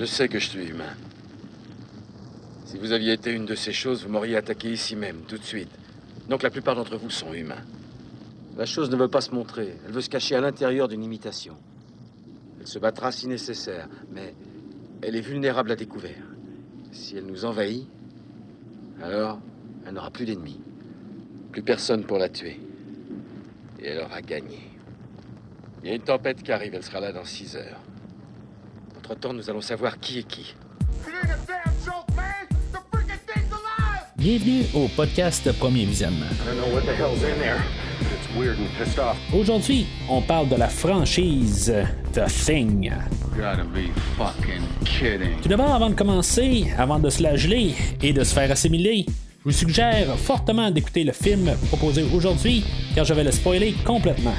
Je sais que je suis humain. Si vous aviez été une de ces choses, vous m'auriez attaqué ici même, tout de suite. Donc la plupart d'entre vous sont humains. La chose ne veut pas se montrer. Elle veut se cacher à l'intérieur d'une imitation. Elle se battra si nécessaire, mais elle est vulnérable à découvert. Si elle nous envahit, alors elle n'aura plus d'ennemis. Plus personne pour la tuer. Et elle aura gagné. Il y a une tempête qui arrive, elle sera là dans six heures. Entre-temps, nous allons savoir qui est qui. Bienvenue au podcast Premier Visionnement. Aujourd'hui, on parle de la franchise The Thing. Tout d'abord, avant de commencer, avant de se la geler et de se faire assimiler, je vous suggère fortement d'écouter le film proposé aujourd'hui, car je vais le spoiler complètement.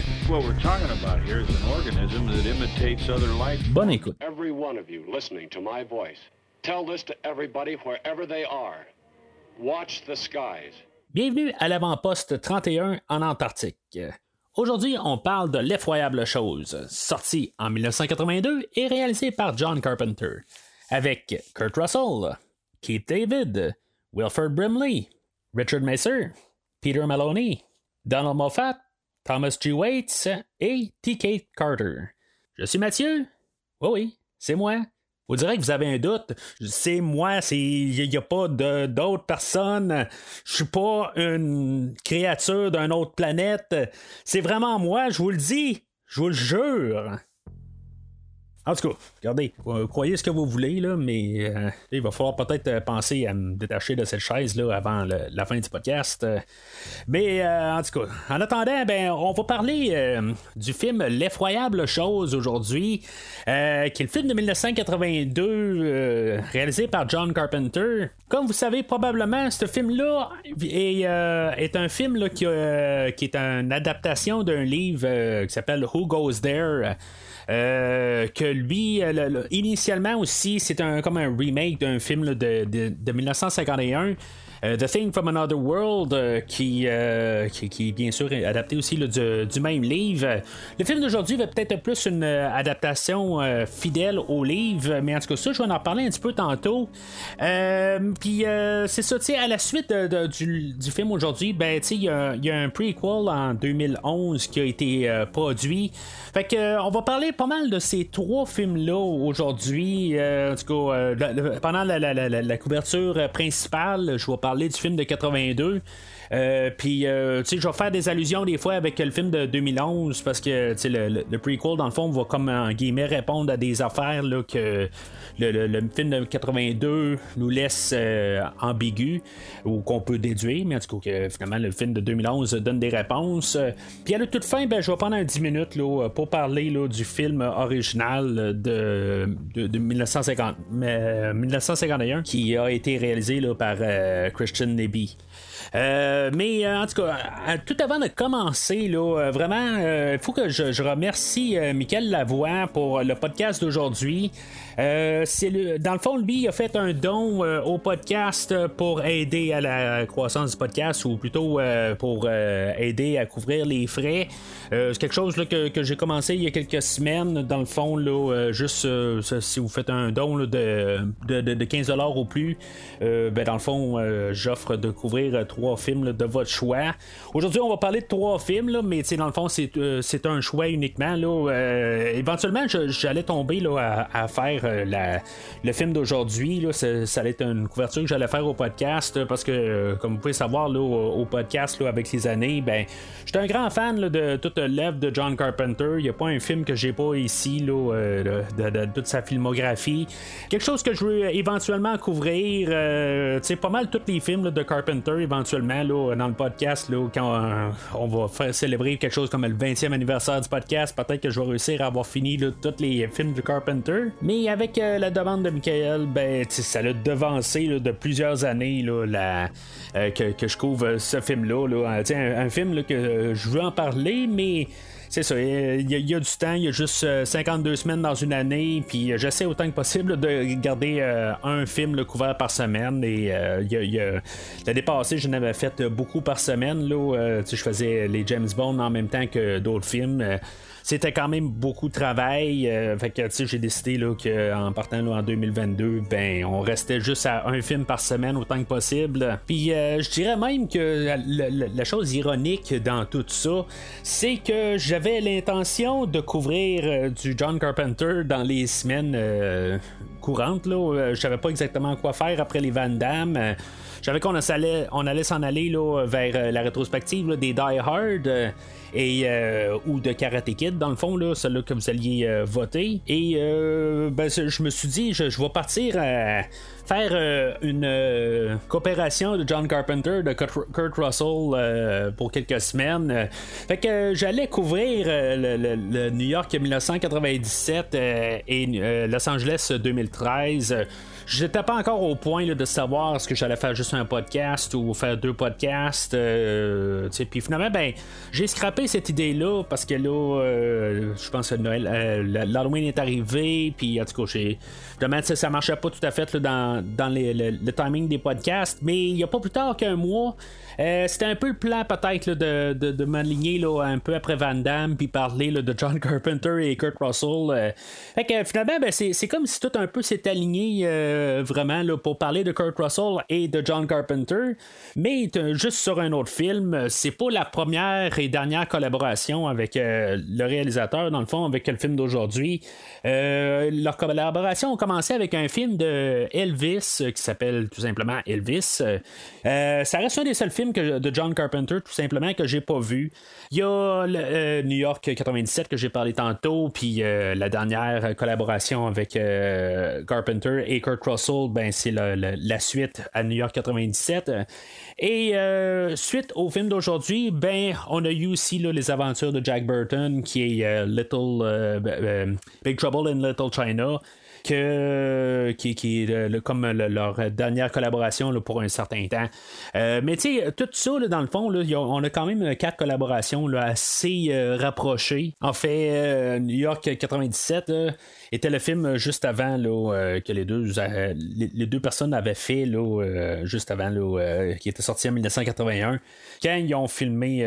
Bonne écoute. Every one of you listening to my voice, tell this to everybody wherever they are. Watch the skies. Bienvenue à l'avant-poste 31 en Antarctique. Aujourd'hui, on parle de L'effroyable chose, sorti en 1982 et réalisé par John Carpenter, avec Kurt Russell, Keith David, Wilford Brimley, Richard Messer, Peter Maloney, Donald Moffat, Thomas G. Waits et T.K. Carter. Je suis Mathieu. Oui, oui, c'est moi. Vous direz que vous avez un doute. C'est moi, il n'y a pas d'autres personnes. Je suis pas une créature d'une autre planète. C'est vraiment moi, je vous le dis. Je vous le jure. En tout cas, regardez, vous croyez ce que vous voulez, là, mais euh, il va falloir peut-être euh, penser à me détacher de cette chaise là, avant la fin du podcast. Euh, Mais euh, en tout cas, en attendant, ben, on va parler euh, du film L'effroyable chose aujourd'hui, euh, qui est le film de 1982 euh, réalisé par John Carpenter. Comme vous savez probablement, ce film-là est, euh, est un film qui, euh, est une adaptation d'un livre euh, qui s'appelle Who Goes There? Euh, que lui, euh, le- le- initialement aussi, c'est un, comme un remake d'un film de, de, de 1951. Euh, The Thing from Another World, euh, qui, euh, qui, qui est bien sûr adapté aussi du, du même livre. Le film d'aujourd'hui va peut-être plus une adaptation fidèle au livre, mais en tout cas, ça, je vais en parler un petit peu tantôt. Puis c'est ça, tu à la suite du, du film aujourd'hui, ben, il y, a- un prequel en 2011 qui a été produit. Fait que, on va parler pas mal de ces trois films-là aujourd'hui. En tout cas, pendant la, la- la- la- couverture principale, je vais parler du film de 82. Euh, puis, euh, tu sais, je vais faire des allusions des fois avec le film de 2011 parce que, tu sais, le, prequel, dans le fond, va comme, en guillemets, répondre à des affaires là, que le, film de 82 nous laisse euh, ambigu ou qu'on peut déduire, mais en tout cas, que, finalement, le film de 2011 donne des réponses. Puis, à la toute fin, ben, je vais prendre un 10 minutes là, pour parler là, du film original de, de, de 1950, mais, 1951 qui a été réalisé là, par Christian Neby. Euh, mais euh, en tout cas, euh, tout avant de commencer, là, vraiment, il faut que je, remercie Michael Lavoie pour le podcast d'aujourd'hui. Euh, dans le fond, lui, il a fait un don euh, au podcast pour aider à la croissance du podcast ou plutôt euh, pour euh, aider à couvrir les frais. Euh, c'est quelque chose que, j'ai commencé il y a quelques semaines. Dans le fond, là, euh, juste euh, si vous faites un don de, de, de- de 15$ au plus, euh, ben, dans le fond, euh, j'offre de couvrir euh, trois films de votre choix. Aujourd'hui, on va parler de trois films, mais dans le fond, c'est, euh, un choix uniquement. Euh, éventuellement, j'allais tomber à faire euh, le film d'aujourd'hui. Ça, ça allait être une couverture que j'allais faire au podcast euh, parce que, euh, comme vous pouvez savoir, là, au, podcast, là, avec les années, ben, j'étais un grand fan là, de toute l'œuvre de John Carpenter. Il n'y a pas un film que j'ai pas ici là, de, toute sa filmographie. Quelque chose que je veux éventuellement couvrir. euh, pas mal tous les films de Carpenter éventuellement là, dans le podcast là, quand on va faire célébrer quelque chose comme le 20e anniversaire du podcast. Peut-être que je vais réussir à avoir fini tous les films de Carpenter. Mais avec euh, la demande de Michael, ben, ça l'a devancé de plusieurs années là, euh, que, je couvre euh, ce film-là. Un, un film que je veux en parler, mais c'est ça, il y, a- du temps, il y a juste euh, 52 semaines dans une année, puis j'essaie autant que possible de garder un film couvert par semaine. Et euh, y a- y a- l'année passée, je n'avais fait beaucoup par semaine. Là, je faisais les James Bond en même temps que d'autres films. Euh, c'était quand même beaucoup de travail. fait que j'ai décidé là, qu'en partant en 2022, ben on restait juste à un film par semaine autant que possible. Puis je dirais même que la, chose ironique dans tout ça, c'est que j'avais l'intention de couvrir du John Carpenter dans les semaines courantes. Là. Je savais pas exactement quoi faire après les Van Damme. J'avais qu'on allait, on allait s'en aller là, vers euh, la rétrospective des Die Hard euh, et euh, ou de Karate Kid dans le fond là, celle-là que vous alliez voter. Et ben, je me suis dit, je, vais partir à faire une coopération de John Carpenter, de Kurt, Russell pour quelques semaines. fait que j'allais couvrir le, New York 1997 et Los Angeles 2013. J'étais pas encore au point de savoir ce que j'allais faire juste un podcast ou faire deux podcasts. Euh, puis finalement, ben, j'ai scrappé cette idée-là parce que là, euh, je pense que Noël, euh, l'Halloween est arrivé. Puis en tout cas, j'ai, ça, marchait pas tout à fait dans, le, timing des podcasts. Mais il n'y a pas plus tard qu'un mois. C'était un peu le plan peut-être de, de, m'aligner un peu après Van Damme puis parler de John Carpenter et Kurt Russell. fait que finalement, ben, c'est, comme si tout un peu s'est aligné euh, vraiment pour parler de Kurt Russell et de John Carpenter. Mais juste sur un autre film, c'est pas la première et dernière collaboration avec euh, le réalisateur, dans le fond, avec le film d'aujourd'hui. Euh, leur collaboration a commencé avec un film de Elvis qui s'appelle tout simplement Elvis. ça reste un des seuls films de John Carpenter, tout simplement, que j'ai pas vu. Il y a New York 97 que j'ai parlé tantôt, puis la dernière collaboration avec Carpenter et Kurt Russell, ben, c'est la, suite à New York 97. Et euh, suite au film d'aujourd'hui, ben, on a eu aussi les aventures de Jack Burton, qui est euh, Little euh, Big Trouble in Little China qui, qui est comme leur dernière collaboration pour un certain temps. Mais tu sais, tout ça, dans le fond, on a quand même quatre collaborations assez rapprochées. En fait, New York 97 était le film juste avant là, que les deux, les, deux personnes avaient fait là, juste avant, là, qui était sorti en 1981, quand ils ont filmé,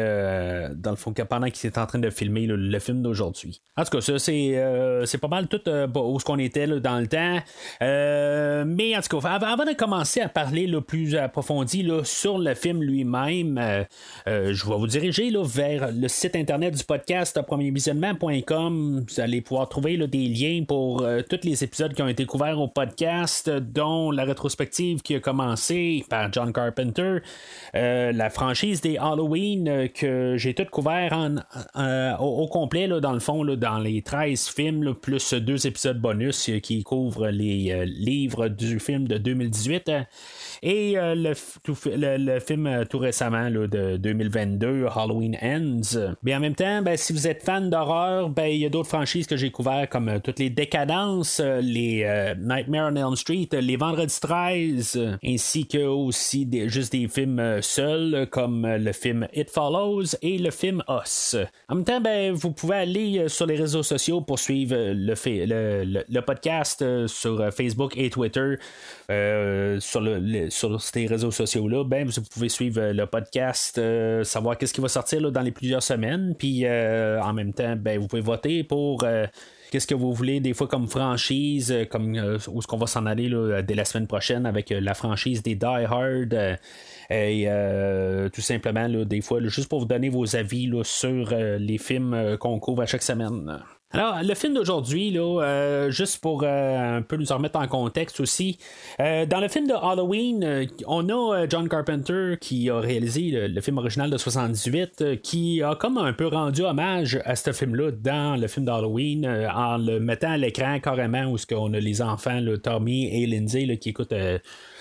dans le fond, pendant qu'ils étaient en train de filmer le film d'aujourd'hui. En tout cas, ça, c'est, pas mal tout où ce qu'on était dans le temps. Euh, mais en tout cas, avant, de commencer à parler le plus approfondi sur le film lui-même, euh, euh, je vais vous diriger vers le site internet du podcast premiervisionnement.com. Vous allez pouvoir trouver des liens pour tous les épisodes qui ont été couverts au podcast, dont la rétrospective qui a commencé par John Carpenter, la franchise des Halloween que j'ai tout couvert au, complet, là, dans le fond, là, dans les 13 films, plus deux épisodes bonus qui couvre les euh, livres du film de 2018 et euh, le, film euh, tout récemment de 2022, Halloween Ends. Mais en même temps, ben, si vous êtes fan d'horreur, ben, il y a d'autres franchises que j'ai couvertes comme toutes les décadences, les Nightmare on Elm Street, les Vendredis 13, ainsi que aussi juste des films seuls comme le film It Follows et le film Us. En même temps, ben, vous pouvez aller sur les réseaux sociaux pour suivre le, le, podcast euh, sur euh, Facebook et Twitter, euh, sur, le, sur ces réseaux sociaux-là, ben, vous pouvez suivre le podcast, savoir qu'est-ce qui va sortir dans les plusieurs semaines. Puis en même temps, ben, vous pouvez voter pour qu'est-ce que vous voulez des fois comme franchise, comme où est-ce qu'on va s'en aller dès la semaine prochaine avec la franchise des Die Hard. et tout simplement, des fois, juste pour vous donner vos avis sur les films qu'on couvre à chaque semaine. Alors, le film d'aujourd'hui, là, euh, juste pour euh, un peu nous remettre en contexte aussi, euh, dans le film de Halloween, on a John Carpenter qui a réalisé le, film original de 78, qui a comme un peu rendu hommage à ce film-là dans le film d'Halloween, en le mettant à l'écran carrément où ce qu'on a les enfants, le Tommy et Lindsay, qui écoutent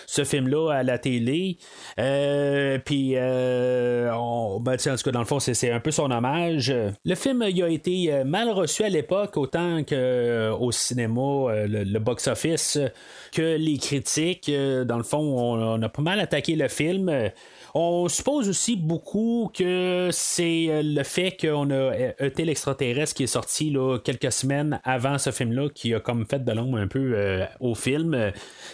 ce film-là à la télé. Euh, puis, euh, on, ben, en tout cas, dans le fond, c'est, un peu son hommage. Le film il a été euh, mal reçu à l'époque autant qu'au cinéma, le, box-office, que les critiques. dans le fond, on, a pas mal attaqué le film. On suppose aussi beaucoup que c'est euh, le fait qu'on a été l'extraterrestre qui est sorti quelques semaines avant ce film-là qui a comme fait de l'ombre un peu euh, au film.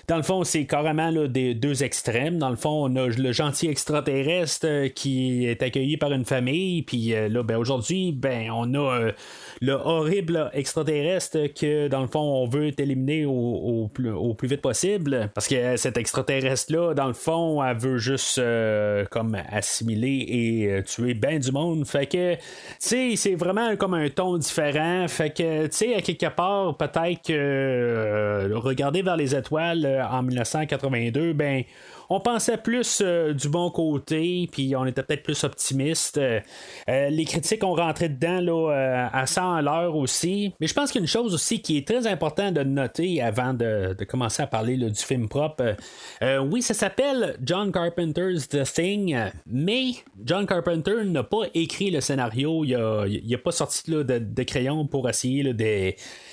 Dans le fond, c'est carrément des deux extrêmes. Dans le fond, on a le gentil extraterrestre euh, qui est accueilli par une famille, puis là, ben, aujourd'hui, ben, on a le horrible extraterrestre que, dans le fond, on veut éliminer au, plus, vite possible. Parce que cet extraterrestre-là, dans le fond, elle veut juste euh, comme assimiler et euh, tuer bien du monde. Fait que, tu sais, c'est vraiment comme un ton différent. Fait que, tu sais, à quelque part, peut-être que euh, regarder vers les étoiles en 1982, ben, on pensait plus euh, du bon côté, puis on était peut-être plus optimiste. Euh, euh, les critiques ont rentré dedans là, à 100 à l'heure aussi. Mais je pense qu'une chose aussi qui est très importante de noter avant de, commencer à parler du film propre, oui, ça s'appelle John Carpenter's The Thing, mais John Carpenter n'a pas écrit le scénario. Il n'a pas sorti de, de, crayon pour essayer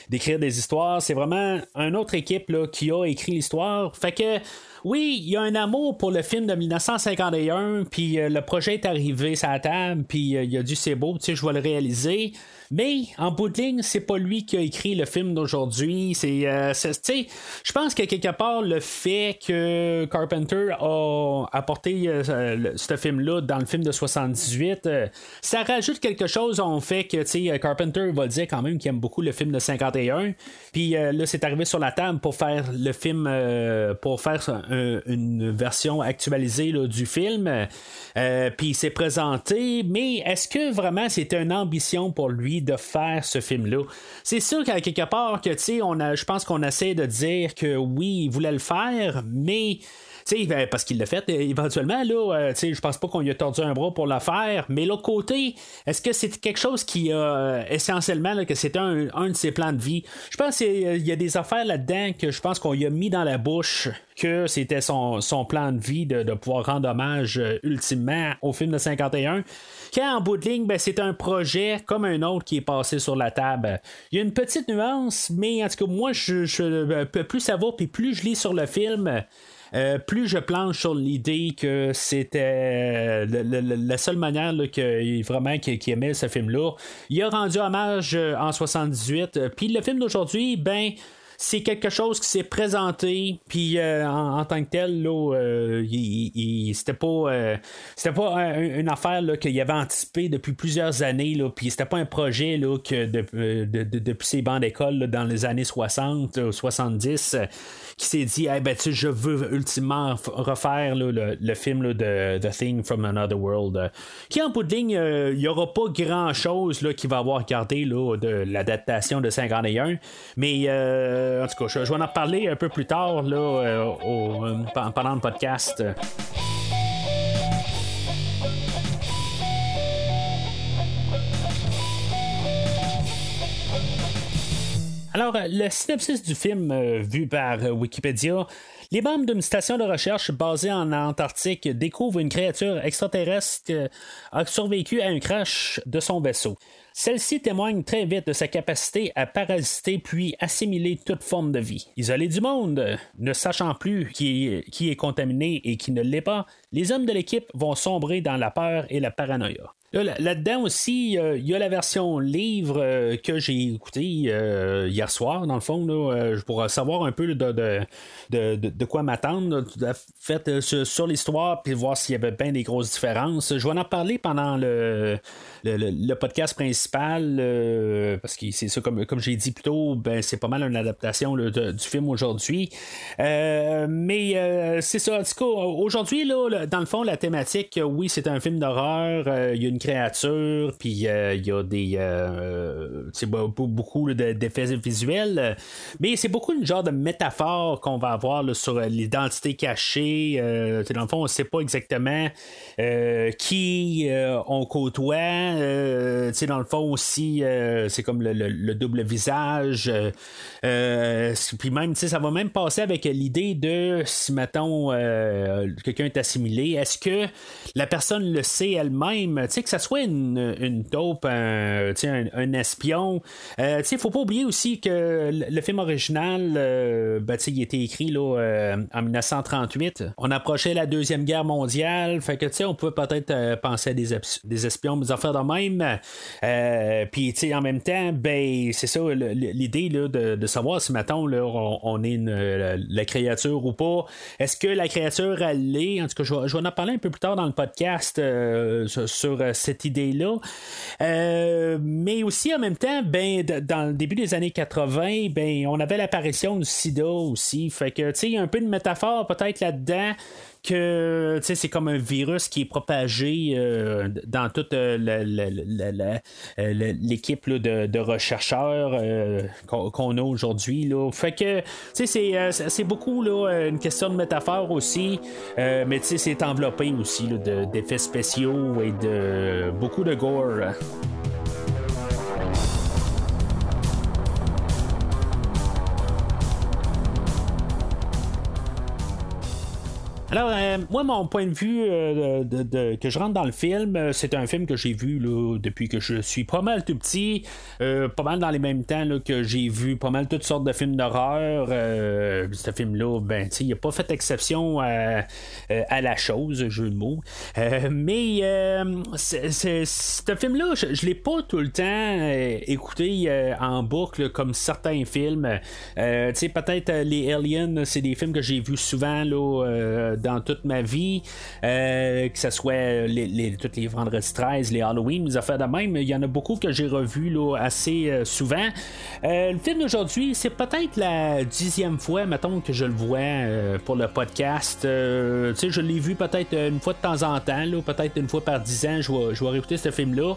d'écrire des histoires. C'est vraiment une autre équipe qui a écrit l'histoire. Fait que oui, il y a un amour pour le film de 1951, puis euh, le projet est arrivé sur la table, puis euh, il a dit c'est beau, tu sais, je vais le réaliser. Mais en bout de ligne, c'est pas lui qui a écrit le film d'aujourd'hui. C'est, euh, je pense que quelque part le fait que Carpenter a apporté euh, ce film-là dans le film de 78, euh, ça rajoute quelque chose en fait que Carpenter va dire quand même qu'il aime beaucoup le film de 51. Puis là, c'est arrivé sur la table pour faire le film, pour faire une version actualisée du film. Puis il s'est présenté, mais est-ce que vraiment c'était une ambition pour lui? De faire ce film-là. C'est sûr qu'à quelque part, que, on a, je pense qu'on essaie de dire que oui, il voulait le faire, mais sais, parce qu'il l'a fait euh, éventuellement, là, euh, je pense pas qu'on lui a tordu un bras pour le faire, mais l'autre côté, est-ce que c'est quelque chose qui a euh, essentiellement que c'était un, un, de ses plans de vie? Je pense qu'il y a des affaires là-dedans que je pense qu'on lui a mis dans la bouche que c'était son, son, plan de vie de, pouvoir rendre hommage ultimement au film de 51. Quand en bout de ligne, ben, c'est un projet comme un autre qui est passé sur la table. Il y a une petite nuance, mais en tout cas, moi, je, je plus ça va, puis plus je lis sur le film, euh, plus je planche sur l'idée que c'était euh, la seule manière que vraiment qu'il aimait ce film-là. Il a rendu hommage euh, en 78. Puis le film d'aujourd'hui, ben c'est quelque chose qui s'est présenté, puis en, tant que tel, là, c'était pas, c'était pas une affaire qu'il avait anticipé depuis plusieurs années, là, puis c'était pas un projet là, que depuis ses bancs d'école dans les années 60, 70, qui s'est dit, hey, ben, je veux ultimement refaire le, film de The Thing from Another World, qui en bout de ligne, il n'y aura pas grand chose qui va avoir gardé là, de l'adaptation de 51, mais euh, en tout cas, je, vais en reparler un peu plus tard là, euh, euh, pendant le podcast. Alors, le synopsis du film vu par Wikipédia. Les membres d'une station de recherche basée en Antarctique découvrent une créature extraterrestre qui a survécu à un crash de son vaisseau. Celle-ci témoigne très vite de sa capacité à parasiter puis assimiler toute forme de vie. Isolé du monde, ne sachant plus qui est, qui est contaminé et qui ne l'est pas, les hommes de l'équipe vont sombrer dans la peur et la paranoïa. Là-dedans aussi, il y a la version livre euh, que j'ai écoutée euh, hier soir, dans le fond. Là, euh, pour savoir un peu de, de, quoi m'attendre. Fait sur, l'histoire, puis voir s'il y avait bien des grosses différences. Je vais en parler pendant le, le, podcast principal, parce que c'est ça, comme, comme j'ai dit plus tôt, ben, c'est pas mal une adaptation du film aujourd'hui. mais c'est ça, en tout cas, aujourd'hui, dans le fond, la thématique, oui, c'est un film d'horreur. Il y a une créature, puis euh, il y a des. Euh, c'est beaucoup d'effets visuels, mais c'est beaucoup une genre de métaphore qu'on va avoir sur l'identité cachée. Euh, dans le fond, on ne sait pas exactement qui on côtoie. Dans le fond aussi, c'est comme le, double visage. puis même, ça va même passer avec l'idée de si, mettons, quelqu'un est assimilé, est-ce que la personne le sait elle-même? Tu sais, que ça soit une, taupe, un, un, espion. Il ne faut pas oublier aussi que le, film original, ben, il a été écrit là, en 1938. On approchait la Deuxième Guerre mondiale. Fait que, on pouvait peut-être penser à des, des espions, des affaires de même. Puis, en même temps, ben, c'est ça, l'idée de, de, savoir si, mettons, là, on, est la créature ou pas. Est-ce que la créature, elle l'est? En tout cas, je, vais en parler un peu plus tard dans le podcast euh, sur, euh, cette idée-là. Euh, mais aussi, en même temps, ben, dans le début des années 80, ben, on avait l'apparition du sida aussi. Fait que, tu sais, un peu de métaphore peut-être là-dedans que c'est comme un virus qui est propagé euh, dans toute euh, euh, l'équipe de, chercheurs qu'on a aujourd'hui. Fait que c'est beaucoup là, une question de métaphore aussi, mais c'est enveloppé aussi d'effets spéciaux et de beaucoup de gore. Alors, euh, moi, mon point de vue euh, de, que je rentre dans le film, euh, c'est un film que j'ai vu depuis que je suis pas mal tout petit, pas mal dans les mêmes temps que j'ai vu pas mal toutes sortes de films d'horreur. ce film-là, ben, il n'a pas fait exception à, la chose, jeu de mots. mais ce film-là, je, ne l'ai pas tout le temps écouté en boucle comme certains films. peut-être les Aliens, c'est des films que j'ai vus souvent dans toute ma vie, euh, que ce soit les, les, toutes les vendredis 13, les Halloween, les affaires de même, il y en a beaucoup que j'ai revus là, assez euh, souvent. Euh, le film d'aujourd'hui, c'est peut-être la dixième fois, mettons, que je le vois pour le podcast. je l'ai vu peut-être une fois de temps en temps, peut-être une fois par dix ans, je vais, je réécouter ce film-là.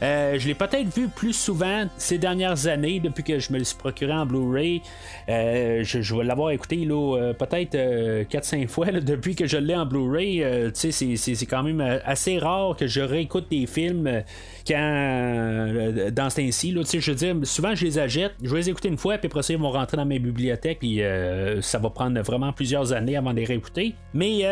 je l'ai peut-être vu plus souvent ces dernières années, depuis que je me le suis procuré en Blu-ray. je, vais l'avoir écouté peut-être 4-5 fois depuis depuis que je l'ai en Blu-ray, euh, c'est quand même euh, assez rare que je réécoute des films euh, quand dans ce temps-ci. Je veux dire, souvent je les achète, je vais les écouter une fois, puis après ça, ils vont rentrer dans mes bibliothèques, puis ça va prendre vraiment plusieurs années avant de les réécouter. Mais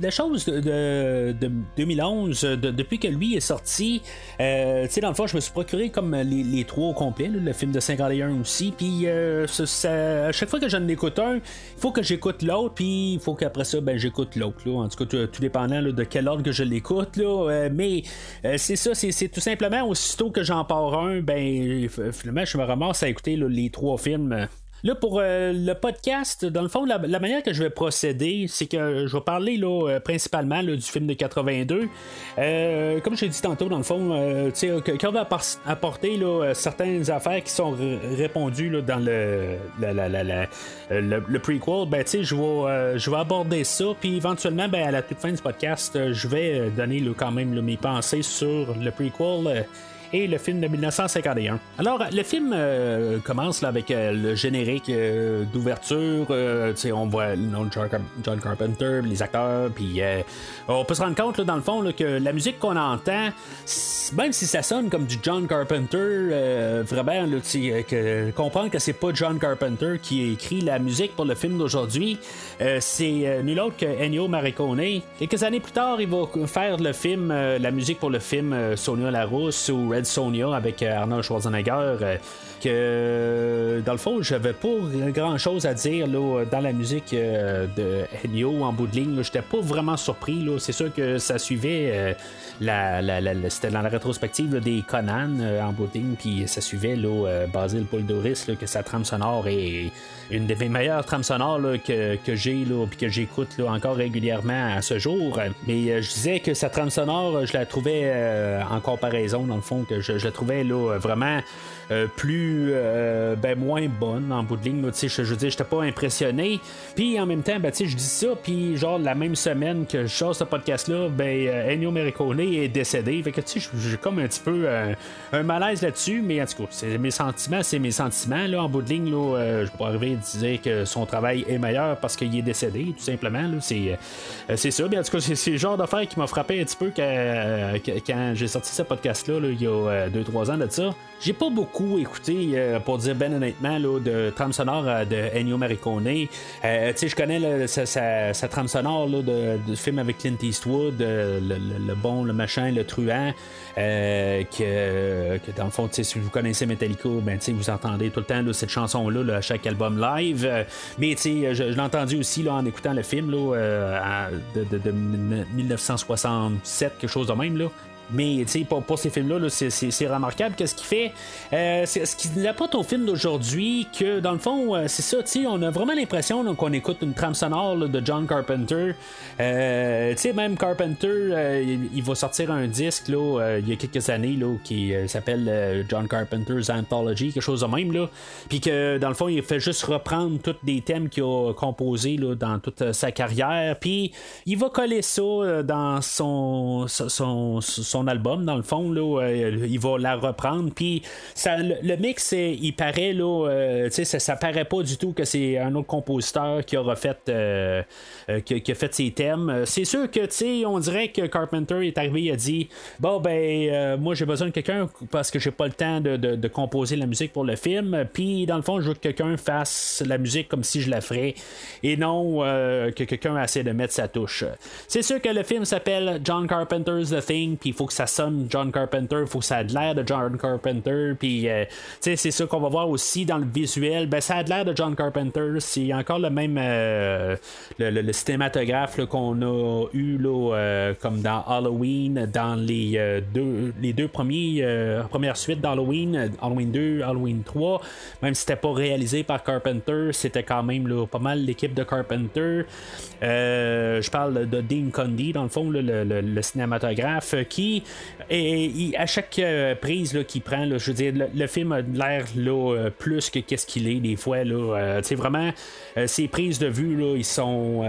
la chose de, 2011, depuis que lui est sorti, dans le fond, je me suis procuré comme les, trois au complet, le film de 51 aussi, puis à chaque fois que j'en écoute un, il faut que j'écoute l'autre, puis il faut qu'après ça, ben, j'écoute l'autre. En tout cas, tout, dépendant de quel ordre que je l'écoute. Euh, mais euh, c'est ça, c'est tout simplement aussitôt que j'en pars un, ben finalement, je me ramasse à écouter les trois films Là, pour euh, le podcast, dans le fond, la, manière que je vais procéder, c'est que je vais parler là, euh, principalement du film de 82. Euh, comme je l'ai dit tantôt, dans le fond, quand on va apporter là, certaines affaires qui sont répondues là, dans le, le, prequel, ben, je, vais, je vais aborder ça. Puis éventuellement, ben, à la toute fin du podcast, je vais donner quand même mes pensées sur le prequel et le film de 1951. Alors, le film euh, commence là, avec euh, le générique euh, d'ouverture. on voit John, Carpenter, les acteurs, puis on peut se rendre compte dans le fond que la musique qu'on entend, même si ça sonne comme du John Carpenter, vraiment, que, comprendre que c'est pas John Carpenter qui écrit la musique pour le film d'aujourd'hui, c'est nul autre que Ennio Morricone. Quelques années plus tard, il va faire le film, la musique pour le film Sonia Larousse ou Red Sonia avec euh, Arnold Schwarzenegger. Euh, dans le fond, j'avais pas grand chose à dire là, dans la musique euh, de Ennio en bout de ligne. J'étais pas vraiment surpris. C'est sûr que ça suivait la, c'était dans la rétrospective des Conan en bout de ligne, puis ça suivait là, Basil Paul Doris que sa trame sonore est une des meilleures trames sonores que, j'ai puis que j'écoute encore régulièrement à ce jour. Mais je disais que sa trame sonore, je la trouvais en comparaison, dans le fond, que je, la trouvais vraiment euh, plus euh, ben, moins bonne en bout de ligne. Je, je veux dire, j'étais pas impressionné. Puis en même temps, ben, je dis ça, puis genre la même semaine que je sors ce podcast-là, ben, euh, Ennio Morricone est décédé. Fait que j'ai comme un petit peu un malaise là-dessus, mais en tout cas, c'est mes sentiments, c'est mes sentiments. Là, en bout de ligne, là, je pourrais arriver à dire que son travail est meilleur parce qu'il est décédé, tout simplement. C'est, c'est ça. Mais en tout cas, c'est, le genre d'affaire qui m'a frappé un petit peu quand, j'ai sorti ce podcast-là, il y a 2-3 ans de ça. J'ai pas beaucoup écouté euh, pour dire ben honnêtement, là, de trame sonore de Ennio Morricone. Euh, je connais sa, sa, trame sonore là, de, film avec Clint Eastwood, le, le, bon, le machin, le truand. que, dans le fond, si vous connaissez Metallica, ben, vous entendez tout le temps cette chanson-là à chaque album live. mais je, je l'ai entendu aussi là, en écoutant le film là, de, de, de, 1967, quelque chose de même. Là. Mais pour, pour ces films-là, c'est remarquable. Qu'est-ce qu'il fait euh, Ce qui apporte au film d'aujourd'hui, que dans le fond, euh, c'est ça, on a vraiment l'impression qu'on écoute une trame sonore de John Carpenter. Euh, même Carpenter, euh, il, va sortir un disque là, il y a quelques années là, qui s'appelle John Carpenter's Anthology, quelque chose de même. Là. Puis que dans le fond, il fait juste reprendre tous des thèmes qu'il a composés là, dans toute sa carrière. Puis il va coller ça dans son album, dans le fond. Là, euh, il va la reprendre. Puis ça, le, mix, il paraît, là, euh, ça, ça paraît pas du tout que c'est un autre compositeur qui aura fait, euh, qui, a fait ses thèmes. C'est sûr que, tu on dirait que Carpenter est arrivé, il a dit Bon, ben, moi, j'ai besoin de quelqu'un parce que j'ai pas le temps de, composer la musique pour le film. Puis, dans le fond, je veux que quelqu'un fasse la musique comme si je la ferais et non que quelqu'un essaie de mettre sa touche. C'est sûr que le film s'appelle John Carpenter's The Thing, puis il faut ça sonne John Carpenter, faut que ça ait l'air de John Carpenter, puis euh, c'est ça qu'on va voir aussi dans le visuel. Ben, ça a l'air de John Carpenter, c'est encore le même euh, le, cinématographe qu'on a eu là, euh, comme dans Halloween, dans les deux les deux premiers premières suites d'Halloween, Halloween 2, Halloween 3, même si c'était pas réalisé par Carpenter, c'était quand même pas mal l'équipe de Carpenter. Je parle de Dean Condy, dans le fond, le, cinématographe, qui et, à chaque euh, prise qu'il prend, je veux dire, le, film a l'air euh, plus que qu'est-ce qu'il est des fois. Là, c'est euh, vraiment, ces prises de vue, là, ils sont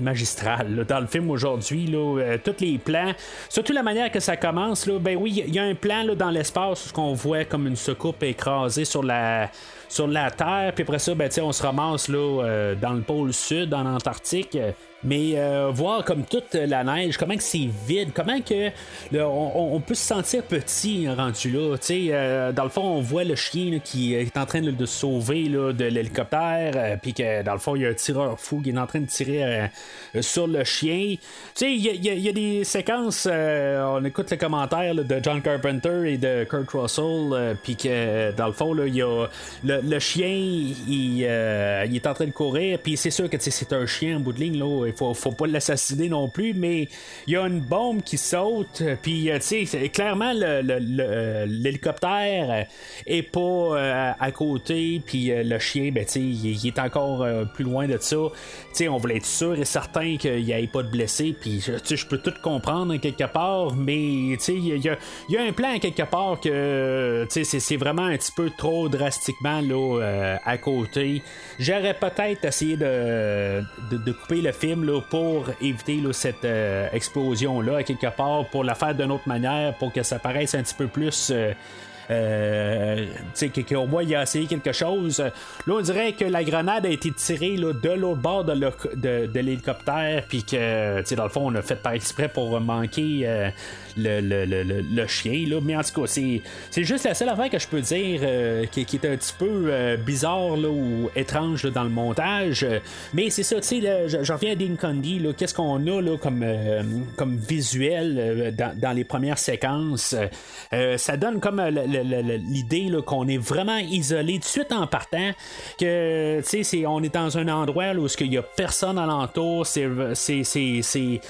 magistrales. Dans le film aujourd'hui, là, tous les plans, surtout la manière que ça commence, là, ben oui, il y a un plan là, dans l'espace où on voit comme une soucoupe écrasée sur la sur la Terre, puis après ça, ben, on se ramasse là, dans le pôle sud, en Antarctique. Mais euh, voir comme toute la neige, comment que c'est vide, comment que on, peut se sentir petit rendu là. Euh, dans le fond, on voit le chien qui est en train de, sauver de l'hélicoptère, euh, puis que dans le fond, il y a un tireur fou qui est en train de tirer sur le chien. Il y, a des séquences, on écoute les commentaires de John Carpenter et de Kurt Russell, puis que dans le fond, il y a le, chien, il, est en train de courir, puis c'est sûr que c'est un chien en bout de ligne. Là, faut, faut pas l'assassiner non plus, mais il y a une bombe qui saute, puis euh, tu sais, clairement l'hélicoptère le, est pas euh, à côté, puis euh, le chien, ben, tu il, est encore plus loin de ça. Tu on voulait être sûr et certain qu'il n'y ait pas de blessés, puis je peux tout comprendre quelque part, mais tu il y, a, un plan quelque part que c'est vraiment un petit peu trop drastiquement là, à côté. J'aurais peut-être essayé de, de, couper le pour éviter cette euh, explosion-là, quelque part, pour la faire d'une autre manière, pour que ça paraisse un petit peu plus. Euh, euh, qu'au moins il a essayé quelque chose. Là, on dirait que la grenade a été tirée là, de l'autre bord de l'hélicoptère, puis que, dans le fond, on a fait par exprès pour manquer euh, le, chien. Là. Mais en tout cas, c'est, juste la seule affaire que je peux dire euh, qui, est un petit peu euh, bizarre là, ou étrange dans le montage. Mais c'est ça, tu sais, j'en reviens à Dean Condy. Qu'est-ce qu'on a là, comme, comme visuel dans, les premières séquences? ça donne comme l'idée qu'on est vraiment isolé de suite en partant, que c'est, on est dans un endroit où il n'y a personne alentour, c'est, il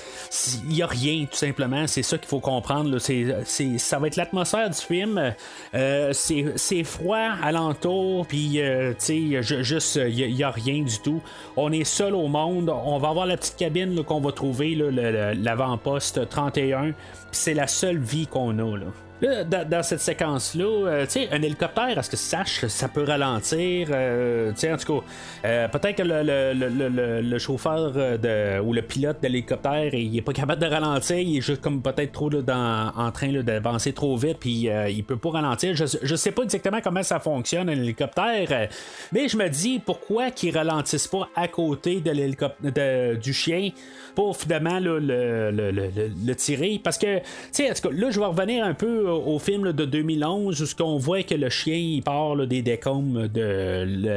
n'y a rien tout simplement, c'est ça qu'il faut comprendre. ça va être l'atmosphère du film, euh, c'est, froid alentour, puis euh, juste, il n'y a, rien du tout. On est seul au monde, on va avoir la petite cabine qu'on va trouver, l'avant-poste 31, c'est la seule vie qu'on a. Là dans, cette séquence-là, euh, tu sais, un hélicoptère, à ce que sache, ça peut ralentir. Euh, tu sais, en tout cas, euh, peut-être que le, chauffeur de, ou le pilote de l'hélicoptère, il est pas capable de ralentir, il est juste comme peut-être trop dans, en train d'avancer trop vite, puis il peut pas ralentir. Je, je sais pas exactement comment ça fonctionne un hélicoptère, mais je me dis pourquoi qu'il ralentisse pas à côté de du chien pour finalement le, le, tirer? Parce que, tu sais, là, je vais revenir un peu au film de 2011 où qu'on voit que le chien il part des décombres de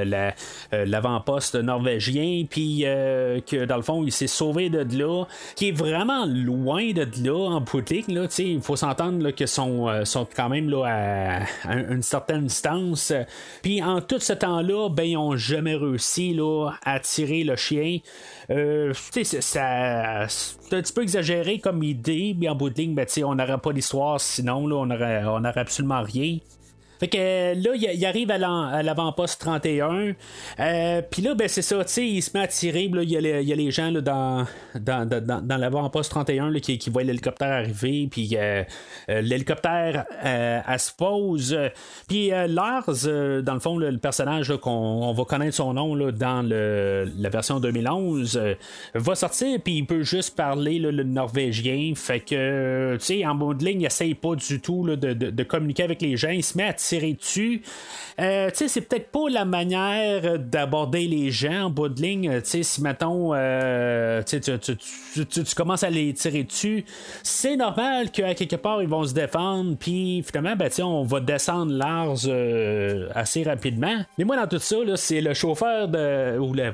l'avant-poste norvégien, puis que dans le fond il s'est sauvé de là, qui est vraiment loin de là en boutique. Il faut s'entendre qu'ils sont, sont quand même là, à, une certaine distance. Puis en tout ce temps-là, ben, ils n'ont jamais réussi là, à tirer le chien. Euh, c'est, un petit peu exagéré comme idée, mais en bout de ligne, ben, on n'aurait pas d'histoire sinon, là, on n'aurait on aurait absolument rien. Fait que euh, là, il, arrive à l'avant-poste 31. Euh, Puis là, ben c'est ça, tu sais, il se met à tirer. Il y, a les gens là, dans, l'avant-poste 31 là, qui, qui voient l'hélicoptère arriver. Puis euh, euh l'hélicoptère, elle se pose. Puis Lars, dans le fond, le personnage qu'on on va connaître son nom dans le, la version 2011, va sortir. Puis il peut juste parler le norvégien. Fait que, tu sais, en bout de ligne, il essaye pas du tout de, de, communiquer avec les gens. Il se met à tirer dessus. Euh, c'est peut-être pas la manière d'aborder les gens en bout de ligne. si, mettons, euh, tu, commences à les tirer dessus, c'est normal qu'à quelque part, ils vont se défendre. Puis finalement, ben, on va descendre Lars euh, assez rapidement. Mais moi, dans tout ça, c'est le chauffeur de. Ou le,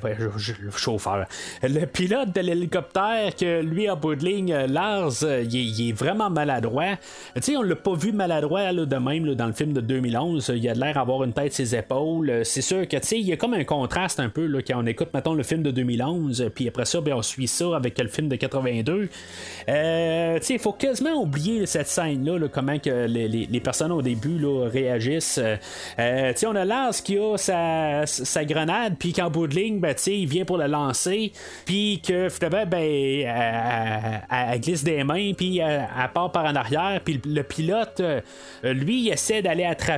chauffeur. Le pilote de l'hélicoptère que lui, en bout de ligne, Lars, il, est vraiment maladroit. sais on l'a pas vu maladroit de même dans le film de 2000 2011, il a l'air d'avoir une tête ses épaules. C'est sûr que, tu sais, il y a comme un contraste un peu là, quand on écoute, mettons, le film de 2011, puis après ça, ben, on suit ça avec le film de 82. Euh, tu sais, il faut quasiment oublier cette scène-là, comment que les, personnes au début là, réagissent. Euh, tu sais, on a Lars qui a sa, grenade, puis qu'en bout de ligne, ben, tu sais, il vient pour la lancer, puis que finalement, ben, elle, glisse des mains, puis elle, part par en arrière, puis le pilote, euh, lui, il essaie d'aller attraper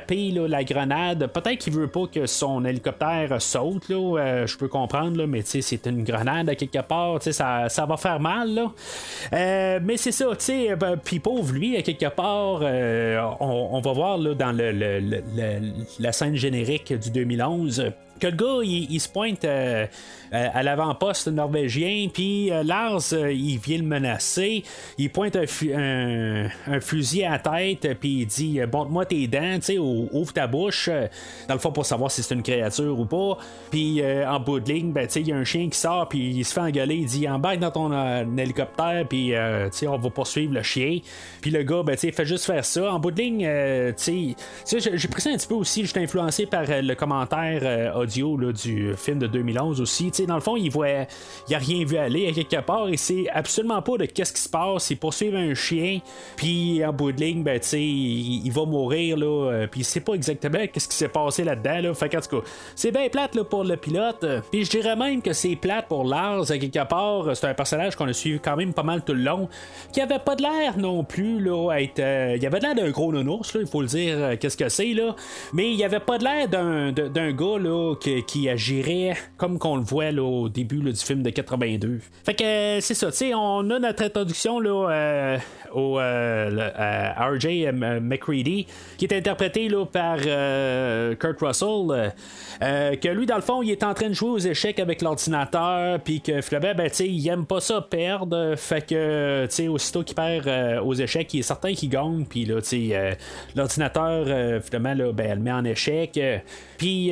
la grenade. Peut-être qu'il veut pas que son hélicoptère saute, là, euh, je peux comprendre, là, mais c'est une grenade à quelque part, ça, ça va faire mal. Euh, mais c'est ça, ben, puis pauvre lui, à quelque part, euh, on, va voir là, dans le, la scène générique du 2011 que le gars, il, se pointe euh, euh, à l'avant-poste norvégien, puis euh, Lars, il vient le menacer, il pointe un, fusil à la tête, puis il dit Montre-moi tes dents, tu ouvre ta bouche, dans le fond, pour savoir si c'est une créature ou pas. Puis en bout de ligne, ben, il y a un chien qui sort, puis il se fait engueuler, il dit Embarque dans ton hélicoptère, puis on va poursuivre le chien. Puis le gars, ben, il fait juste faire ça. En bout de ligne, j'ai pris ça un petit peu aussi, j'étais influencé par le commentaire audio du film de 2011 aussi. sais dans le fond, il voit, il a rien vu aller à quelque part et c'est absolument pas de qu'est-ce qui se passe. Il poursuit un chien, puis en bout de ligne, ben, il, il va mourir, là, euh, puis il sait pas exactement qu'est-ce qui s'est passé là-dedans. Là. C'est bien plate là, pour le pilote. Puis je dirais même que c'est plate pour Lars à quelque part. C'est un personnage qu'on a suivi quand même pas mal tout le long, qui avait pas de l'air non plus là, à être. Euh, il avait l'air d'un gros nounours, là, il faut le dire, euh, qu'est-ce que c'est, là. Mais il avait pas de l'air d'un, d'un gars là, qui, agirait comme qu'on le voit au début du film de 82. Fait que euh, c'est ça, tu sais, on a notre introduction là, euh, au euh, RJ McCready, qui est interprété là, par Kurt Russell, que lui, dans le fond, il est en train de jouer aux échecs avec l'ordinateur, puis que Flaubert, ben, il aime pas ça perdre, fait que, tu sais, aussitôt qu'il perd aux échecs, il est certain qu'il gagne, puis là, tu sais, l'ordinateur, finalement, là, ben, elle met en échec, puis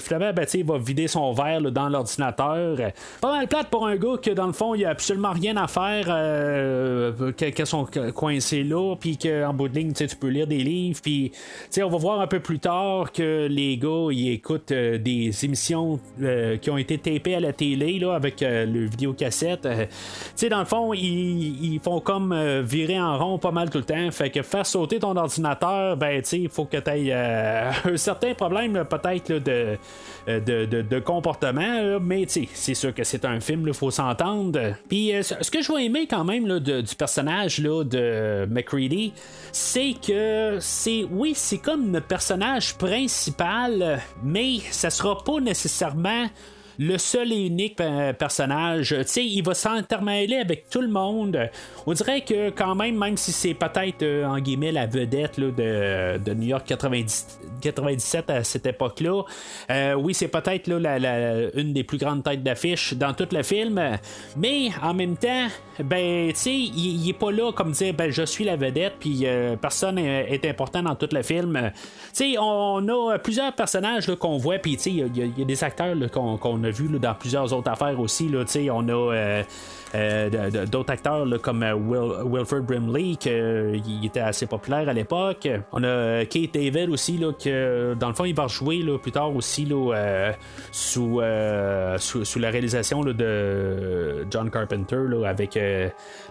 finalement, ben, il va vider son verre dans l'ordinateur. Pas mal plate pour un gars que dans le fond, il a absolument rien à faire, euh, qu'elles sont coincés là, puis qu'en bout de ligne, tu peux lire des livres. Puis on va voir un peu plus tard que les gars, ils écoutent euh, des émissions euh, qui ont été tapées à la télé là, avec le vidéocassette. sais dans le fond, ils, font comme virer en rond pas mal tout le temps. Fait que faire sauter ton ordinateur, ben, il faut que tu aies un certain problème peut-être de euh, de, comportement, mais c'est sûr que c'est un film, il faut s'entendre. Puis euh, ce que je vais aimer quand même du personnage de McCready, c'est que c'est oui, c'est comme le personnage principal, mais ça sera pas nécessairement le seul et unique personnage. Tu sais, il va s'intermêler avec tout le monde. On dirait que quand même, même si c'est peut-être en guillemets la vedette de, New York 90, 97 à cette époque-là, oui, c'est peut-être une des plus grandes têtes d'affiche dans tout le film, mais en même temps, ben, tu sais, il, est pas là comme dire, ben, je suis la vedette, puis personne est, important dans tout le film. Tu sais, on a plusieurs personnages qu'on voit, puis il y, a des acteurs qu'on a vus dans plusieurs autres affaires aussi. Là, on a. Euh, euh, d'autres acteurs comme euh, Wilford Brimley, qui était assez populaire à l'époque. On a Kate David aussi, là, que dans le fond, il va jouer là, plus tard aussi là, sous, sous, la réalisation de John Carpenter avec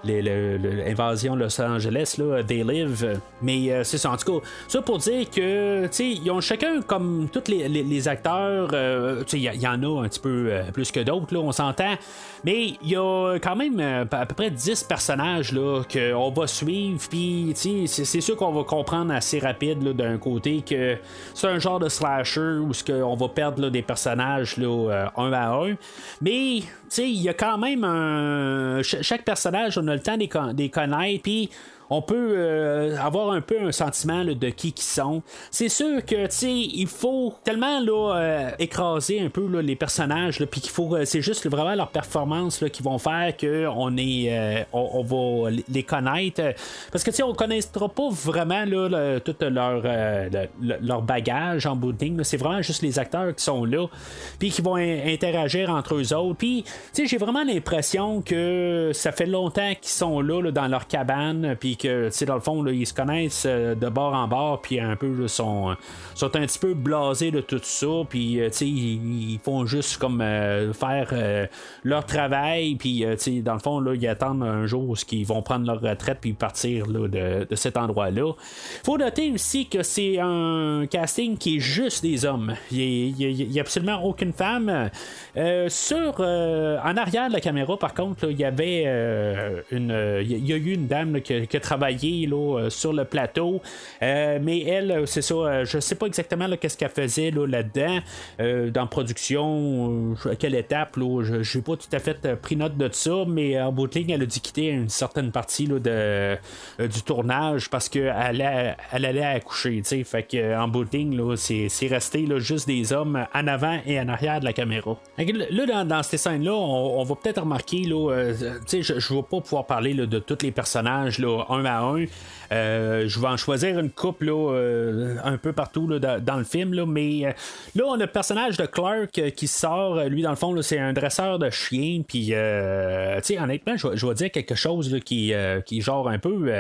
l'invasion Los Angeles, They Live. Mais c'est ça, en tout cas, ça pour dire que ils ont chacun comme tous les, les, acteurs, il y, y, en a un petit peu plus que d'autres, on s'entend. Mais il y a quand même euh, à peu près 10 personnages qu'on va suivre. Puis c'est sûr qu'on va comprendre assez rapide d'un côté que c'est un genre de slasher où on va perdre des personnages là, euh, un à un. Mais il y a quand même un. Chaque personnage, on a le temps de les connaître. On peut euh, avoir un peu un sentiment de qui qui sont. C'est sûr que il faut tellement là, euh, écraser un peu les personnages, puis qu'il faut, euh, c'est juste vraiment leur performance qui vont faire que on est, on, va les connaître. Parce que on connaîtra pas vraiment tout leur, leur bagage en bout C'est vraiment juste les acteurs qui sont là, puis qui vont interagir entre eux autres. Puis j'ai vraiment l'impression que ça fait longtemps qu'ils sont là, dans leur cabane, puis que, dans le fond, ils se connaissent euh, de bord en bord, puis un peu, sont, sont un petit peu blasés de tout ça, puis, euh, ils, font juste comme euh, faire leur travail, puis, dans le fond, là, ils attendent un jour où ils vont prendre leur retraite, puis partir de, cet endroit-là. faut noter aussi que c'est un casting qui est juste des hommes. Il n'y a, absolument aucune femme. sur, en arrière de la caméra, par contre, il y avait une. Il y, a eu une dame qui, qui, a travaillé là, euh, sur le plateau. Euh, mais elle, euh, c'est ça, je sais pas exactement qu'est-ce qu'elle faisait là, dedans dans production, à quelle étape. Là, je n'ai pas tout à fait pris note de ça, mais en bout de ligne, elle a dû quitter une certaine partie là, de, du tournage parce qu'elle allait, elle allait accoucher. Fait que, en bout de ligne, c'est, resté là, juste des hommes en avant et en arrière de la caméra. Là, dans, dans ces scènes-là, on, va peut-être remarquer, là, je ne vais pas pouvoir parler de tous les personnages là, un à un. Euh, je vais en choisir une coupe euh, un peu partout dans, le film, là, mais euh, là, on a le personnage de Clark qui sort. Lui, dans le fond, c'est un dresseur de chien. Puis, honnêtement, je, vais dire quelque chose qui, qui genre un peu.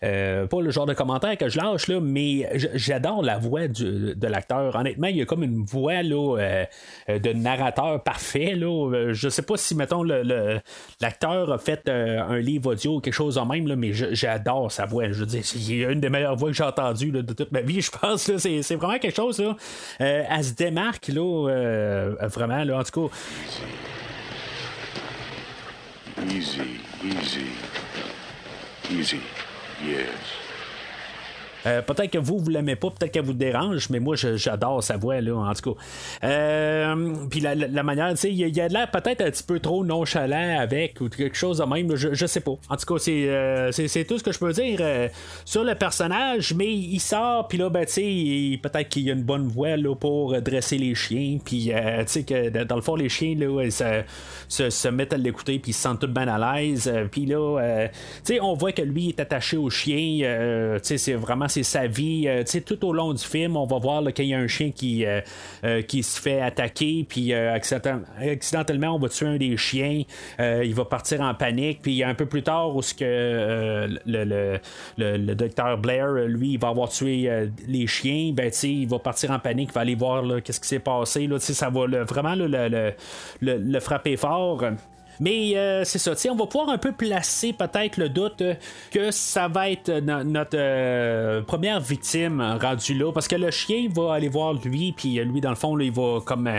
pas le genre de commentaire que je lâche, là, mais j'adore la voix de l'acteur. Honnêtement, il y a comme une voix là, de narrateur parfait. Là. Je sais pas si, mettons, l'acteur a fait un livre audio ou quelque chose en même, là, mais j'adore sa voix je veux dire, c'est une des meilleures voix que j'ai entendues de toute ma vie, je pense. C'est, c'est vraiment quelque chose. Là. Euh, elle se démarque, là, euh, vraiment, là, en tout cas. Easy, easy, easy, yes. Euh, peut-être que vous, vous l'aimez pas, peut-être qu'elle vous dérange, mais moi, j'adore sa voix, là, en tout cas. Euh, puis la, manière, tu sais, il y a, l'air peut-être un petit peu trop nonchalant avec, ou quelque chose de même, je, je sais pas. En tout cas, c'est, euh, tout ce que je peux dire sur le personnage, mais il sort, puis là, ben, tu sais, peut-être qu'il y a une bonne voix, là, pour dresser les chiens, puis, tu sais, que dans le fond, les chiens, là, se, se, mettent à l'écouter, puis ils se sentent tout bien à l'aise, puis là, tu sais, on voit que lui est attaché au chien, tu sais, c'est vraiment c'est sa vie. Euh, tout au long du film, on va voir qu'il y a un chien qui, euh, euh, qui se fait attaquer, puis accidentellement, on va tuer un des chiens. il va partir en panique, puis un peu plus tard, où ce que le, le, docteur Blair, lui, va avoir tué les chiens, ben, il va partir en panique, il va aller voir qu'est-ce qui s'est passé. Là, ça va vraiment le, le, frapper fort. Mais euh, c'est ça, on va pouvoir un peu placer peut-être le doute que ça va être notre première victime rendue là, parce que le chien va aller voir lui, puis lui, dans le fond, il va comme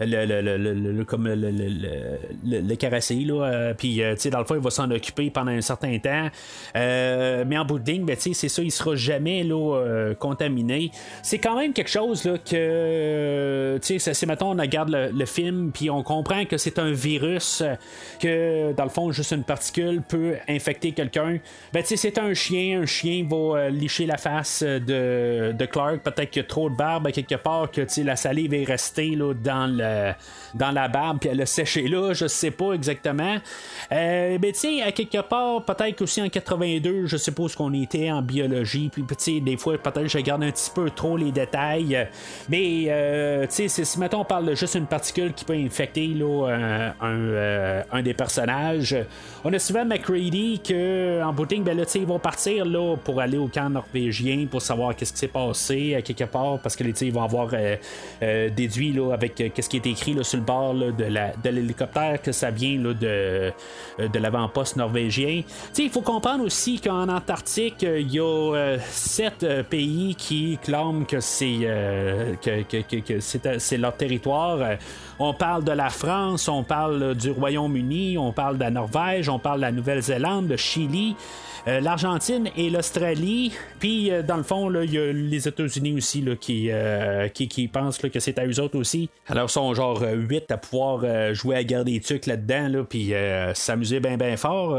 le, comme le, caresser, là, puis dans le fond, il va s'en occuper pendant un certain temps. mais en bout de ligne, ben, c'est ça, il sera jamais là, contaminé. C'est quand même quelque chose là, que, tu sais, c'est mettons, on regarde le, film, puis on comprend que c'est un virus, que dans le fond, juste une particule peut infecter quelqu'un. Ben, tu sais, c'est un chien, un chien va euh, licher la face de, de Clark, peut-être qu'il y a trop de barbe quelque part, que, la salive est restée là, dans, le, dans la barbe, puis elle a séché là, je sais pas exactement. Euh, ben, tu sais, à quelque part, peut-être qu'aussi en 82, je suppose qu'on était en biologie, puis, tu sais, des fois, peut-être je regarde un petit peu trop les détails, mais, euh, tu sais, si mettons on parle de juste une particule qui peut infecter là, un, euh, un, des personnages, on a souvent McCready que en booting, ben là, ils vont partir là, pour aller au camp norvégien pour savoir qu'est-ce qui s'est passé à quelque part, parce que ils vont avoir euh, déduit là, avec qu'est-ce qui est écrit là, sur le bord là, de l'hélicoptère que ça vient là, de, de l'avant-poste norvégien. Il faut comprendre aussi qu'en Antarctique, il y a sept pays qui clament que c'est que, que, que, c'est leur territoire. Euh, on parle de la France, on parle du On parle de la Norvège, on parle de la Nouvelle-Zélande, de Chili. Euh, l'Argentine et l'Australie. Puis, euh, dans le fond, il y a les États-Unis aussi là, qui, pensent que c'est à eux autres aussi. Alors, ils sont genre 8 à pouvoir jouer à garder des trucs là-dedans, là, puis s'amuser bien, bien fort.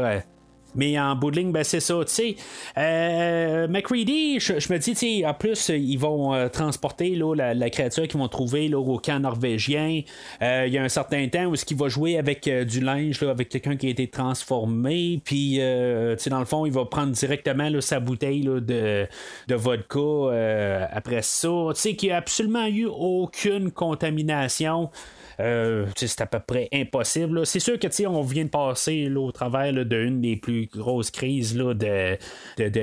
Mais en bout de ligne, ben, c'est ça. Tu sais, euh, McCready, je, me dis, en plus, ils vont euh, transporter là, la, créature qu'ils vont trouver là, au camp norvégien. Euh, il y a un certain temps où ce qu'il va jouer avec du linge, là, avec quelqu'un qui a été transformé. Puis, tu dans le fond, il va prendre directement sa bouteille de, de vodka après ça. Tu sais, a absolument eu aucune contamination. Euh, c'est à peu près impossible. C'est sûr que on vient de passer au travers d'une des plus grosses crises là, de,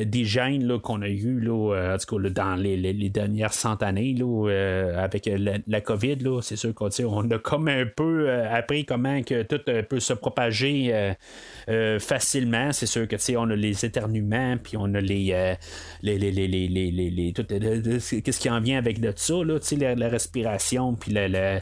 d'hygiène qu'on a eu là, euh, en tout cas, dans les, dernières cent années euh, avec la, COVID. C'est sûr qu'on on a comme un peu appris comment que tout peut se propager facilement. C'est sûr que on a les éternuements, puis on a les, les, les, les, les, les, qu'est-ce qui en vient avec de ça, la, la respiration, puis la,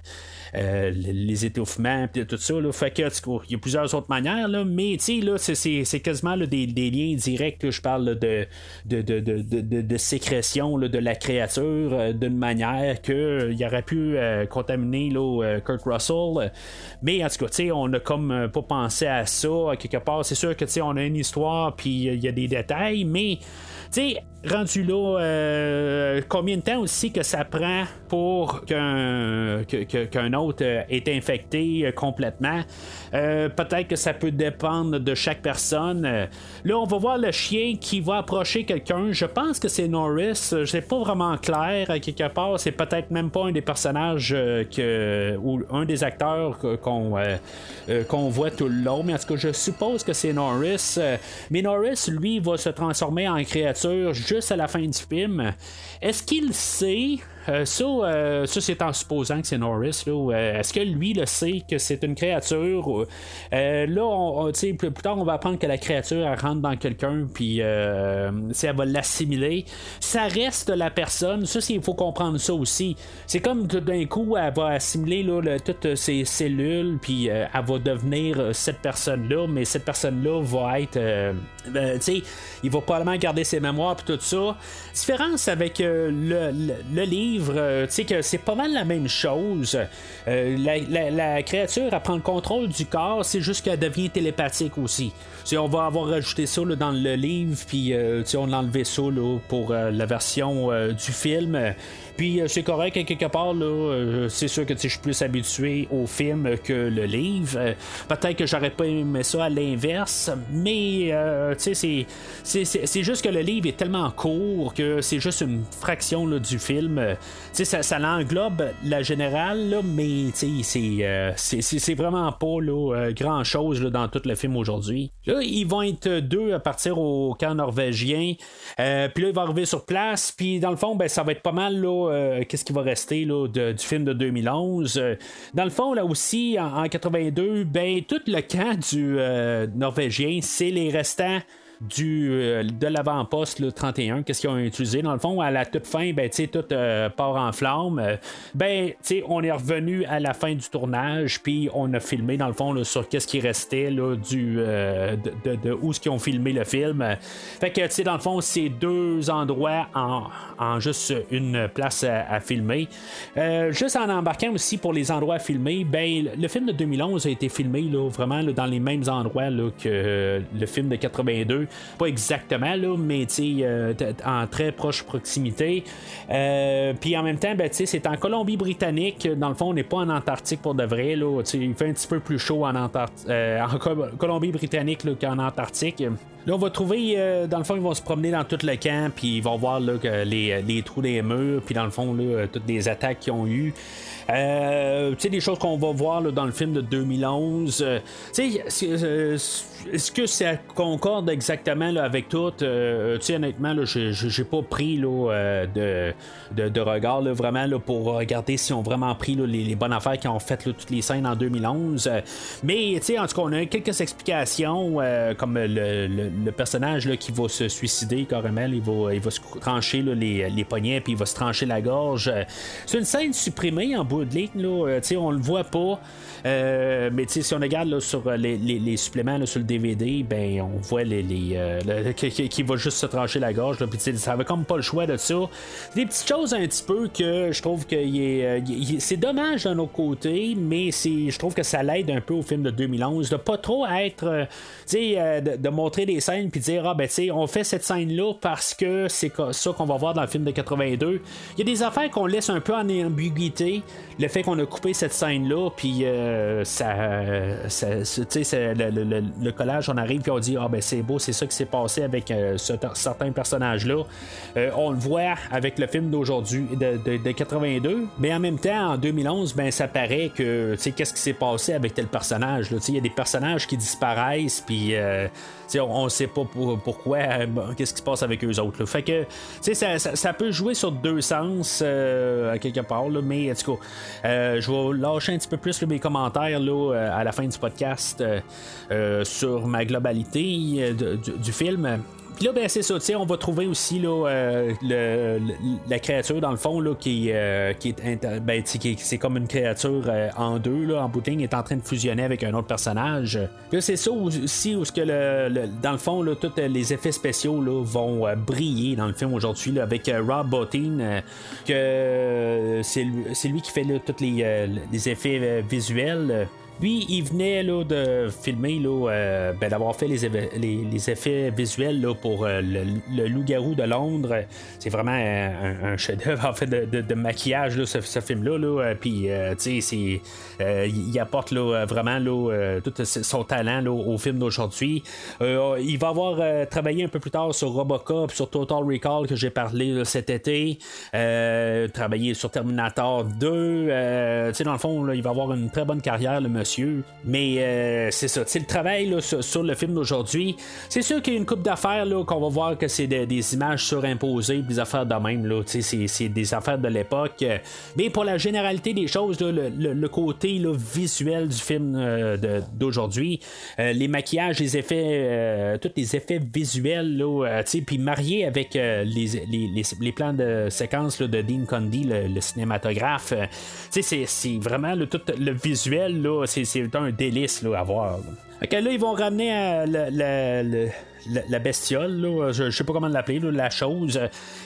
euh, les étouffements, tout ça. Là. Il y a plusieurs autres manières, là, mais là, c'est, quasiment des, liens directs. je parle de, de, de, de, de sécrétion de la créature euh, d'une manière qu'il euh, aurait pu contaminer là, Kurt Russell. Mais en tout cas, on n'a comme pas pensé à ça quelque part. C'est sûr que on a une histoire, puis il y a des détails, mais tu sais, rendu là, euh, combien de temps aussi que ça prend pour qu'un autre est infecté euh, complètement? Euh, peut-être que ça peut dépendre de chaque personne. là, on va voir le chien qui va approcher quelqu'un. Je pense que c'est Norris. C'est pas vraiment clair quelque part. C'est peut-être même pas un des personnages que, ou un des acteurs qu'on qu'on voit tout le long. Mais en tout cas, je suppose que c'est Norris. mais Norris, lui, va se transformer en créature juste à la fin du film. Est-ce qu'il sait euh, euh, ça, c'est en supposant que c'est Norris. Euh, est-ce que lui le sait que c'est une créature Là, on, plus, plus, tard, on va apprendre que la créature rentre dans quelqu'un, puis elle va l'assimiler, ça reste la personne. Ça, il faut comprendre ça aussi. C'est comme tout d'un coup, elle va assimiler là, toutes ses cellules, puis elle va devenir cette personne-là, mais cette personne-là va être. Ben, il va probablement garder ses mémoires, puis tout ça. Différence avec le, le livre euh, tu sais que c'est pas mal la même chose. Euh, la, créature, elle prend le contrôle du corps, c'est juste qu'elle devient télépathique aussi. On va avoir rajouté ça dans le livre, puis euh, on a enlevé ça pour la version du film. Puis euh, c'est correct, quelque part, là, euh, c'est sûr que je suis plus habitué au film que le livre. Euh, peut-être que j'aurais pas aimé ça à l'inverse, mais c'est, c'est juste que le livre est tellement court que c'est juste une fraction du film. ça, ça l'englobe la générale, là, mais c'est, c'est, vraiment pas grand chose dans tout le film aujourd'hui. Là, ils vont être deux à partir au camp norvégien. puis là, ils vont arriver sur place. Puis dans le fond, ben, ça va être pas mal là, qu'est-ce qui va rester là, du film de 2011. dans le fond, là aussi, en, en 82, ben, tout le camp du norvégien, c'est les restants du, euh, de l'avant-poste le 31, qu'est-ce qu'ils ont utilisé? Dans le fond, à la toute fin, ben, tout euh, part en flamme. Euh, ben, on est revenu à la fin du tournage, puis on a filmé, dans le fond, sur qu'est-ce qui restait là, du, de, de, où ce qu'ils ont filmé le film. Fait que, tu dans le fond, c'est deux endroits en, en, juste une place à, filmer. juste en embarquant aussi pour les endroits à filmer, ben, le film de 2011 a été filmé là, vraiment dans les mêmes endroits que le film de 82 pas exactement, là, mais euh, en très proche proximité. Euh, puis en même temps, ben, c'est en Colombie-Britannique. Dans le fond, on n'est pas en Antarctique pour de vrai. Là, il fait un petit peu plus chaud en, euh, en Colombie-Britannique qu'en Antarctique. Là, on va trouver, dans le fond, ils vont se promener dans tout le camp, puis ils vont voir là, les, les, trous des murs, puis dans le fond, là, toutes les attaques qu'ils ont eues. Euh, tu sais, des choses qu'on va voir dans le film de 2011. Euh, tu sais, euh, est-ce que ça concorde exactement avec tout? tu sais, honnêtement, j'ai pas pris là, de, de, regard vraiment là, pour regarder si on vraiment pris les, bonnes affaires qui ont fait toutes les scènes en 2011. mais, tu sais, en tout cas, on a quelques explications, comme le, personnage là, qui va se suicider carrément, il va, il va se trancher les, les poignets, puis il va se trancher la gorge. C'est une scène supprimée en bout de là, euh, on le voit pas. Euh, mais si on regarde sur euh, les, suppléments sur le DVD, ben on voit les, qui, va juste se trancher la gorge. Puis ça avait comme pas le choix de ça. Des petites choses un petit peu que je trouve que c'est dommage d'un autre côté, mais je trouve que ça l'aide un peu au film de 2011 de pas trop être, de, de, montrer des scènes puis dire ah ben tu on fait cette scène là parce que c'est ça qu'on va voir dans le film de 82. Il y a des affaires qu'on laisse un peu en ambiguïté le fait qu'on a coupé cette scène-là, puis euh, ça, ça le, collage, on arrive, puis on dit, ah ben c'est beau, c'est ça qui s'est passé avec euh, certains personnages-là. Euh, on le voit avec le film d'aujourd'hui, de, de, 82, mais en même temps, en 2011, ben ça paraît que, tu sais, qu'est-ce qui s'est passé avec tel personnage, il y a des personnages qui disparaissent, puis on ne sait pas pourquoi, qu'est-ce qui se passe avec eux autres. Fait que, ça, ça, peut jouer sur deux sens, à quelque part, mais en tout euh, je vais lâcher un petit peu plus mes commentaires là, euh, à la fin du podcast euh, sur ma globalité du, film. Puis là, ben, c'est ça, on va trouver aussi là, euh, la créature, dans le fond, là, qui, euh, qui est. Ben, c'est comme une créature euh, en deux, là, en bout est en train de fusionner avec un autre personnage. Puis là, c'est ça aussi où, que le, dans le fond, là, tous les effets spéciaux là, vont briller dans le film aujourd'hui avec Rob Bottin, que c'est lui, qui fait tous les, les effets visuels. Lui, il venait là, de filmer, là, euh, ben, d'avoir fait les, effets visuels là, pour euh, le, Loup-garou de Londres. C'est vraiment un, chef-d'œuvre en fait, de, maquillage, là, ce, film-là. Là. Puis, euh, tu sais, il apporte là, vraiment là, tout son talent au film d'aujourd'hui. il va avoir travaillé un peu plus tard sur Robocop, sur Total Recall que j'ai parlé cet été. travaillé sur Terminator 2. tu sais, dans le fond, il va avoir une très bonne carrière, le monsieur. Mais euh, c'est ça. le travail sur, le film d'aujourd'hui, c'est sûr qu'il y a une coupe d'affaires qu'on va voir que c'est des images surimposées, des affaires de même. c'est, des affaires de l'époque. Mais pour la généralité des choses, le, côté visuel du film euh, d'aujourd'hui, euh, les maquillages, les effets, tous les effets visuels, puis mariés avec les, plans de séquence de Dean Condy, le, cinématographe, c'est, vraiment tout le visuel, c'est c'est un délice là, à voir. Là. là, ils vont ramener euh, la, bestiole, je, sais pas comment l'appeler, la chose.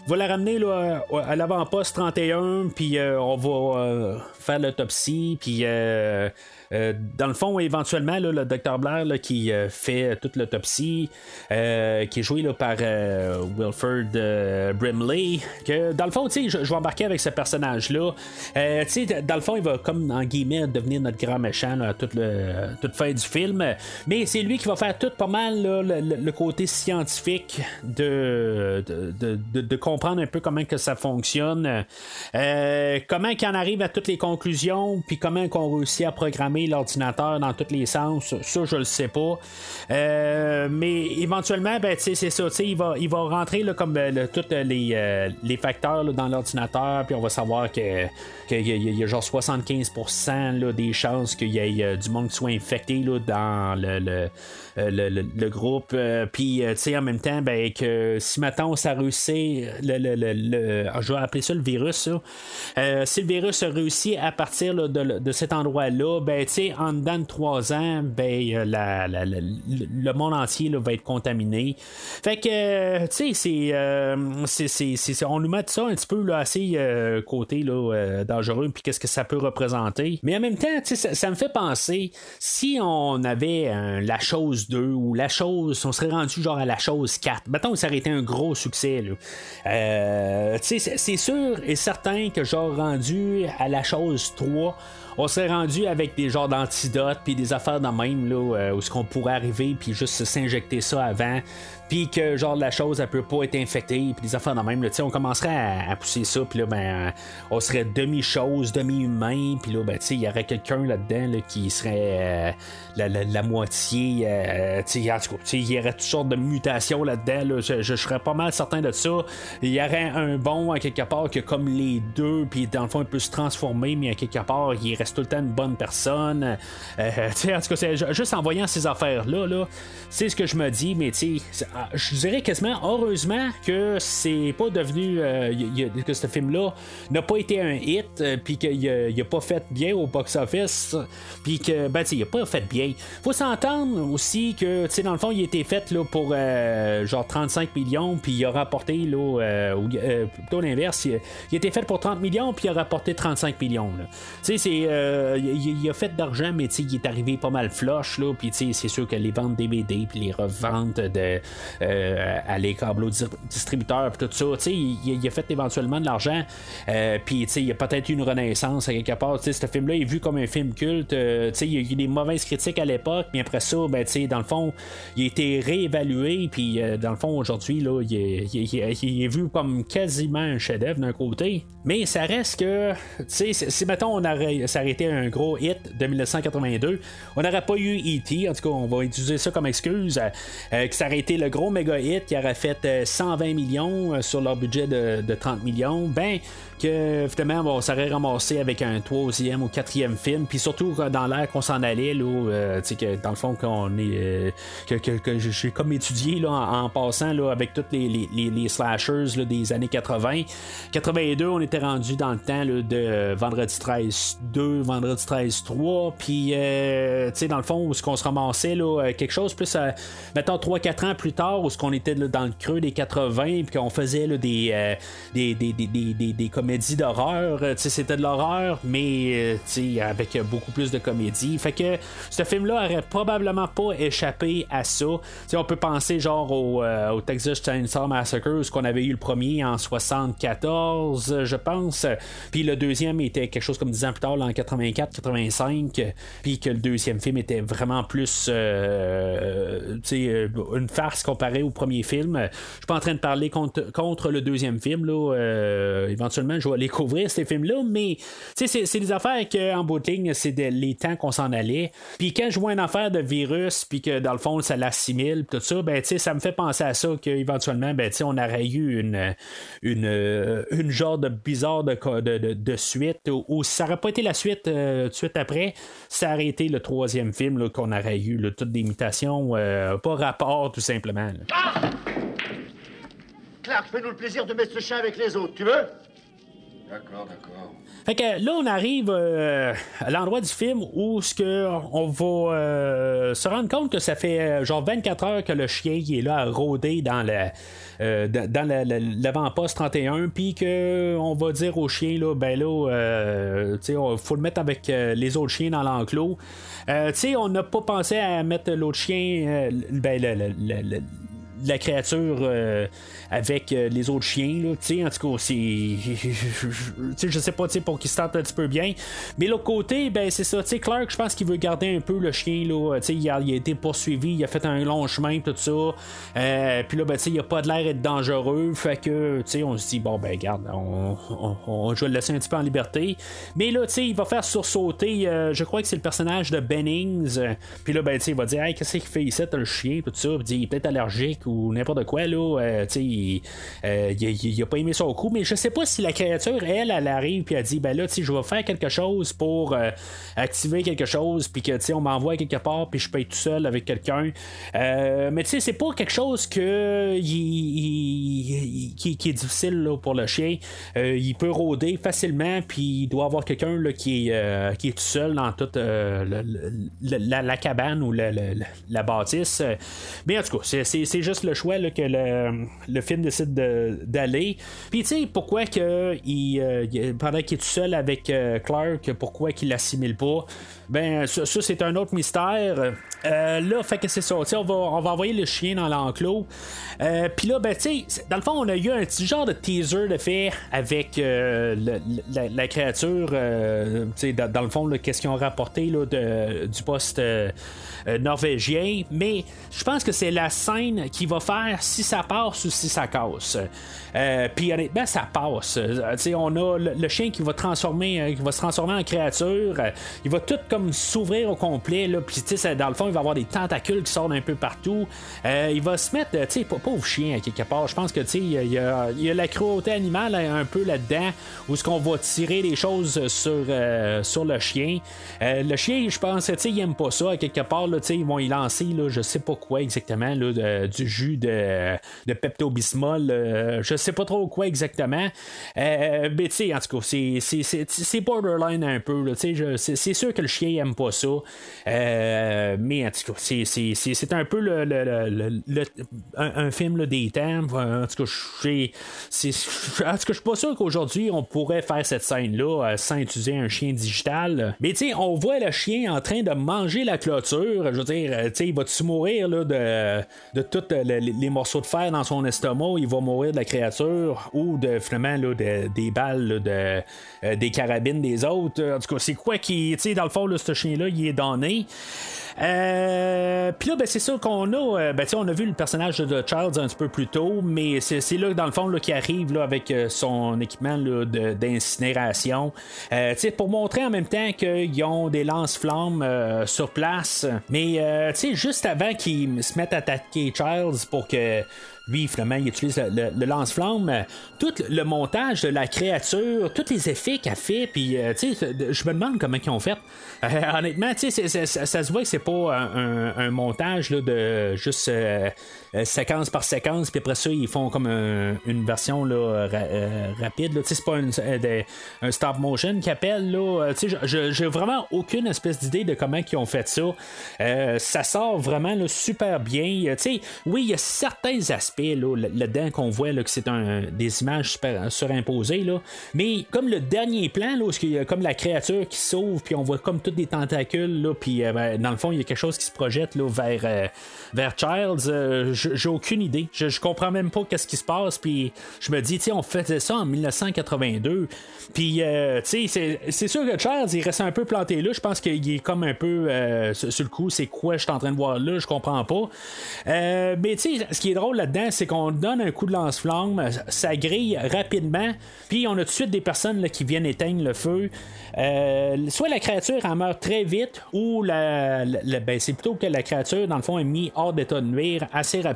Ils vont la ramener là, à l'avant-poste 31, puis euh, on va euh, faire l'autopsie, puis euh, dans le fond, éventuellement, le docteur Blair qui euh, fait toute l'autopsie, euh, qui est joué par Wilford Brimley, que dans le fond, je, vais embarquer avec ce personnage-là. dans le fond, il va comme en guillemets devenir notre grand méchant à toute, fin du film. Mais c'est lui qui va faire tout pas mal le, côté scientifique de comprendre un peu comment ça fonctionne, euh, comment qu'on arrive à toutes les conclusions, puis comment qu'on réussit à programmer l'ordinateur dans tous les sens, ça je le sais pas. Euh, mais éventuellement, ben, c'est ça, il va, il va rentrer là, comme tous les, les facteurs dans l'ordinateur, puis on va savoir que qu'il y, a genre 75% des chances qu'il y ait du monde qui soit infecté là, dans le euh, le, groupe. Euh, puis, euh, tu sais, en même temps, ben, que si maintenant ça réussit, le, le, ah, je vais appeler ça le virus, si le virus a réussi à partir de, cet endroit-là, ben, tu sais, en dedans de trois ans, ben, le monde entier va être contaminé. Fait que, tu sais, c'est, on nous met ça un petit peu là, assez côté là, dangereux, puis qu'est-ce que ça peut représenter. Mais en même temps, ça, me fait penser, si on avait la chose 2 ou la chose, on serait rendu genre à la chose 4. Mettons que ça aurait été un gros succès. Euh, c'est sûr et certain que genre rendu à la chose 3, on serait rendu avec des genres d'antidotes puis des affaires de même là, euh, où ce qu'on pourrait arriver puis juste s'injecter ça avant puis que genre la chose elle peut pas être infectée puis des affaires de même là, on commencerait à, pousser ça puis là ben on serait demi chose demi humain puis là ben il y aurait quelqu'un là-dedans qui serait euh, la, moitié euh, il y aurait toutes sortes de mutations là-dedans je, serais pas mal certain de ça. Il y aurait un bon à quelque part que comme les deux puis dans le fond il peut se transformer mais à quelque part il reste tout le temps une bonne personne. Euh, en tout cas juste en voyant ces affaires là c'est ce que je me dis mais tu ah, je dirais quasiment heureusement que c'est pas devenu euh, que ce film-là n'a pas été un hit, euh, puis qu'il a, pas fait bien au box-office, puis que ben il a pas fait bien. Faut s'entendre aussi que tu dans le fond il a été fait là pour euh, genre 35 millions, puis il a rapporté là plutôt l'inverse, il, a été fait pour 30 millions, puis il a rapporté 35 millions. Tu sais c'est il, a fait d'argent, mais il est arrivé pas mal flush là, puis c'est sûr que les ventes DVD puis les reventes de euh, à les câbleaux distributeurs tout ça. Il, il, a fait éventuellement de l'argent. Euh, puis il y a peut-être une renaissance à quelque part. ce film-là est vu comme un film culte. Euh, il y a eu des mauvaises critiques à l'époque, mais après ça, ben, dans le fond, il a été réévalué. Puis dans le fond, aujourd'hui, là, il, est, vu comme quasiment un chef-d'œuvre d'un côté. Mais ça reste que, si, si mettons, on aurait, ça aurait été un gros hit de 1982, on n'aurait pas eu E.T. En tout cas, on va utiliser ça comme excuse. que ça aurait été le gros méga hit qui aurait fait 120 euh, millions euh, sur leur budget de, de 30 millions, ben que finalement bon, on s'aurait ramassé avec un troisième ou quatrième film, puis surtout dans l'air qu'on s'en allait, là, euh, que dans le fond qu'on est que, que, j'ai comme étudié là, en, passant là, avec tous les, les, slashers là, des années 80. 82, on était rendu dans le temps là, de Vendredi 13 2, Vendredi 13 3, puis dans le fond où ce qu'on se ramassait là, quelque chose plus mettons 3-4 ans plus tard où ce qu'on était dans le creux des 80 puis qu'on faisait là, euh, des, des, des, des, des, comédies d'horreur. Euh, c'était de l'horreur, mais euh, avec beaucoup plus de comédie. Fait que ce film-là aurait probablement pas échappé à ça. On peut penser genre au, au Texas Chainsaw Massacre, ce qu'on avait eu le premier en 74, je pense. Puis le deuxième était quelque chose comme 10 ans plus tard, en 84-85. Puis que le deuxième film était vraiment plus une farce comparé au premier film. Je suis pas en train de parler contre, contre le deuxième film. Là. Euh, éventuellement, je vais aller couvrir ces films-là, mais c'est, des affaires qu'en bout de ligne, c'est les temps qu'on s'en allait. Puis quand je vois une affaire de virus, puis que dans le fond, ça l'assimile, tout ça, ben, ça me fait penser à ça qu'éventuellement, ben, on aurait eu une, une, une genre de bizarre de, de, de, suite, ou, ça n'aurait pas été la suite euh, de suite après, ça aurait été le troisième film qu'on aurait eu, là, toutes des imitations, euh, pas rapport tout simplement. Ah Clark, fais-nous le plaisir de mettre ce chien avec les autres, tu veux? D'accord, d'accord. Fait que là, on arrive euh, à l'endroit du film où ce que on va euh, se rendre compte que ça fait euh, genre 24 heures que le chien est là à rôder dans le dans l'avant-poste 31, puis que on va dire au chien là, ben là, tu faut le mettre avec les autres chiens dans l'enclos. tu sais, on n'a pas pensé à mettre l'autre chien, ben le la créature avec les autres chiens. Là, en tout cas, c'est. je sais pas pour qu'il se tente un petit peu bien. Mais l'autre côté, ben c'est ça. Clark, je pense qu'il veut garder un peu le chien. Là, il, a, il a été poursuivi, il a fait un long chemin, tout ça. Puis là, ben, il a pas de l'air d'être dangereux. Fait que, on se dit, bon, ben, garde, on, on, le laisser un petit peu en liberté. Mais là, tu sais, il va faire sursauter, euh, je crois que c'est le personnage de Bennings. Puis là, ben, tu sais, il va dire, hey, qu'est-ce qu'il fait ici, le chien, tout ça. Puis il est peut-être allergique ou n'importe quoi, là. Euh, tu il, euh, il, a pas aimé son coup. Mais je sais pas si la créature, elle, elle arrive, puis elle dit, ben là, je vais faire quelque chose pour activer quelque chose, puis que, on m'envoie quelque part, puis je paye tout seul avec quelqu'un. mais tu sais, c'est pas quelque chose que qui, est difficile pour le chien. il peut rôder facilement, puis il doit avoir quelqu'un qui, euh, qui est tout seul dans toute euh, la, cabane ou la, bâtisse. Mais en tout cas, c'est juste le choix que le, film décide d'aller. Puis tu sais, pourquoi que il, euh, pendant qu'il est tout seul avec Clark, pourquoi qu'il l'assimile pas? Ben, ça, c'est un autre mystère. là, fait que c'est ça. On va, on va envoyer le chien dans l'enclos. Puis là, ben, tu sais, dans le fond, on a eu un petit genre de teaser de fait avec la, créature, euh, dans, dans, le fond, qu'est-ce qu'ils ont rapporté là, de, du poste euh, euh, norvégien, mais je pense que c'est la scène qui va faire si ça passe ou si ça casse. Euh, puis honnêtement, ça passe. Euh, on a le, chien qui va qui va se transformer en créature. il va tout s'ouvrir au complet. Là, puis dans le fond, il va avoir des tentacules qui sortent un peu partout. il va se mettre, tu sais, pauvre chien quelque part. Je pense que il y a, y a la cruauté animale un peu là-dedans, où ce qu'on va tirer des choses sur, sur le chien. le chien, je pense, tu sais, il aime pas ça quelque part ils vont y lancer, là, je sais pas quoi exactement, là, du jus de, de Pepto-Bismol, euh, je sais pas trop quoi exactement. Euh, mais tu sais, en tout cas, c'est borderline un peu. C'est sûr que le chien aime pas ça. Euh, mais en tout cas, c'est un peu le, le, un, film des temps. En tout cas, je suis pas sûr qu'aujourd'hui on pourrait faire cette scène-là sans utiliser un chien digital. Mais tu on voit le chien en train de manger la clôture je veux dire, euh, il va-tu mourir là, de, de tous euh, les, morceaux de fer dans son estomac, il va mourir de la créature ou de finalement là, des balles de, euh, des carabines des autres? En tout cas, c'est quoi qui, tu dans le fond, ce chien-là, il est donné. Euh, Puis là, ben, c'est sûr qu'on a. Euh, ben, on a vu le personnage de Childs un petit peu plus tôt, mais c'est là, dans le fond, qui arrive là, avec euh, son équipement d'incinération. Euh, pour montrer en même temps qu'ils ont des lance-flammes sur place. Mais juste avant qu'ils se mettent à attaquer Childs pour que lui, finalement, il utilise le, lance-flamme. Tout le montage de la créature, tous les effets qu'elle fait, puis, tu sais, je me demande comment ils ont fait. honnêtement, tu sais, ça, se voit que c'est pas un, montage là, de juste euh, euh, séquence par séquence, puis après ça, ils font comme une version là, euh, rapide. Là. C'est pas un stop motion qui appelle. Là. J'ai vraiment aucune espèce d'idée de comment ils ont fait ça. ça sort vraiment super bien. oui, il y a certains aspects là-dedans qu'on voit là, que c'est un, des images super, surimposées. Là. Mais comme le dernier plan, là, où il y a comme la créature qui s'ouvre, puis on voit comme toutes des tentacules, là, puis ben, dans le fond, il y a quelque chose qui se projette là, vers, euh, vers Childs. Euh, j'ai aucune idée. Je, je, comprends même pas qu'est-ce qui se passe. Puis je me dis, on faisait ça en 1982. Puis, euh, tu sais, c'est sûr que Childs, il reste un peu planté là. Je pense qu'il est comme un peu sur, le coup, c'est quoi je suis en train de voir là, je comprends pas. mais tu sais, ce qui est drôle là-dedans, c'est qu'on donne un coup de lance-flamme, ça grille rapidement, puis on a tout de suite des personnes là, qui viennent éteindre le feu. soit la créature en meurt très vite, ou la, ben, c'est plutôt que la créature, dans le fond, est mise hors d'état de nuire assez rapidement.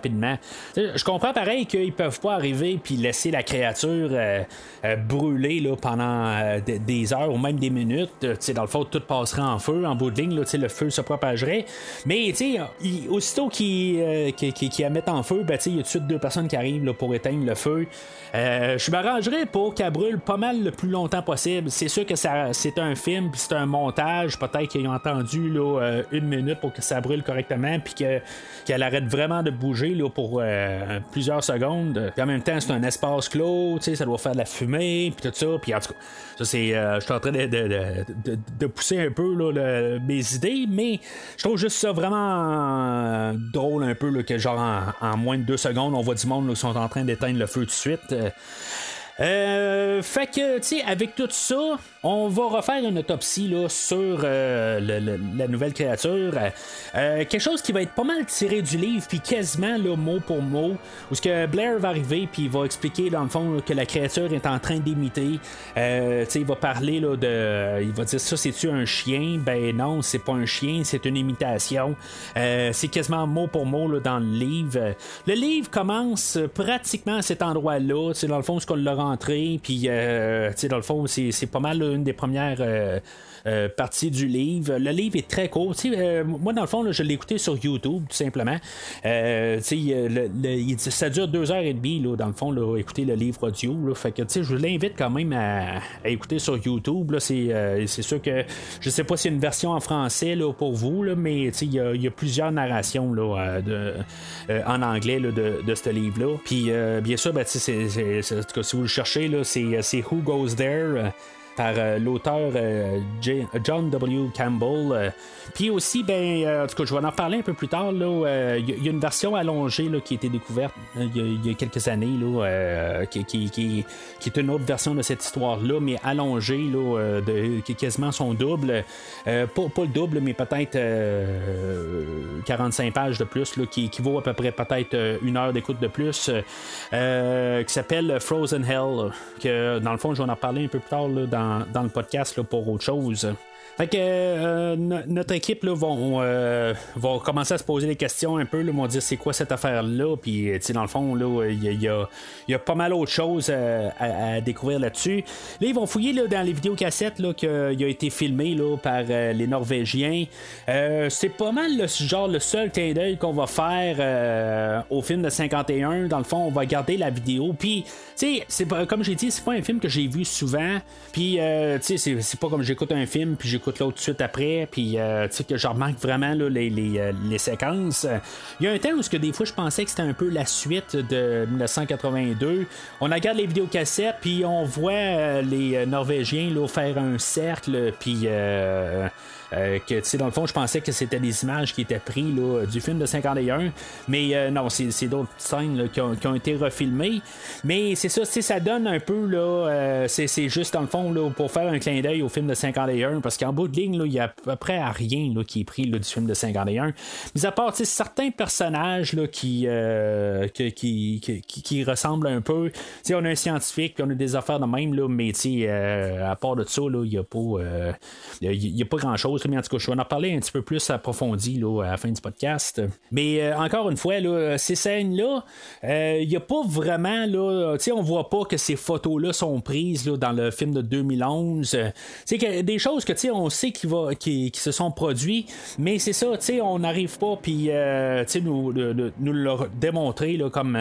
Je comprends pareil qu'ils peuvent pas arriver puis laisser la créature euh, euh, brûler là, pendant euh, des heures ou même des minutes. dans le fond, tout passerait en feu. En bout de ligne, le feu se propagerait. Mais aussitôt qu'ils qu qu qu mettent en feu, ben, il y a tout de suite deux personnes qui arrivent pour éteindre le feu. je m'arrangerais pour qu'elle brûle pas mal le plus longtemps possible. C'est sûr que c'est un film, c'est un montage. Peut-être qu'ils ont entendu une minute pour que ça brûle correctement, puis qu'elle arrête vraiment de bouger là, pour plusieurs secondes. Puis en même temps, c'est un espace clos, ça doit faire de la fumée, puis tout ça. Puis en tout cas, ça c'est, je suis en train de, pousser un peu là, mes idées, mais je trouve juste ça vraiment drôle un peu que genre en, moins de deux secondes, on voit du monde qui sont en train d'éteindre le feu tout de suite. Euh, fait que, tu sais, avec tout ça, on va refaire une autopsie là, sur euh, la nouvelle créature. Euh, quelque chose qui va être pas mal tiré du livre, puis quasiment là, mot pour mot. Où ce que Blair va arriver, puis il va expliquer dans le fond que la créature est en train d'imiter. il va parler là, de. Il va dire ça, c'est-tu un chien? Ben non, c'est pas un chien, c'est une imitation. c'est quasiment mot pour mot là, dans le livre. Le livre commence pratiquement à cet endroit-là. Dans le fond, ce qu'on l'a puis dans le fond, c'est pas mal une des premières euh, partie du livre. Le livre est très court. Euh, moi, dans le fond, je l'ai écouté sur YouTube, tout simplement. Euh, ça dure deux heures et demie, là, dans le fond, écouter le livre audio. fait que je vous l'invite quand même à, écouter sur YouTube. C'est, sûr que je sais pas si a une version en français pour vous, mais il y, a plusieurs narrations en anglais de, de ce livre-là. Puis bien sûr, ben, si vous le cherchez, c'est Who Goes There par euh, l'auteur euh, John W. Campbell. Euh. Puis aussi, ben, en tout cas, je vais en parler un peu plus tard. Il y, a une version allongée là, qui a été découverte il y, a quelques années, là, qui, est une autre version de cette histoire-là, mais allongée, là, qui est quasiment son double. pas, pas, le double, mais peut-être 45 pages de plus, là, qui, vaut à peu près peut-être une heure d'écoute de plus, qui s'appelle Frozen Hell. Que, dans le fond, je vais en parler un peu plus tard là, dans dans, le podcast là, pour autre chose. Fait que euh, notre équipe là, vont, euh, va commencer à se poser des questions un peu. Là, vont dire c'est quoi cette affaire-là? Puis dans le fond, il y, y, a, pas mal d'autres choses à, découvrir là-dessus. Là, ils vont fouiller là, dans les vidéocassettes là, qui a été filmé là, par euh, les Norvégiens. c'est pas mal le, genre le seul clin d'œil qu'on va faire au film de 51. Dans le fond, on va garder la vidéo. Puis, tu sais, comme j'ai dit, c'est pas un film que j'ai vu souvent. Puis, tu sais, c'est pas comme j'écoute un film puis j'écoute l'autre tout de suite après, puis euh, tu sais que je remarque vraiment là, les, les, euh, les, séquences. Il y a un temps où que des fois je pensais que c'était un peu la suite de 1982. On regarde les vidéocassettes, puis on voit euh, les Norvégiens là, faire un cercle, puis euh, que, tu sais, dans le fond, je pensais que c'était des images qui étaient prises là, du film de 51, mais euh, non, c'est, d'autres scènes qui, ont, été refilmées. Mais c'est ça, ça donne un peu, là, euh, c'est, juste dans le fond, là, pour faire un clin d'œil au film de 51, parce qu'en bout de ligne, il y a à peu près à rien là, qui est pris là, du film de 51. Mais à part certains personnages là, qui, qui, qui, qui, ressemblent un peu. sais on a un scientifique, on a des affaires de même, là, mais à part de ça, il n'y a pas, y a pas grand-chose mais en tout je vais en parler un petit peu plus approfondi là, à la fin du podcast. Mais euh, encore une fois, là, ces scènes-là, il euh, n'y a pas vraiment, là, on voit pas que ces photos-là sont prises là, dans le film de 2011. C'est des choses que on sait qui, va, se sont produites, mais c'est ça, on n'arrive pas, puis euh, nous, nous, nous le démontrer là, comme.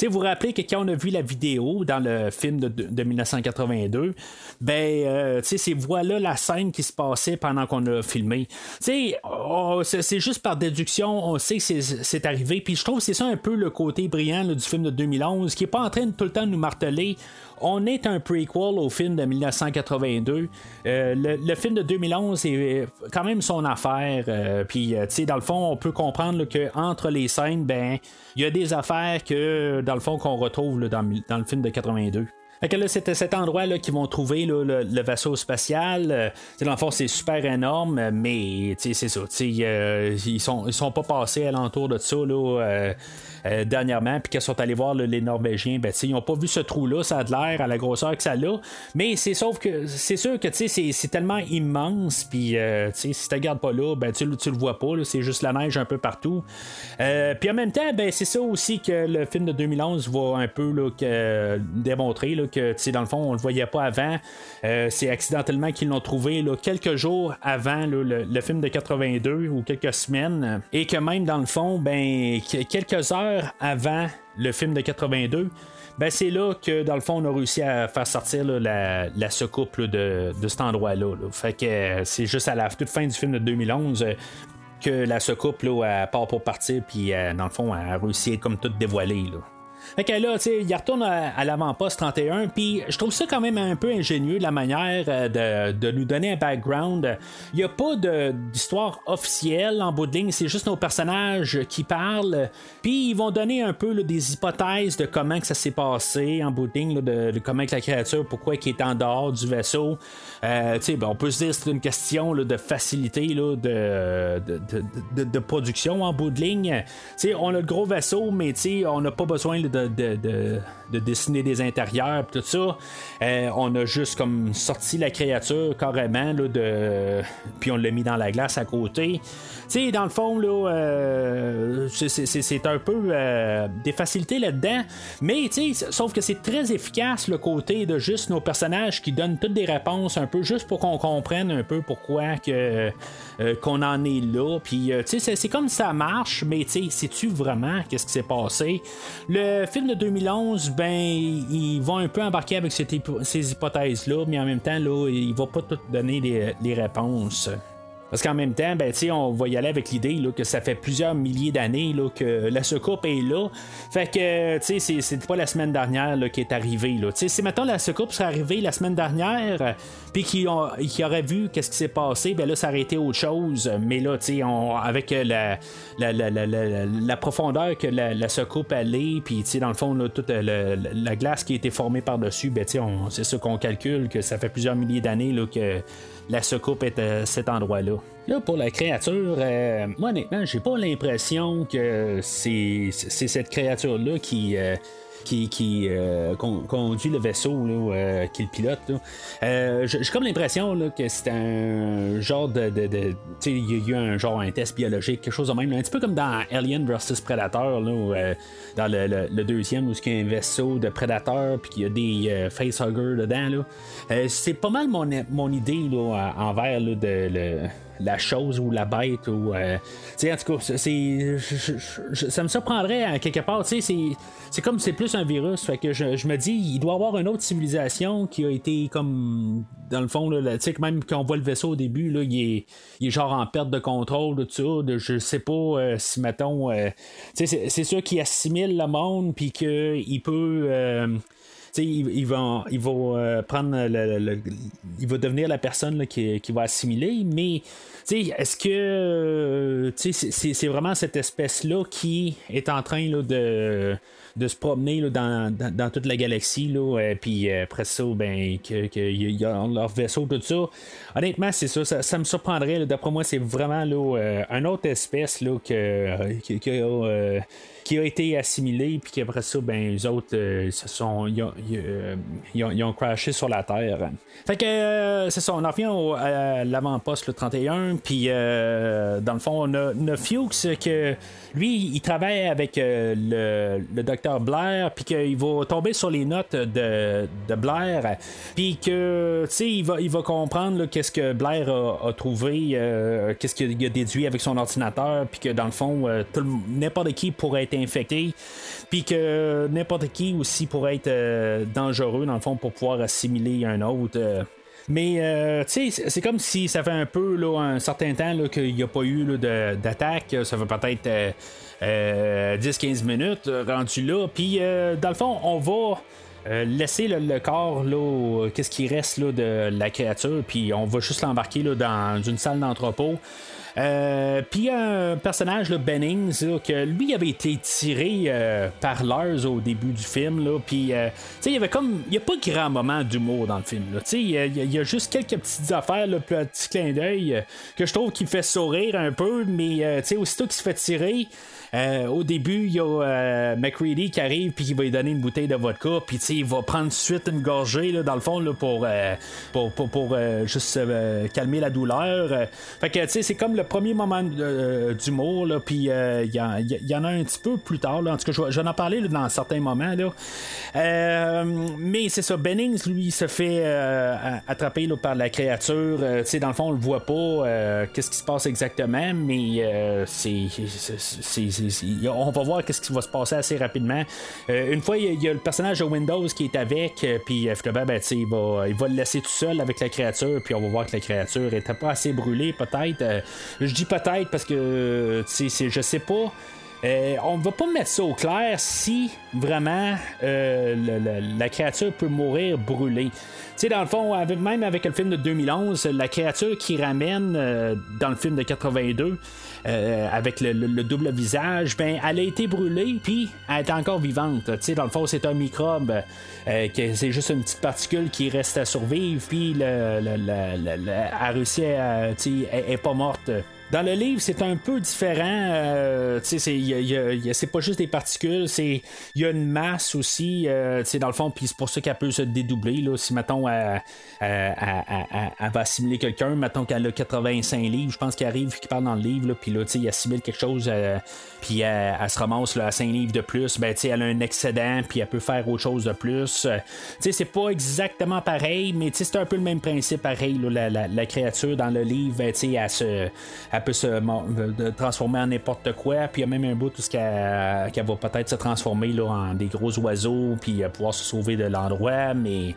vous vous rappelez que quand on a vu la vidéo dans le film de, de 1982, ben, c'est voilà la scène qui se passait pendant qu'on a filmé. Oh, c'est juste par déduction, on sait que c'est arrivé. Puis je trouve que c'est ça un peu le côté brillant du film de 2011, qui est pas en train de tout le temps nous marteler. On est un prequel au film de 1982. Euh, le, film de 2011 est quand même son affaire. Euh, puis, euh, tu sais, dans le fond, on peut comprendre que entre les scènes, ben, il y a des affaires que, dans le fond, qu'on retrouve dans, dans le film de 82. Là, c'était cet endroit là qu'ils vont trouver le, vaisseau spatial. Euh, fond, c'est super énorme, mais c'est ça. Euh, ils sont ils sont pas passés alentour de ça là, euh, euh, dernièrement, puis qu'ils sont allés voir les Norvégiens. Ben, ils n'ont pas vu ce trou-là, ça a de l'air à la grosseur que ça a. Mais c'est sauf que c'est sûr que c'est tellement immense, puis si tu regardes pas là, ben, tu, tu le vois pas. C'est juste la neige un peu partout. puis en même temps, ben, c'est ça aussi que le film de 2011 va un peu démontrer. Que dans le fond, on le voyait pas avant. Euh, c'est accidentellement qu'ils l'ont trouvé là, quelques jours avant le, film de 82 ou quelques semaines. Et que même dans le fond, ben quelques heures avant le film de 82, ben c'est là que dans le fond on a réussi à faire sortir la, la secoupe de, de, cet endroit-là. Fait que c'est juste à la toute fin du film de 2011 que la secoupe là, part pour partir, puis dans le fond, elle a réussi à comme tout dévoiler. Là. Fait que là, tu sais, il retourne à, l'avant-poste 31, puis je trouve ça quand même un peu ingénieux, la manière euh, de, de nous donner un background. Il n'y a pas d'histoire officielle en bout de ligne, c'est juste nos personnages qui parlent, puis ils vont donner un peu des hypothèses de comment que ça s'est passé en bout de ligne, de, comment que la créature, pourquoi elle est en dehors du vaisseau. Euh, ben, on peut se dire que c'est une question de facilité de, de, de, production en bout de ligne. sais on a le gros vaisseau, mais on n'a pas besoin de the the the de, dessiner des intérieurs tout ça. Euh, on a juste comme sorti la créature carrément là, de puis on l'a mis dans la glace à côté. Tu sais, dans le fond, là, euh, c'est un peu euh, des facilités là-dedans, mais tu sais, sauf que c'est très efficace le côté de juste nos personnages qui donnent toutes des réponses un peu juste pour qu'on comprenne un peu pourquoi que qu'on en est là. Puis, tu sais, c'est comme ça marche, mais tu sais, sais-tu vraiment qu'est-ce qui s'est passé? Le film de 2011, ben, il va un peu embarquer avec ces hypothèses-là, mais en même temps, là, il va pas tout donner les réponses. Parce qu'en même temps, ben, on va y aller avec l'idée que ça fait plusieurs milliers d'années que la secoupe est là. Fait que c'est pas la semaine dernière qui est arrivée. Si maintenant la secoupe serait arrivée la semaine dernière, puis qui aurait vu qu'est-ce qui s'est passé, ben là, ça aurait été autre chose. Mais là, on, avec la, la, la, la, profondeur que la, secoupe allait, puis dans le fond, toute la, glace qui a été formée par-dessus, ben, c'est ça qu'on calcule, que ça fait plusieurs milliers d'années que la secoupe est à cet endroit-là. Là, pour la créature, euh, moi honnêtement, j'ai pas l'impression que c'est cette créature-là qui, euh, qui, euh, conduit le vaisseau, là, euh, qui le pilote. Euh, j'ai comme l'impression que c'est un genre de. de, sais, il y a eu un genre un test biologique, quelque chose de même. Un petit peu comme dans Alien vs Predator, là, dans le, deuxième, où il y a un vaisseau de Predator, puis qu'il y a des facehuggers dedans. c'est pas mal mon, mon idée là, envers de. Le, la chose ou la bête ou euh, en tout cas c'est ça me surprendrait quelque part c'est c'est comme c'est plus un virus fait que je, me dis il doit y avoir une autre civilisation qui a été comme dans le fond là, même quand on voit le vaisseau au début là, il, est, il est genre en perte de contrôle de tout ça je sais pas euh, si mettons euh, c'est, sûr qu'il assimile le monde puis qu'il peut il, va, il va euh, prendre il va devenir la personne qui, qui, va assimiler, mais est-ce que euh, c'est vraiment cette espèce-là qui est en train de, de se promener dans, dans, toute la galaxie, là, euh, puis après ça, ben, que, y a leur vaisseau, tout ça. Honnêtement, c'est ça, ça, me surprendrait. D'après moi, c'est vraiment là, un autre espèce là, que, qui a été assimilé, puis qu'après ça, ben, eux autres, se sont, ils ont, ils, ont, crashé sur la Terre. Fait que, euh, c'est ça, on en revient à l'avant-poste, le 31, puis euh, dans le fond, on a, on Fuchs que lui, il travaille avec le, le docteur Blair, puis qu'il va tomber sur les notes de, Blair, puis que, tu sais, il va, il va comprendre qu'est-ce que Blair a, trouvé, qu'est-ce qu'il a déduit avec son ordinateur, puis que dans le fond, n'importe qui pourrait être infecté, puis que n'importe qui aussi pourrait être euh, dangereux, dans le fond, pour pouvoir assimiler un autre. Euh. Mais euh, tu sais, c'est comme si ça fait un peu là, un certain temps qu'il n'y a pas eu d'attaque. Ça fait peut-être 10-15 minutes rendu là. Puis dans le fond, on va laisser le, corps, là, qu'est-ce qui reste là, de la créature, puis on va juste l'embarquer dans une salle d'entrepôt. Euh, puis un personnage, le Bennings, que lui avait été tiré euh, par Lars au début du film. Là, puis, euh, il y avait comme. Il n'y a pas grand moment d'humour dans le film. Il y, y, a juste quelques petites affaires, le petit clin d'œil, que je trouve qui fait sourire un peu, mais aussitôt qu'il se fait tirer. Euh, au début, il y a euh, McCready qui arrive puis qui va lui donner une bouteille de vodka, puis il va prendre suite une gorgée là, dans le fond là, pour, euh, pour, pour, juste calmer la douleur. fait que c'est comme le premier moment d'humour, puis il y, en a un petit peu plus tard. en tout cas, je, vais en parler dans certains moments. mais c'est ça, Bennings, lui, se fait attraper par la créature. dans le fond, on le voit pas. qu'est-ce qui se passe exactement, mais c'est, on va voir qu'est-ce qui va se passer assez rapidement. une fois, il y, a le personnage de Windows qui est avec, puis finalement, ben, il, va, il va le laisser tout seul avec la créature, puis on va voir que la créature était pas assez brûlée, peut-être. Euh, je dis peut-être parce que, je sais pas. Euh, on va pas mettre ça au clair si vraiment euh, la créature peut mourir brûlée. Tu sais, dans le fond, même avec le film de 2011, la créature qui ramène dans le film de 82, avec le, double visage, ben, elle a été brûlée, puis elle est encore vivante. Dans le fond, c'est un microbe, c'est juste une petite particule qui reste à survivre, puis le, le. Elle est pas morte. Dans le livre, c'est un peu différent. Euh, c'est pas juste des particules, c'est il y a une masse aussi. Euh, dans le fond, puis c'est pour ça qu'elle peut se dédoubler. Là, si mettons elle, va assimiler quelqu'un, mettons qu'elle a 85 livres, je pense qu'il arrive qu'il parle dans le livre, puis là, il assimile quelque chose, euh, puis elle, se ramasse à 5 livres de plus, ben elle a un excédent, puis elle peut faire autre chose de plus. c'est pas exactement pareil, mais c'est un peu le même principe pareil. la, créature dans le livre, ben, elle se peut se transformer en n'importe quoi. Puis il y a même un bout tout ce qu'elle va peut-être se transformer là, en des gros oiseaux, puis pouvoir se sauver de l'endroit. Mais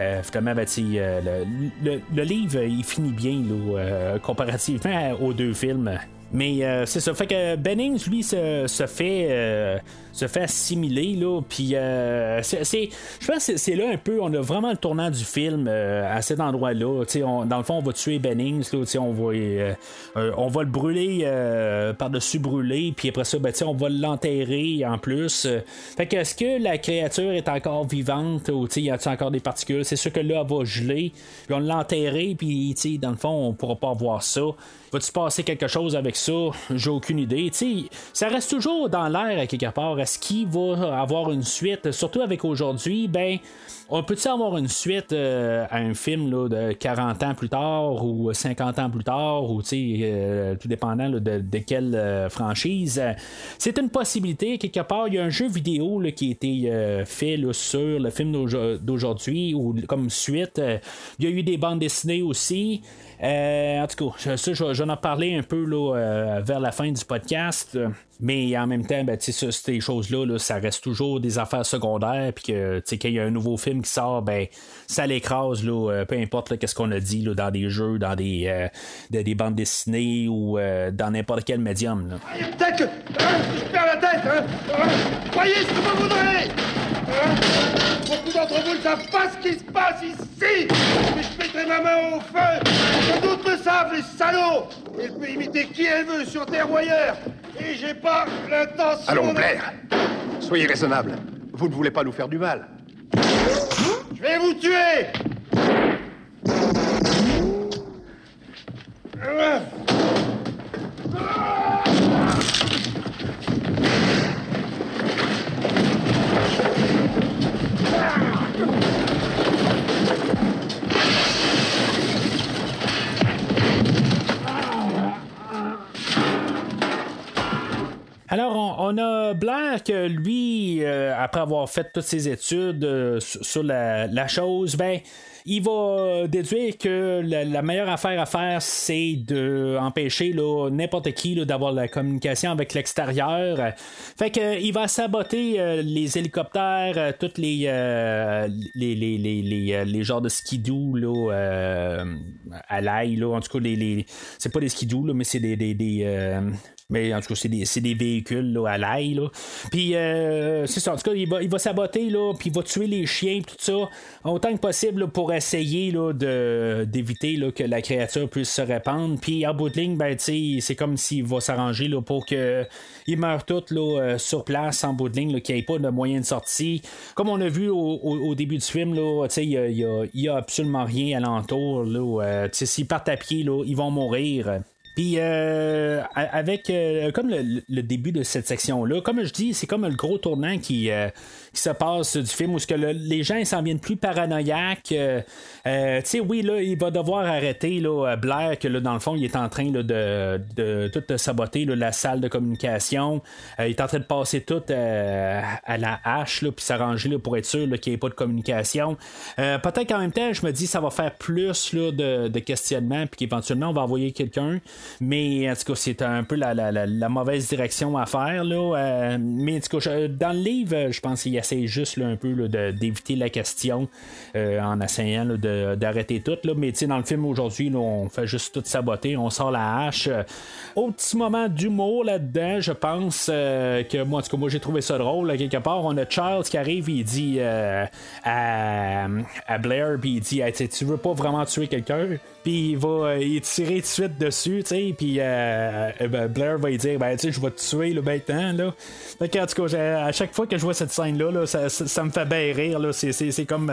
euh, finalement, ben, euh, le, le, livre, il finit bien là, euh, comparativement aux deux films. Mais euh, c'est ça. Fait que Bennings, lui, se, se fait euh, se fait assimiler là. Puis euh, c'est, je pense que c'est là un peu. On a vraiment le tournant du film à cet endroit-là. dans le fond, on va tuer Bennings. Là, on va on va le brûler par-dessus brûler. Puis après ça, ben, on va l'enterrer en plus. fait que est-ce que la créature est encore vivante ou y a encore des particules? C'est sûr que là, elle va geler. Puis on l'enterrer. Puis dans le fond, on pourra pas avoir ça. Va-tu passer quelque chose avec ça? J'ai aucune idée. ça reste toujours dans l'air à quelque part. Est-ce qu'il va avoir une suite? Surtout avec aujourd'hui, ben. On peut-tu avoir une suite euh, à un film là, de 40 ans plus tard ou 50 ans plus tard ou euh, tout dépendant de, quelle euh, franchise? C'est une possibilité. Quelque part, il y a un jeu vidéo là, qui a été fait sur le film d'aujourd'hui ou comme suite. Il y a eu des bandes dessinées aussi. En tout cas, ça, j'en ai parlé un peu là, vers la fin du podcast. Mais en même temps, ben, ces choses-là, ça reste toujours des affaires secondaires. Puis que qu'il y a un nouveau film qui sort, ben, ça l'écrase, euh, peu importe qu'est-ce qu'on a dit dans des jeux, dans des, euh, des, bandes dessinées ou euh, dans n'importe quel médium. Là. Peut-être que je perds la tête. Hein? Voyez ce que vous voudrez. Beaucoup d'entre vous ne savent pas ce qui se passe ici. Mais je mettrai ma main au feu. Que d'autres le savent, les salauds. Elle peut imiter qui elle veut sur terre ou ailleurs. Et j'ai pas l'intention. Allons, Blair. Soyez raisonnable. Vous ne voulez pas nous faire du mal. Je vais vous tuer Alors, on, a Blair que lui, euh, après avoir fait toutes ses études euh, sur la, chose, ben, il va déduire que la, meilleure affaire à faire, c'est de empêcher n'importe qui d'avoir la communication avec l'extérieur. Fait que il va saboter euh, les hélicoptères, toutes les, les, les, les, genres de skidoo là, à l'ail. En tout cas, les, c'est pas des skidoo, mais c'est des mais en tout cas, c'est des, des, véhicules là, à l'ail. Puis, euh, c'est ça. En tout cas, il va, il va saboter, là, puis il va tuer les chiens, tout ça, autant que possible pour essayer d'éviter que la créature puisse se répandre. Puis, en bout de ligne, ben, c'est comme s'il va s'arranger pour qu'ils meurent tous euh, sur place, en bout de ligne, qu'il n'y ait pas de moyen de sortie. Comme on a vu au, au, début du film, il n'y a, y a, y a, absolument rien alentour. Euh, s'ils partent à pied, ils vont mourir. Puis euh, avec comme le, début de cette section-là, comme je dis, c'est comme le gros tournant qui, qui se passe du film où que les gens s'en viennent plus paranoïaques. tu sais, oui, là, il va devoir arrêter là, Blair, que là, dans le fond, il est en train de, de, tout saboter la salle de communication. il est en train de passer tout à la hache, puis s'arranger pour être sûr qu'il n'y ait pas de communication. Peut-être qu'en même temps, je me dis ça va faire plus là, de, de questionnements, puis qu'éventuellement on va envoyer quelqu'un. Mais en tout cas, c'est un peu la, la, mauvaise direction à faire. Là. Euh, mais en tout cas, dans le livre, je pense qu'il essaie juste un peu d'éviter la question euh, en essayant d'arrêter tout. Là. Mais dans le film aujourd'hui, on fait juste tout saboter, on sort la hache. Au petit moment d'humour là-dedans, je pense euh, que moi, en tout cas, moi j'ai trouvé ça drôle. quelque part, on a Charles qui arrive, il dit à, à, Blair, puis il dit Tu veux pas vraiment tuer quelqu'un? Puis il va euh, tirer tout de suite dessus, tu sais, puis euh, euh, ben, Blair va lui dire, ben, tu sais, je vais te tuer, le maintenant, là. Fait en tout cas, à chaque fois que je vois cette scène-là, ça, me fait bien rire, là. C'est comme.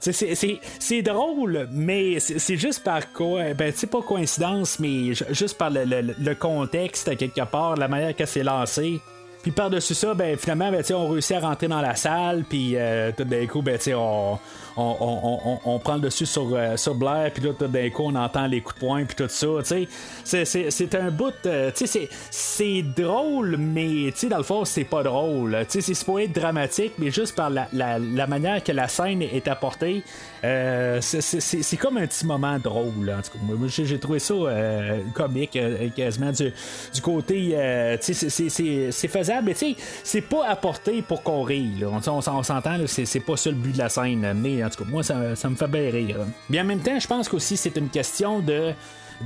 c'est drôle, mais c'est juste par quoi. Ben, tu pas coïncidence, mais juste par le, contexte, quelque part, la manière qu'elle s'est lancée. Puis par-dessus ça, ben, finalement, ben, on réussit à rentrer dans la salle, puis tout d'un coup, ben, on, on, on, prend le dessus sur, euh, sur Blair, puis là, d'un coup, on entend les coups de poing, puis tout ça. C'est un bout. Euh, c'est drôle, mais dans le fond, c'est pas drôle. C'est pas être dramatique, mais juste par la, la, la, manière que la scène est apportée, euh, c'est comme un petit moment drôle. En tout cas, j'ai trouvé ça comique, quasiment du, du côté. c'est faisable, mais c'est pas apporté pour qu'on rie. On, on, on s'entend, c'est pas ça le but de la scène. Mais en tout cas, moi, ça, me fait bien rire. Bien, en même temps, je pense qu'aussi, c'est une question de.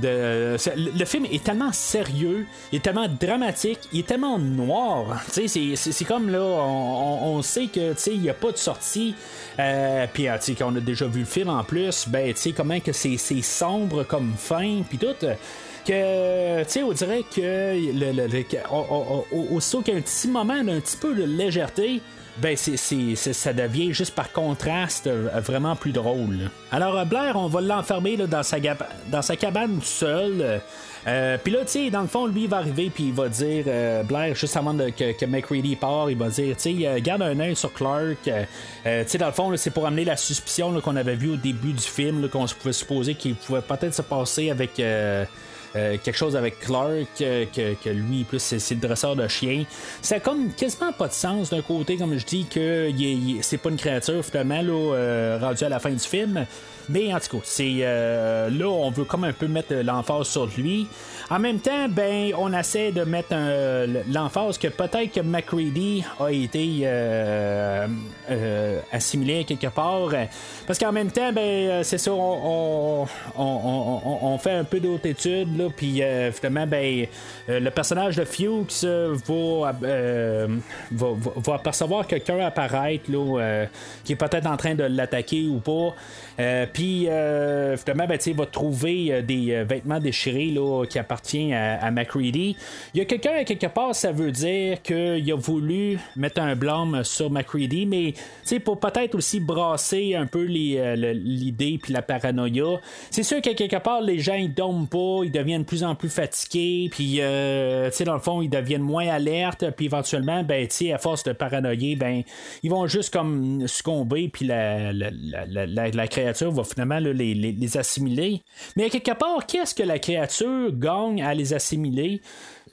Le film est tellement sérieux, il est tellement dramatique, il est tellement noir. C'est comme là, on, sait que il n'y a pas de sortie. Euh, puis qu'on a déjà vu le film en plus, ben tu comment que c'est sombre comme fin, puis tout que, tu sais, on dirait que, le, qu'il y a un petit moment un petit peu de légèreté, ben c'est, ça devient juste par contraste euh, vraiment plus drôle. Alors euh, Blair, on va l'enfermer dans, sa, cabane seul. Euh, puis là, tu dans le fond, lui, il va arriver, puis il va dire, Blair, juste avant que, que, McReady part, il va dire, tu sais, garde un œil sur Clark. tu sais, dans le fond, c'est pour amener la suspicion qu'on avait vue au début du film, qu'on pouvait supposer qu'il pouvait peut-être se passer avec euh, quelque chose avec Clark, euh, que, lui, plus c'est, le dresseur de chien. Ça a comme quasiment pas de sens d'un côté, comme je dis, que c'est pas une créature finalement là, euh, rendue à la fin du film. Mais en tout cas, c'est là on veut comme un peu mettre l'emphase sur lui. En même temps, ben, on essaie de mettre l'emphase que peut-être que McCready a été euh, euh, assimilé quelque part. Parce qu'en même temps, ben, c'est ça, on, fait un peu d'autres études, là, puis euh, ben, le personnage de Fuchs va, va, apercevoir quelqu'un apparaître, là, qui est peut-être en train de l'attaquer ou pas. Puis finalement, ben, il va trouver des vêtements déchirés là, qui appartiennent à, McCready. Il y a quelqu'un à quelque part, ça veut dire qu'il a voulu mettre un blâme sur McCready, mais pour peut-être aussi brasser un peu euh, l'idée puis la paranoïa. C'est sûr qu'à quelque part, les gens ils dorment pas, ils deviennent de plus en plus fatigués, puis euh, dans le fond, ils deviennent moins alertes, puis éventuellement, ben, à force de paranoïer, ben, ils vont juste comme succomber, puis la, la, va finalement les, les assimiler. Mais à quelque part, qu'est-ce que la créature gagne à les assimiler?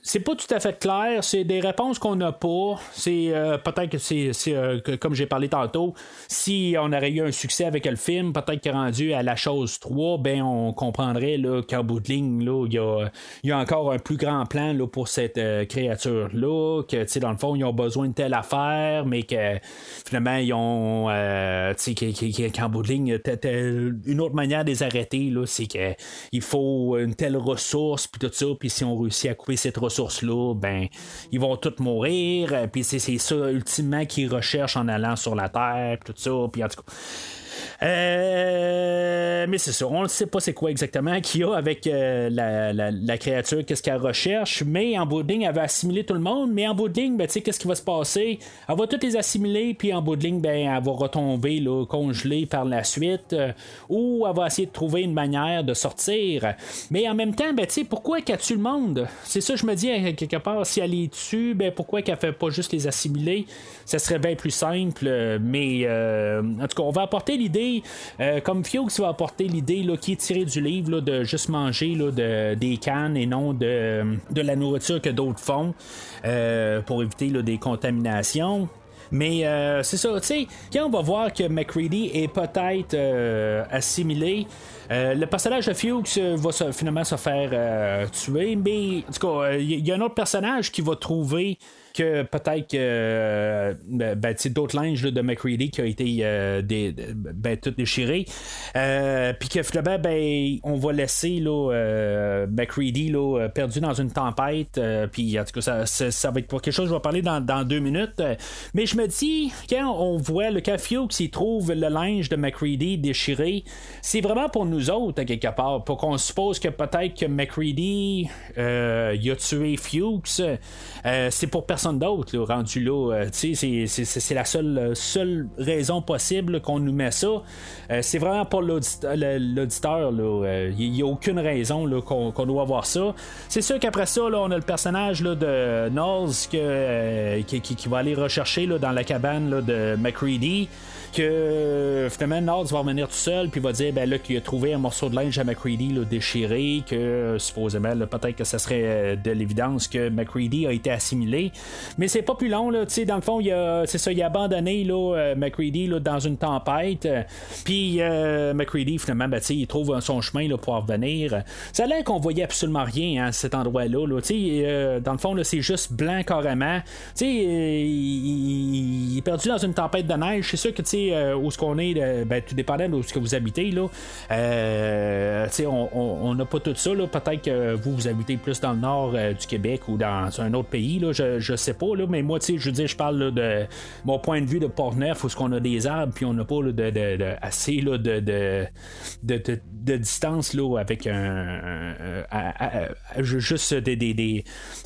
C'est pas tout à fait clair. C'est des réponses qu'on n'a pas. C'est euh, peut-être que c'est euh, comme j'ai parlé tantôt, si on aurait eu un succès avec le film, peut-être que rendu à la chose 3, ben on comprendrait qu'en bout de ligne, il y a, encore un plus grand plan là, pour cette euh, créature-là, que dans le fond, ils ont besoin de telle affaire, mais que finalement, ils ont qu'en bout de ligne, une autre manière de les arrêter, c'est qu'il faut une telle ressource, puis tout ça, puis si on réussit à couper cette ressource ressources-là, ben, ils vont tous mourir. Euh, puis c'est ça, ultimement, qu'ils recherchent en allant sur la Terre, tout ça. Puis en tout cas. Euh, mais c'est ça, on ne sait pas c'est quoi exactement qu'il y a avec euh, la, créature, qu'est-ce qu'elle recherche, mais en bout de ligne, elle va assimiler tout le monde, mais en bout de ligne, ben, qu'est-ce qui va se passer? Elle va toutes les assimiler, puis en bout de ligne, ben, elle va retomber là, congelée par la suite, euh, ou elle va essayer de trouver une manière de sortir. Mais en même temps, ben, pourquoi qu'elle tue le monde? C'est ça, je me dis, quelque part, si elle les tue, ben, pourquoi qu'elle fait pas juste les assimiler? Ça serait bien plus simple, mais en tout cas, on va apporter l'idée, euh, comme Fuchs va apporter l'idée qui est tirée du livre de juste manger de, des cannes et non de, de la nourriture que d'autres font euh, pour éviter des contaminations. Mais euh, c'est ça, tu sais, quand on va voir que McCready est peut-être assimilé, le personnage de Fuchs va finalement se faire tuer, mais en tout cas, il y a un autre personnage qui va trouver que peut-être que euh, ben, ben d'autres linges de McCready qui ont été euh, des, ben, tout déchirés. Euh, puis que finalement, ben, on va laisser là, McCready là, perdu dans une tempête. puis en tout cas, ça, ça, va être quelque chose, je vais parler dans, deux minutes. Mais je me dis, quand on voit le Cafio qui trouve le linge de McCready déchiré, c'est vraiment pour nous autres, à quelque part, pour qu'on suppose que peut-être que McCready a tué Fuchs. c'est pour personne d'autre rendu là. Euh, c'est la seule, seule raison possible qu'on nous met ça. Euh, c'est vraiment pour l'auditeur. Il n'y euh, a aucune raison qu'on doit avoir ça. C'est sûr qu'après ça, on a le personnage de Knowles qui, qui, va aller rechercher dans la cabane de McCready que finalement Nord va revenir tout seul puis va dire ben là qu'il a trouvé un morceau de linge à McCready là, déchiré que supposément peut-être que ça serait euh, de l'évidence que McCready a été assimilé. Mais c'est pas plus long là tu sais dans le fond il a c'est ça il a abandonné là euh, McCready là, dans une tempête. Puis euh, McCready finalement ben, il trouve son chemin pour revenir. Ça a l'air qu'on voyait absolument rien à cet endroit là, là euh, dans le fond c'est juste blanc carrément. Tu sais il, est perdu dans une tempête de neige. C'est sûr que tu euh, où ce qu'on est, euh, ben, tout dépendant de ce que vous habitez, là, euh, on n'a pas tout ça. Peut-être que vous, vous habitez plus dans le nord du Québec ou dans un autre pays, là, je, je sais pas, là, mais moi, je veux dire, je parle de mon point de vue de Port-Neuf, où ce qu'on a des arbres, puis on n'a pas de, assez là, de, de, distance là, avec un, juste des, des,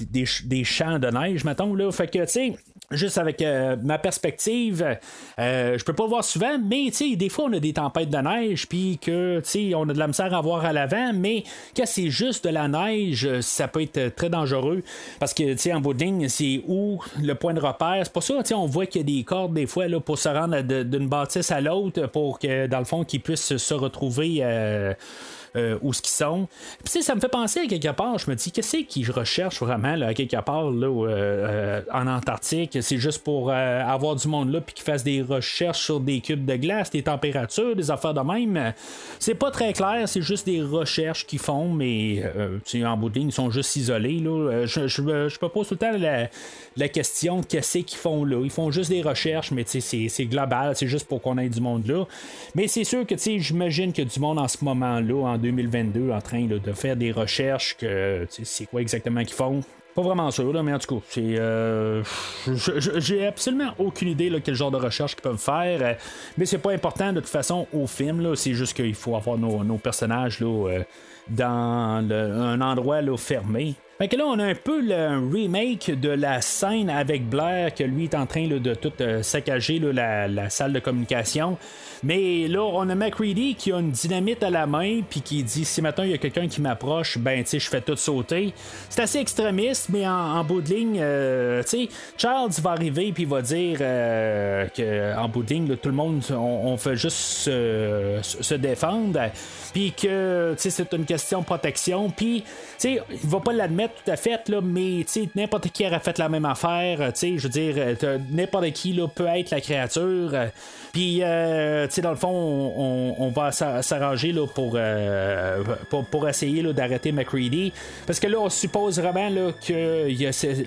des, champs de neige, mettons. Là. Fait que, tu sais, juste avec euh, ma perspective, euh, je peux pas voir souvent, mais des fois on a des tempêtes de neige, puis que on a de la misère à voir à l'avant, mais quand c'est juste de la neige, ça peut être très dangereux parce que en bout c'est où le point de repère. C'est pour ça on voit qu'il y a des cordes des fois là, pour se rendre d'une bâtisse à l'autre pour que dans le fond qu'ils puissent se retrouver. Euh, euh, où ce qu'ils sont. Puis ça me fait penser à quelque part, je me dis, qu'est-ce qu'ils recherchent vraiment là, à quelque part là, euh, euh, en Antarctique? C'est juste pour avoir du monde là puis qu'ils fassent des recherches sur des cubes de glace, des températures, des affaires de même. C'est pas très clair, c'est juste des recherches qu'ils font, mais en bout de ligne, ils sont juste isolés. Là. Je, je, me pose tout le temps la, la question qu'est-ce qu'ils font là? Ils font juste des recherches, mais c'est global, c'est juste pour qu'on ait du monde là. Mais c'est sûr que j'imagine a du monde en ce moment-là, en 2022 en train de faire des recherches que c'est quoi exactement qu'ils font. Pas vraiment sûr, là, mais en tout cas, c'est. Euh, j'ai absolument aucune idée là, quel genre de recherche qu'ils peuvent faire. Euh, mais c'est pas important de toute façon au film. C'est juste qu'il faut avoir nos, personnages là, euh, dans un endroit là, fermé. Fait que là, on a un peu le remake de la scène avec Blair, que lui est en train de tout saccager la, salle de communication. Mais là, on a McReady qui a une dynamite à la main, puis qui dit si maintenant il y a quelqu'un qui m'approche, ben, tu sais, je fais tout sauter. C'est assez extrémiste, mais en, bout de ligne, euh, tu sais, Charles va arriver, puis il va dire euh, qu'en bout de ligne, tout le monde, on, fait juste se, défendre, puis que, tu sais, c'est une question de protection, puis, tu sais, il va pas l'admettre tout à fait, là, mais, tu sais, n'importe qui aurait fait la même affaire, tu sais, je veux dire, n'importe qui, là, peut être la créature, puis, euh, tu sais, dans le fond, on, va s'arranger là, pour, euh, pour, pour, essayer d'arrêter McCready. Parce que là, on suppose vraiment là, que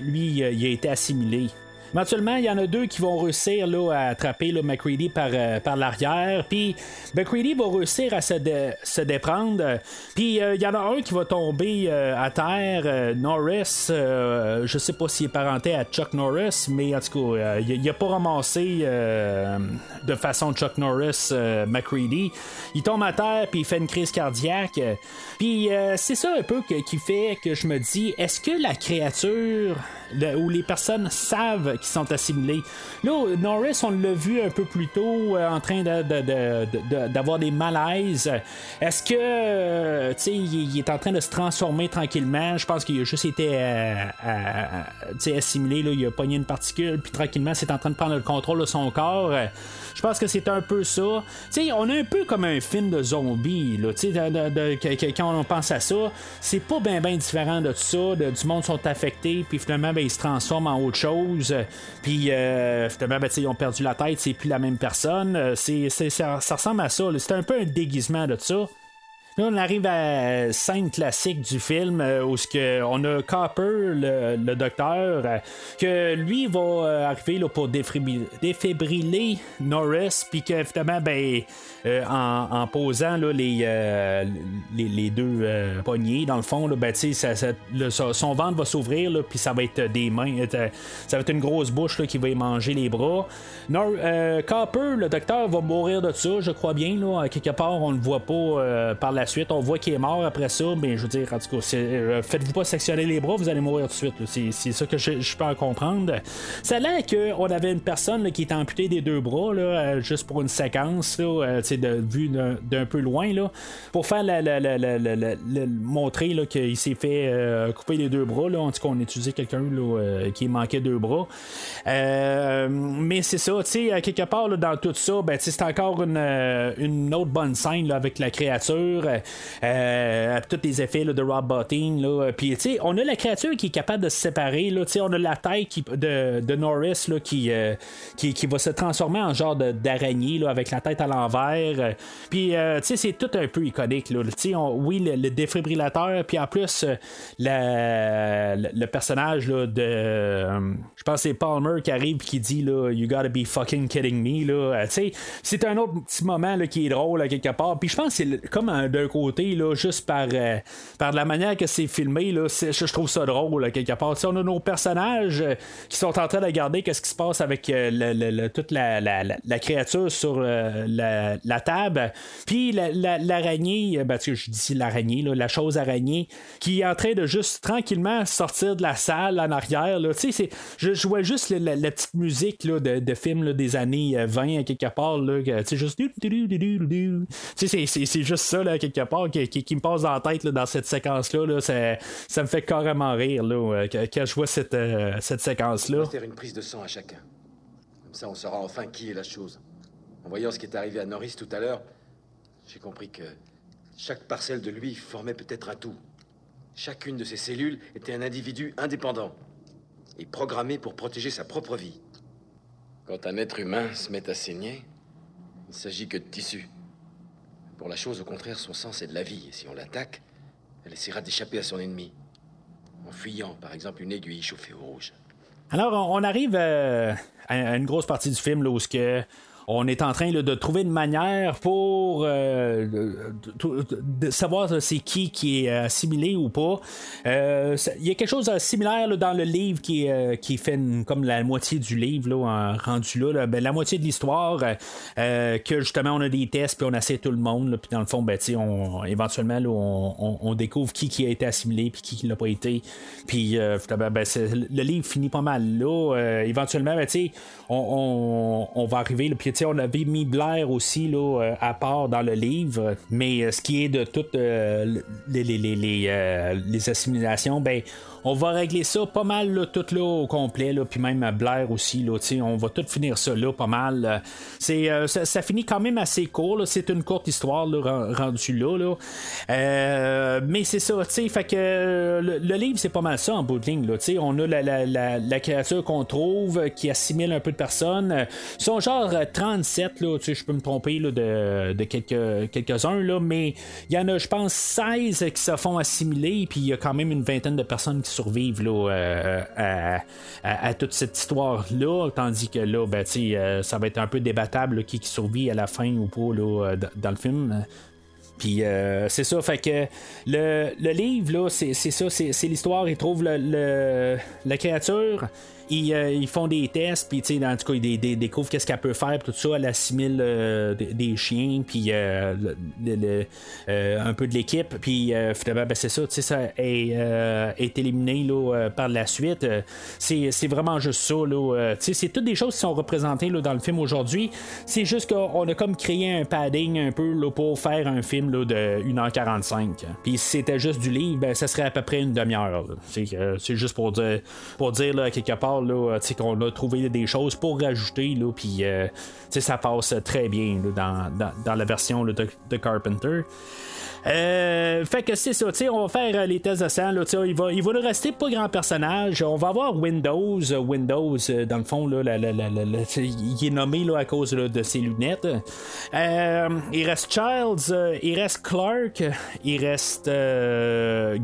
lui, il a été assimilé. Éventuellement, il y en a deux qui vont réussir là, à attraper là, McCready par, euh, par l'arrière. Puis McCready va réussir à se, se déprendre. Puis il y en a un qui va tomber à terre. Norris, je sais pas s'il est parenté à Chuck Norris, mais en tout cas, il n'a pas ramassé de façon Chuck Norris McCready. Il tombe à terre, puis il fait une crise cardiaque. Puis c'est ça un peu qui fait que je me dis, est-ce que la créature où les personnes savent sont assimilés. Là, Norris, on l'a vu un peu plus tôt euh, en train d'avoir des malaises. Est-ce que, euh, tu sais, il, est en train de se transformer tranquillement? Je pense qu'il a juste été euh, assimilé, là, il a pogné une particule, puis tranquillement, c'est en train de prendre le contrôle de son corps. Je pense que c'est un peu ça. sais, on est un peu comme un film de zombies. Là, de, de, quand on pense à ça, c'est pas bien ben différent de tout ça. du monde sont affectés, puis finalement, ben, ils se transforment en autre chose. Puis euh, finalement, ben, ils ont perdu la tête, c'est plus la même personne. Euh, c'est, ça, ça ressemble à ça. C'est un peu un déguisement de ça. Là, on arrive à scène classique du film euh, où que on a Copper, le, docteur, euh, que lui va euh, arriver là, pour défibriller Norris, puis que ben, en, posant là, les, les, deux poignées, dans le fond, ben, son ventre va s'ouvrir, puis ça va être des mains, ça va être une grosse bouche qui va manger les bras. Copper, le docteur, va mourir de ça, je crois bien. Là, quelque part, on ne le voit pas par la suite. On voit qu'il est mort après ça, mais je veux dire, en tout cas, euh, faites-vous pas sectionner les bras, vous allez mourir tout de suite. C'est ça que je, peux en comprendre. Ça a qu'on avait une personne qui est amputée des deux bras, euh, juste pour une séquence, là, euh, de vue d'un peu loin, là, pour faire la, montrer qu'il s'est fait couper les deux bras. Là. En tout cas, on utilisait quelqu'un qui manquait deux bras. mais c'est ça, tu sais, quelque part dans tout ça, ben, c'est encore une autre bonne scène avec la créature. Euh, tous les effets de Rob Bottin. Puis, on a la créature qui est capable de se séparer. Là. On a la tête de, de, Norris là, qui, euh, qui, qui, va se transformer en genre d'araignée avec la tête à l'envers. Puis, euh, c'est tout un peu iconique. Là. oui, le, défibrillateur, puis en plus, la, le, personnage là, de. je pense que c'est Palmer qui arrive et qui dit là, You gotta be fucking kidding me. C'est un autre petit moment là, qui est drôle quelque part. Puis je pense que c'est comme un, côté, juste par, euh, par la manière que c'est filmé, je, trouve ça drôle, quelque part. on a nos personnages euh, qui sont en train de regarder qu'est-ce qui se passe avec euh, toute la, créature sur la, table. Puis l'araignée, ben, je dis l'araignée, la chose araignée, qui est en train de juste tranquillement sortir de la salle en arrière. Je jouais juste la, petite musique de, de film des années 20 quelque part. C'est juste ça, là, quelque part qui, me passe dans la tête dans cette séquence-là. ça, me fait carrément rire là, euh, quand je vois cette, euh, cette séquence-là. faire une prise de sang à chacun. Comme ça, on saura enfin qui est la chose. En voyant ce qui est arrivé à Norris tout à l'heure, j'ai compris que chaque parcelle de lui formait peut-être un tout. Chacune de ces cellules était un individu indépendant et programmé pour protéger sa propre vie. Quand un être humain se met à saigner, il ne s'agit que de tissu. Pour la chose, au contraire, son sang, c'est de la vie. Et si on l'attaque, elle essaiera d'échapper à son ennemi. En fuyant, par exemple, une aiguille chauffée au rouge. Alors, on arrive euh, à une grosse partie du film là, où ce que on est en train de trouver une manière pour euh, savoir c'est qui qui est assimilé ou pas. Euh, il y a quelque chose de similaire dans le livre qui, euh, qui fait comme la moitié du livre là, rendu là, ben, la moitié de l'histoire que justement on a des tests puis on essaie tout le monde puis dans le fond ben, éventuellement on, découvre qui, qui a été assimilé puis qui, qui l'a pas été. Puis ben, le livre finit pas mal là. Éventuellement ben, on, on, va arriver puis on avait mis Blair aussi là, euh, à part dans le livre, mais euh, ce qui est de toutes euh, les, assimilations, ben on va régler ça pas mal tout là au complet, là, puis même Blair aussi, là, on va tout finir ça là pas mal. C'est, ça, finit quand même assez court, c'est une courte histoire rendue là. là. mais c'est ça, fait que le, livre c'est pas mal ça en bout de ligne. Là, on a la, la, créature qu'on trouve qui assimile un peu de personnes. Son genre 30 37, là, je peux me tromper là, de, de quelques, quelques-uns, mais il y en a, je pense, 16 qui se font assimiler, puis il y a quand même une vingtaine de personnes qui survivent là, euh, à, toute cette histoire-là, tandis que là, ben, euh, ça va être un peu débattable qui, survit à la fin ou pas là, dans le film. Puis euh, c'est ça, fait que le, le livre, là, c'est, ça, c'est, l'histoire. Il trouve le, la créature, euh, ils, font des tests, puis en tout cas, ils, découvrent qu'est-ce qu'elle peut faire, tout ça, elle assimile euh, des, chiens, puis euh, un peu de l'équipe, puis finalement, ben, c'est ça, ça est, éliminé là, par la suite. C'est, vraiment juste ça, là. c'est toutes des choses qui sont représentées là, dans le film aujourd'hui. C'est juste qu'on a comme créé un padding un peu là, pour faire un film là, de 1h45. Puis si c'était juste du livre, ben, ça serait à peu près une demi-heure. C'est, juste pour dire, pour dire là, quelque part euh, qu'on a trouvé des choses pour rajouter, puis euh, ça passe très bien dans, la version de, Carpenter. Euh, fait que c'est ça, on va faire les tests de sang. Là, il, va, il va nous rester pas grand personnage. On va avoir Windows. Windows, dans le fond, là, il est nommé là, à cause de ses lunettes. il reste Childs, il reste Clark, il reste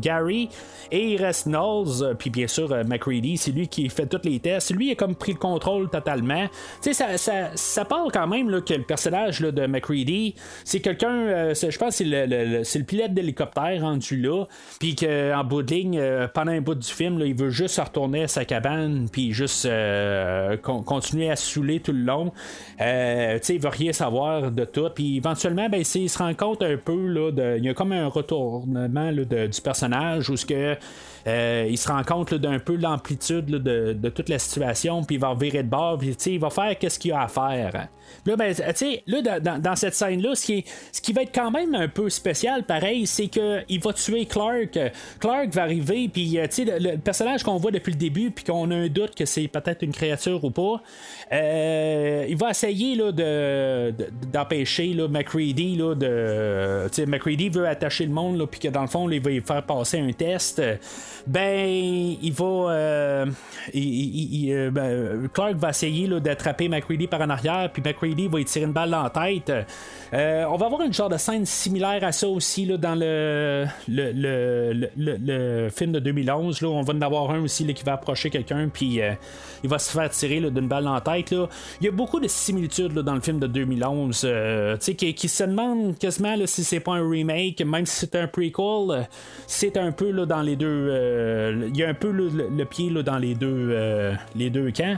Gary. Et il reste Knowles, euh, puis bien sûr euh, McCready, c'est lui qui fait tous les tests. Lui, il a comme pris le contrôle totalement. Ça, ça, ça, parle quand même que le personnage de McCready, c'est quelqu'un, euh, je pense c'est le, le, c'est le pilote d'hélicoptère rendu là, puis qu'en bout de ligne, pendant un bout du film, il veut juste retourner à sa cabane, puis juste continuer à saouler tout le long. sais, il veut rien savoir de tout, puis éventuellement, ben, il se rend compte un peu, là, de, il y a comme un retournement là, du personnage où ce que euh, il se rend compte d'un peu l'amplitude de, toute la situation, puis il va virer de bord, puis il va faire qu'est-ce qu'il a à faire. Là, ben, là dans, cette scène-là, ce qui, ce qui va être quand même un peu spécial, pareil, c'est qu'il va tuer Clark. Clark va arriver, puis euh, le, le personnage qu'on voit depuis le début, puis qu'on a un doute que c'est peut-être une créature ou pas, euh, il va essayer là, de, d'empêcher là, McCready là, de. McCready veut attacher le monde, puis que dans le fond, il va lui faire passer un test. Ben, il va. Euh, ben, Clark va essayer là, d'attraper McCready par en arrière, puis McCready va lui tirer une balle dans la tête. Euh, on va avoir une genre de scène similaire à ça aussi là, dans le le, le, le, film de 2011. Là, on va en avoir un aussi là, qui va approcher quelqu'un, puis il va se faire tirer d'une balle dans la tête. Là. Il y a beaucoup de similitudes dans le film de 2011 euh, qui, qui, se demande quasiment si c'est pas un remake, même si c'est un prequel. c'est un peu dans les deux. Euh, il y a un peu le, pied dans les deux, euh, les deux camps.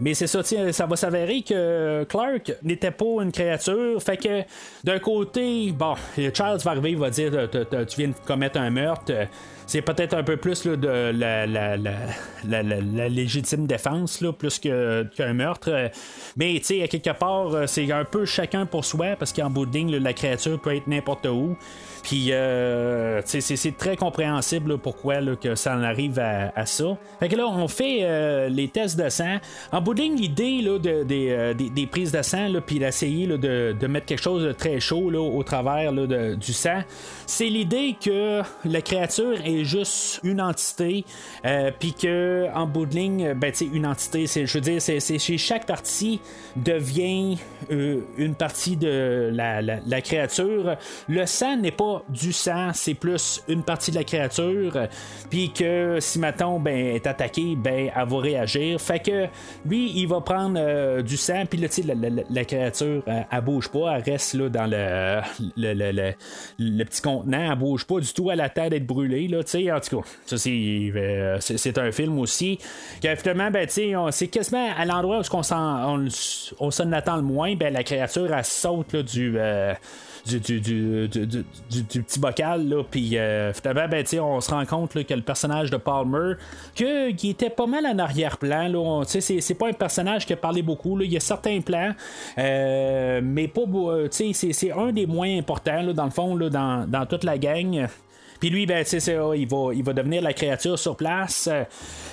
Mais c'est ça, ça va s'avérer que Clark n'était pas une créature. Fait que d'un côté, bon, Charles va arriver, il va dire Tu viens de commettre un meurtre c'est peut-être un peu plus de la, la, légitime défense, là, plus qu'un meurtre. Mais tu sais, quelque part, c'est un peu chacun pour soi, parce qu'en bout de ligne, la créature peut être n'importe où. Puis, euh, c'est très compréhensible pourquoi que ça en arrive à, ça. Fait que là, on fait euh, les tests de sang. En bout de ligne, l'idée de, euh, des, prises de sang, puis d'essayer de, de, mettre quelque chose de très chaud là, au travers du sang, c'est l'idée que la créature est juste une entité, puis que en bout de ligne, ben, une entité, je veux dire, c'est chez chaque partie devient une partie de la, la, la créature. Le sang n'est pas du sang, c'est plus une partie de la créature. Puis que si Maton ben, est attaqué, ben, elle va réagir. Fait que lui, il va prendre euh, du sang, puis la, la, la, créature, elle, bouge pas, elle reste là, dans le, le, le, petit contenant, elle bouge pas du tout à la tête d'être brûlée. Là, en tout cas, ça, euh, c'est, un film aussi. Que finalement, ben, c'est quasiment à l'endroit où on s'en, attend le moins, ben, la créature, elle saute là, du. Euh, du, petit bocal. Là, puis euh, ben, on se rend compte que le personnage de Palmer, qui était pas mal en arrière-plan, c'est, pas un personnage qui a parlé beaucoup. Il y a certains plans, euh, mais pas. C'est, un des moins importants, dans le fond, dans toute la gang. Puis lui, ben, c'est il va, il va devenir la créature sur place.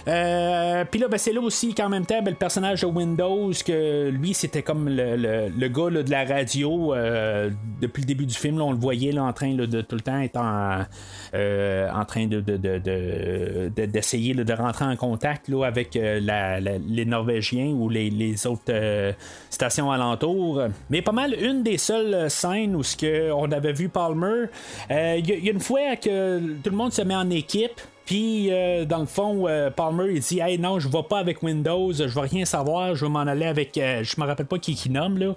Euh, puis là, ben, c'est là aussi qu'en même temps, ben, le personnage de Windows, que lui, c'était comme le, le, gars de la radio euh, depuis le début du film. on le voyait là, en train de tout le temps être en, euh, en train de, d'essayer de, rentrer en contact là, avec les Norvégiens ou les, les autres stations alentours. Mais pas mal une des seules scènes où ce on avait vu Palmer. Il y, a une fois que tout le monde se met en équipe. Puis, euh, dans le fond, euh, Palmer, il dit Hey, non, je vais pas avec Windows, je vais rien savoir, je vais m'en aller avec. Euh, je me rappelle pas qui qui nomme, là.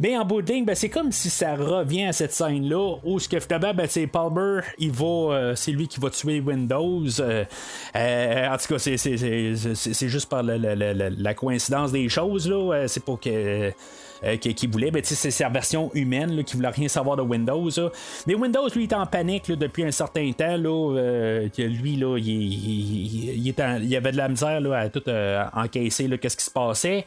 Mais en bout de ligne, ben, c'est comme si ça revient à cette scène-là, où ce que finalement, ben, c'est Palmer, il va. c'est lui qui va tuer Windows. en tout cas, c'est juste par la, la, coïncidence des choses, là. c'est pour que. Euh, qui, voulait. Ben, c'est sa version humaine qui voulait rien savoir de Windows. Mais Windows, lui, est en panique depuis un certain temps. Là, euh, lui, là, il, il, il, avait de la misère à tout euh, encaisser qu'est-ce qui se passait.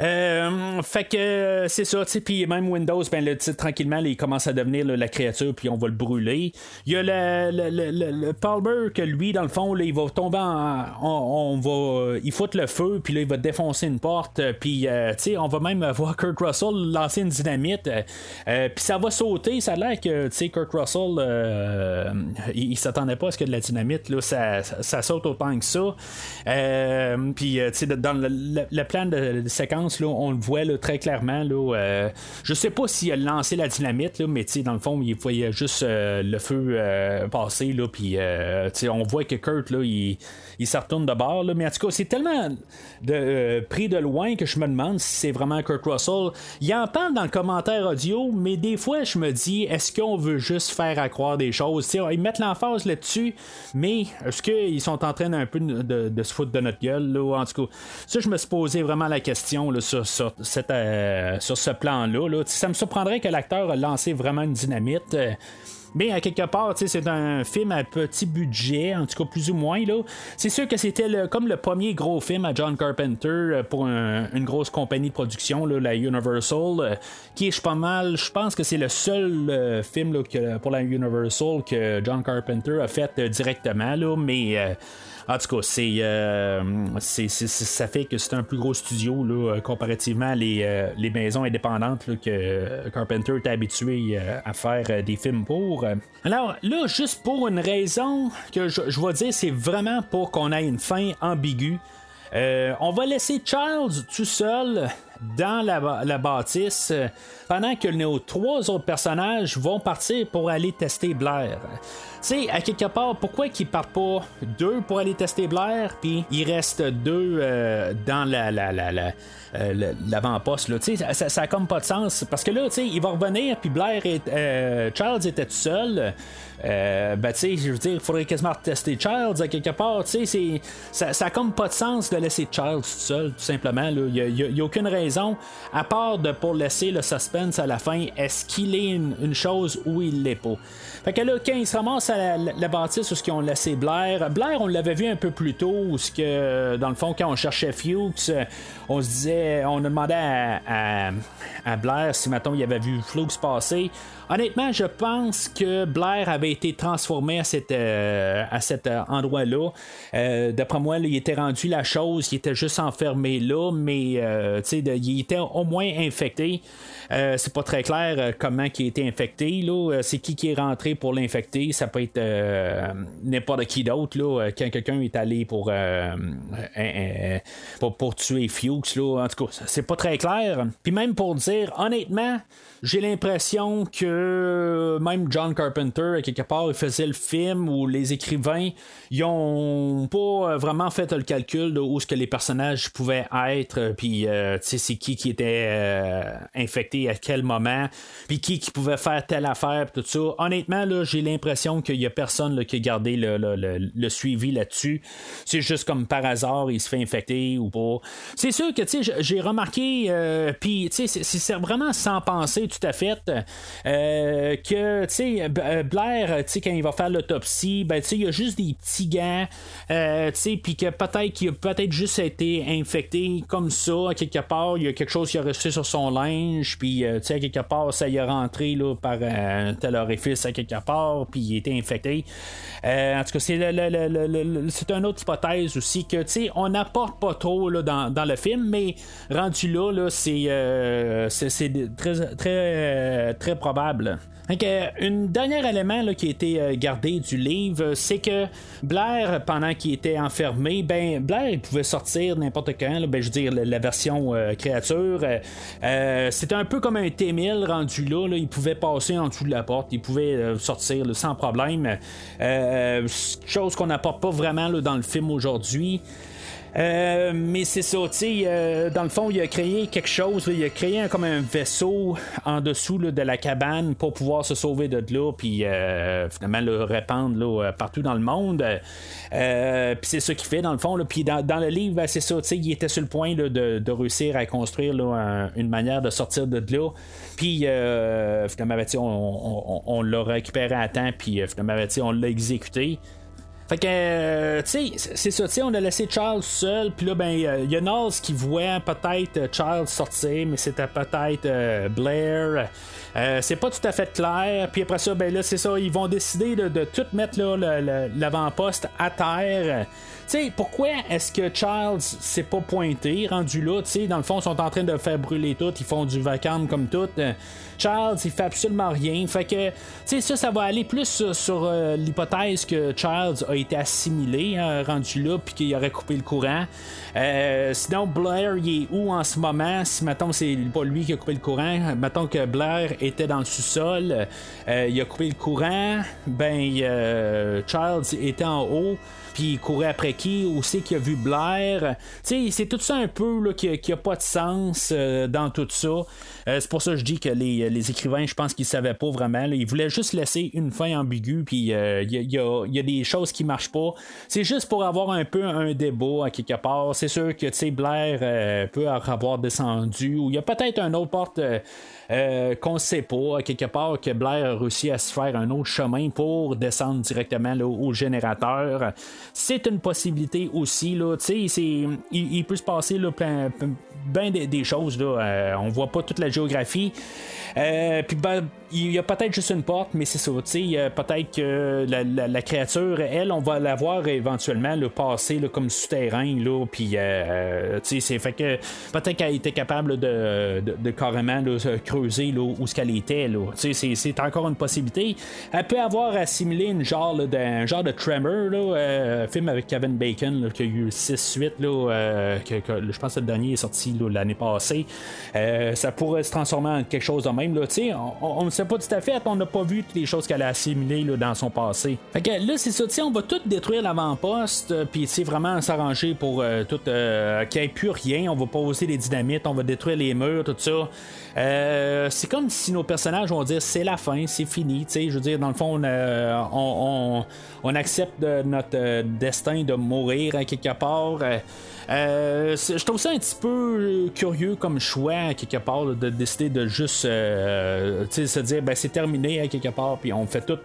Euh, fait que c'est ça, tu puis même Windows, ben le tranquillement, il commence à devenir la créature, puis on va le brûler. Il y a le, Palmer que lui, dans le fond, là, il va tomber en. On, va. Il fout le feu, puis là, il va défoncer une porte, puis euh, tu sais, on va même voir Kurt Russell lancer une dynamite, euh, puis ça va sauter. Ça a l'air que, tu sais, Kurt Russell, il, s'attendait pas à ce que de la dynamite, là, ça, ça, saute autant que ça. puis, tu sais, dans le, plan de séquence, on le voit très clairement. Là, euh, je sais pas s'il a lancé la dynamite, là, mais dans le fond, il voyait juste euh, le feu euh, passer. Puis on voit que Kurt, là, il, il retourne de bord. mais en tout cas, c'est tellement de, pris de loin que je me demande si c'est vraiment Kurt Russell. Il en dans le commentaire audio, mais des fois, je me dis, est-ce qu'on veut juste faire à croire des choses? ils mettent l'emphase là-dessus, mais est-ce qu'ils sont en train un peu de, se foutre de notre gueule? Là? En tout cas, ça, je me suis posé vraiment la question sur, euh, sur, ce plan-là. Ça me surprendrait que l'acteur a lancé vraiment une dynamite. Euh, mais à quelque part, c'est un film à petit budget, en tout cas plus ou moins. Là. C'est sûr que c'était comme le premier gros film à John Carpenter euh, pour une grosse compagnie de production, la Universal, qui est pas mal, je pense que c'est le seul film pour la Universal que John Carpenter a fait directement, là, mais en tout cas, euh, c'est, ça fait que c'est un plus gros studio là, comparativement à les, euh, maisons indépendantes que Carpenter est habitué euh, à faire des films pour. Alors là, juste pour une raison que je, je vais dire, c'est vraiment pour qu'on ait une fin ambiguë. on va laisser Charles tout seul dans la, la bâtisse pendant que nos trois autres personnages vont partir pour aller tester Blair. Tu sais, à quelque part, pourquoi qu'ils partent pas deux pour aller tester Blair, puis il reste deux euh, dans la, la, la, euh, l'avant-poste. Là? Ça, ça, ça a comme pas de sens. Parce que là, tu sais, il va revenir, puis Blair et euh, Charles était tout seul. Euh, ben, tu sais, je veux dire, il faudrait quasiment tester Charles à quelque part. Tu sais, ça, ça a comme pas de sens de laisser Charles tout seul, tout simplement. Il n'y a, aucune raison, à part de pour laisser le suspense à la fin, est-ce qu'il est une, chose ou il l'est pas? Fait que là, quand il se ramasse à la, bâtisse où ce qu'ils ont laissé Blair, Blair, on l'avait vu un peu plus tôt, ce que, dans le fond, quand on cherchait Fuchs, on se disait, on a demandé à, à, Blair si, maintenant il avait vu Flux passer. Honnêtement, je pense que Blair avait été transformé à, euh, cet euh, endroit-là. Euh, d'après moi, il était rendu la chose, il était juste enfermé là, mais il était au moins infecté. c'est pas très clair comment il a été infecté. C'est qui qui est rentré pour l'infecter. Ça peut être n'importe qui d'autre. Quand quelqu'un est allé pour, pour, pour, tuer Fuchs. Là. En tout cas, c'est pas très clair. Puis même pour dire, honnêtement, j'ai l'impression que même John Carpenter, quelque part, il faisait le film où les écrivains, ils ont pas vraiment fait le calcul de où ce que les personnages pouvaient être, puis euh, tu sais, c'est qui qui était euh, infecté à quel moment, puis qui qui pouvait faire telle affaire, tout ça. Honnêtement, là, j'ai l'impression qu'il y a personne qui a gardé le, suivi là-dessus. C'est juste comme par hasard, il se fait infecter ou pas. C'est sûr que, tu sais, j'ai remarqué, euh, puis, tu sais, c'est vraiment sans penser tout à fait. Euh, que, tu sais, euh, Blair, tu sais, quand il va faire l'autopsie, ben, tu sais, il y a juste des petits gants, euh, tu sais, puis que peut-être qu'il a peut-être juste été infecté comme ça, à quelque part, il y a quelque chose qui a resté sur son linge, puis, tu sais, à quelque part, ça y est rentré, là, par un tel orifice à quelque part, puis il était infecté. en tout cas, c'est, c'est une autre hypothèse aussi que, tu sais, on n'apporte pas trop là, dans, dans, le film, mais rendu là, là c'est, c'est, très, très, très probable. Un dernier élément qui a été euh, gardé du livre, c'est que Blair, pendant qu'il était enfermé, ben Blair il pouvait sortir n'importe quand. ben, je veux dire, la, version euh, créature, euh, c'était un peu comme un T-1000 rendu là, Il pouvait passer en dessous de la porte, il pouvait sortir sans problème. chose qu'on n'apporte pas vraiment dans le film aujourd'hui. Euh, mais c'est ça, tu euh, dans le fond, il a créé quelque chose, il a créé comme un vaisseau en dessous de la cabane pour pouvoir se sauver de là, puis euh, finalement le répandre partout dans le monde. puis c'est ça qu'il fait dans le fond. Puis dans, le livre, ben, c'est ça, il était sur le point de, réussir à construire une manière de sortir de là. Puis finalement, ben, on, on, l'a récupéré à temps, puis finalement, ben, on l'a exécuté. Fait que, euh, tu sais, c'est ça, on a laissé Charles seul, puis là, ben, il y a Nals qui voit peut-être euh, Charles sortir, mais c'était peut-être euh, Blair. c'est pas tout à fait clair. Puis après ça, ben là, c'est ça, ils vont décider de, de tout mettre l'avant-poste à terre. Sais, pourquoi est-ce que Charles s'est pas pointé, rendu là, tu sais, dans le fond, ils sont en train de faire brûler tout, ils font du vacarme comme tout. Charles, il fait absolument rien. Fait que, tu ça, ça va aller plus sur, euh, l'hypothèse que Charles a été assimilé, hein, rendu là, puis qu'il aurait coupé le courant. Euh, sinon, Blair, il est où en ce moment? Si, mettons, c'est pas lui qui a coupé le courant, mettons que Blair était dans le sous-sol, euh, il a coupé le courant, ben, Charles était en haut puis il courait après qui, qui a vu Blair. C'est tout ça un peu là, qui, qui a pas de sens euh, dans tout ça. Euh, c'est pour ça que je dis que les, les écrivains, je pense qu'ils savaient pas vraiment. Ils voulaient juste laisser une fin ambiguë, puis euh, il y, a, y, a, des choses qui marchent pas. C'est juste pour avoir un peu un débat à quelque part. C'est sûr que Blair peut avoir descendu, ou il y a peut-être un autre porte. qu'on ne sait pas, quelque part, que Blair a réussi à se faire un autre chemin pour descendre directement au générateur c'est une possibilité aussi. Il, il peut se passer là, plein, des, choses. Là. Euh, on voit pas toute la Euh, puis ben, il y a peut-être juste une porte, mais c'est ça. Peut-être que la, créature, elle, on va la voir éventuellement le passer là, comme souterrain. Là, puis euh, c'est fait que peut-être qu'elle était capable de, de, carrément creuser là, où ce qu'elle était. Là. C'est, encore une possibilité. Elle peut avoir assimilé une genre, d'un genre de Tremor, là, film avec Kevin Bacon, qui a eu 6-8. je pense que le dernier est sorti l'année passée. Euh, ça pourrait se transformer en quelque chose de même. Là, on ne sait pas tout à fait, on n'a pas vu toutes les choses qu'elle a assimilées là, dans son passé. Fait que là, c'est ça, on va tout détruire l'avant-poste, euh, puis vraiment s'arranger pour euh, tout qu'il n'y ait plus rien. On va poser les dynamites, on va détruire les murs, tout ça. c'est comme si nos personnages vont dire c'est la fin, c'est fini. Je veux dire, dans le fond, on, on, accepte notre destin de mourir à quelque part. Euh, je trouve ça un petit peu curieux comme choix, quelque part, de décider de juste euh, se dire ben, c'est terminé à quelque part, puis on fait tout.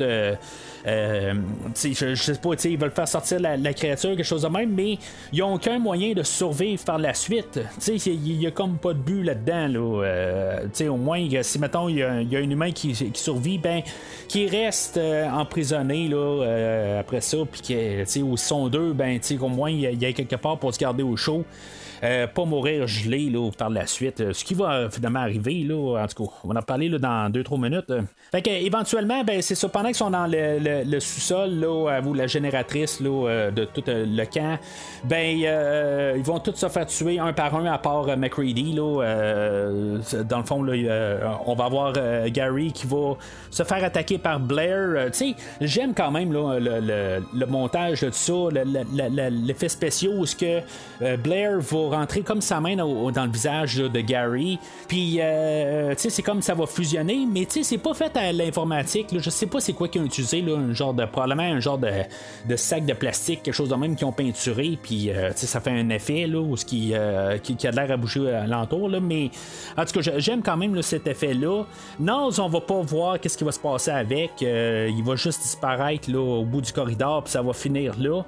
Euh, je, sais pas, ils veulent faire sortir la, créature, quelque chose de même, mais ils ont aucun moyen de survivre par la suite. Il y, a comme pas de but là-dedans. Là. au moins, si mettons, il y, a un humain qui, survit, ben, qui reste emprisonné là, après ça, puis où ils sont deux, ben, au moins, il y, a quelque part pour se garder au chaud. Euh, pas mourir gelé là, par la suite. Euh, ce qui va finalement arriver, là, en tout cas, on va en parler là, dans 2-3 minutes. Fait que, éventuellement, ben, c'est ça, pendant qu'ils sont dans le, sous-sol, là, vous, la génératrice là, euh, de tout le camp, ben, ils vont tous se faire tuer un par un, à part McCready. Là, dans le fond, là, on va avoir Gary qui va se faire attaquer par Blair. tu sais, j'aime quand même là, le, montage de ça, l'effet spécial où ce que Blair va rentrer comme sa main dans, le visage de Gary. Puis, euh, tu sais, c'est comme ça va fusionner, mais tu sais, c'est pas fait à l'informatique. Je sais pas c'est quoi qu'ils ont utilisé, là, un genre de, probablement un genre de, de, sac de plastique, quelque chose de même qu'ils ont peinturé. Puis, euh, tu sais, ça fait un effet, là, où ce qui, euh, qui, a l'air à bouger alentour, là. Mais, en tout cas, j'aime quand même cet effet-là. Non, on va pas voir qu'est-ce qui va se passer avec. il va juste disparaître, là, au bout du corridor, puis ça va finir là.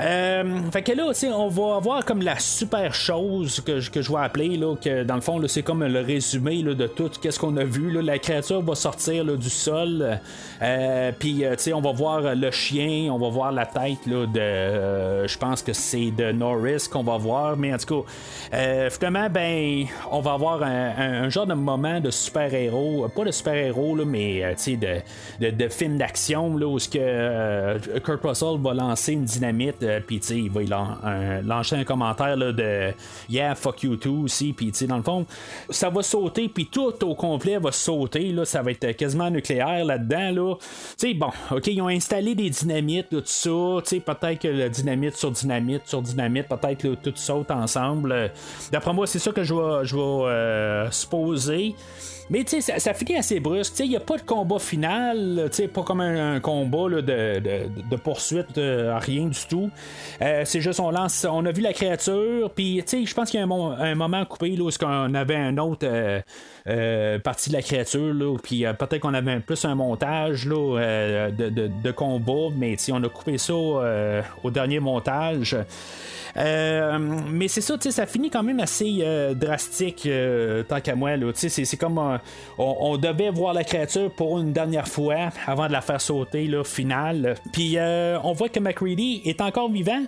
Euh, fait que là, on va avoir comme la super chose que, je, vais appeler, là, que dans le fond, c'est comme le résumé là, de tout qu'est-ce qu'on a vu. Là. La créature va sortir là, du sol, euh, puis euh, on va voir le chien, on va voir la tête là, de. Euh, je pense que c'est de Norris qu'on va voir, mais en tout cas, finalement, ben, on va avoir un, genre de moment de super-héros, pas de super-héros, mais de, de, de film d'action, où ce que Kurt Russell va lancer une dynamite euh, puis il va lancer un commentaire de Yeah, fuck you too aussi, puis dans le fond, ça va sauter, puis tout au complet va sauter, là, ça va être quasiment nucléaire là-dedans, là. Tu bon, ok, ils ont installé des dynamites, tout ça, tu peut-être que le dynamite sur dynamite sur dynamite, peut-être que tout saute ensemble. D'après moi, c'est ça que je vais, je vais euh, supposer. Mais tu sais, ça, finit assez brusque. Il n'y a pas de combat final, pas comme un, combat de, poursuite, euh, rien du tout. Euh, c'est juste on lance, on a vu la créature, puis je pense qu'il y a un, moment coupé là, où on avait un autre euh, partie de la créature, puis peut-être qu'on avait plus un montage là, de, combat, mais on a coupé ça au dernier montage. Euh, mais c'est ça, ça finit quand même assez euh, drastique, euh, tant qu'à moi. C'est comme on, devait voir la créature pour une dernière fois avant de la faire sauter, là, finale. Puis on voit que McCready est encore vivant.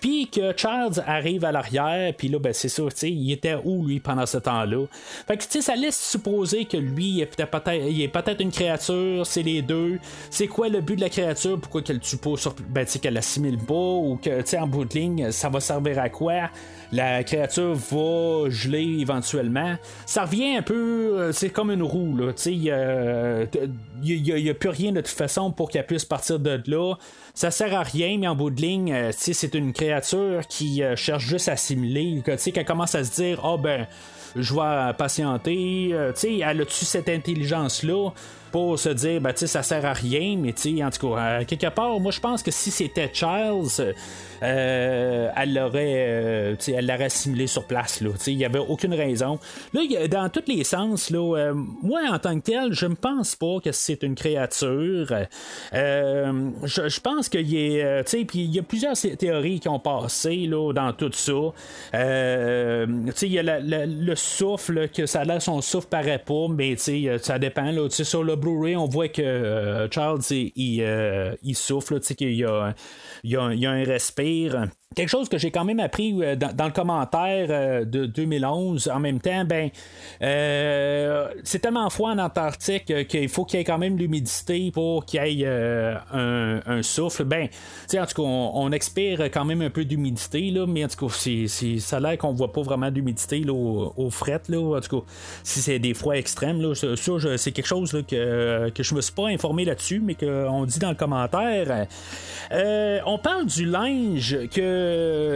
Puis que Charles arrive à l'arrière, puis là, ben, c'est ça, tu sais, il était où lui pendant ce temps-là? Fait que, tu sais, ça laisse supposer que lui, il est peut-être une créature, c'est les deux. C'est quoi le but de la créature? Pourquoi qu'elle tue pas sur. Ben, tu sais, qu'elle l'assimile pas, ou que, tu sais, en bout de ligne, ça va servir à quoi? la créature va geler éventuellement. Ça revient un peu, euh, c'est comme une roue, là. Il n'y a, plus rien de toute façon pour qu'elle puisse partir de là. Ça sert à rien, mais en bout de ligne, euh, c'est une créature qui euh, cherche juste à assimiler. Qu'elle commence à se dire, ah oh, ben, je vais patienter. elle a-tu cette intelligence-là? pour se dire, ben, ça sert à rien, mais en tout cas, quelque part, moi je pense que si c'était Charles, euh, elle l'aurait euh, elle assimilé sur place. Il n'y avait aucune raison. Là, dans tous les sens, là, euh, moi en tant que tel, je ne pense pas que c'est une créature. je, pense qu'il a. il y a plusieurs théories qui ont passé là, dans tout ça. il y a le souffle, que ça a l'air son souffle paraît pas, mais ça dépend. Là, sur le Blu-ray, on voit que Charles il, souffle, qu'il il y, a, un leren. Quelque chose que j'ai quand même appris euh, dans, le commentaire euh, de 2011, en même temps, ben, euh, c'est tellement froid en Antarctique qu'il faut qu'il y ait quand même l'humidité pour qu'il y ait un, souffle. Ben, en tout cas, on, expire quand même un peu d'humidité, là, mais en tout cas, ça a l'air qu'on voit pas vraiment d'humidité au, au, fret. Là, en tout cas, si c'est des froids extrêmes, là, ça, c'est quelque chose que, que je me suis pas informé là-dessus, mais qu'on dit dans le commentaire. on parle du linge que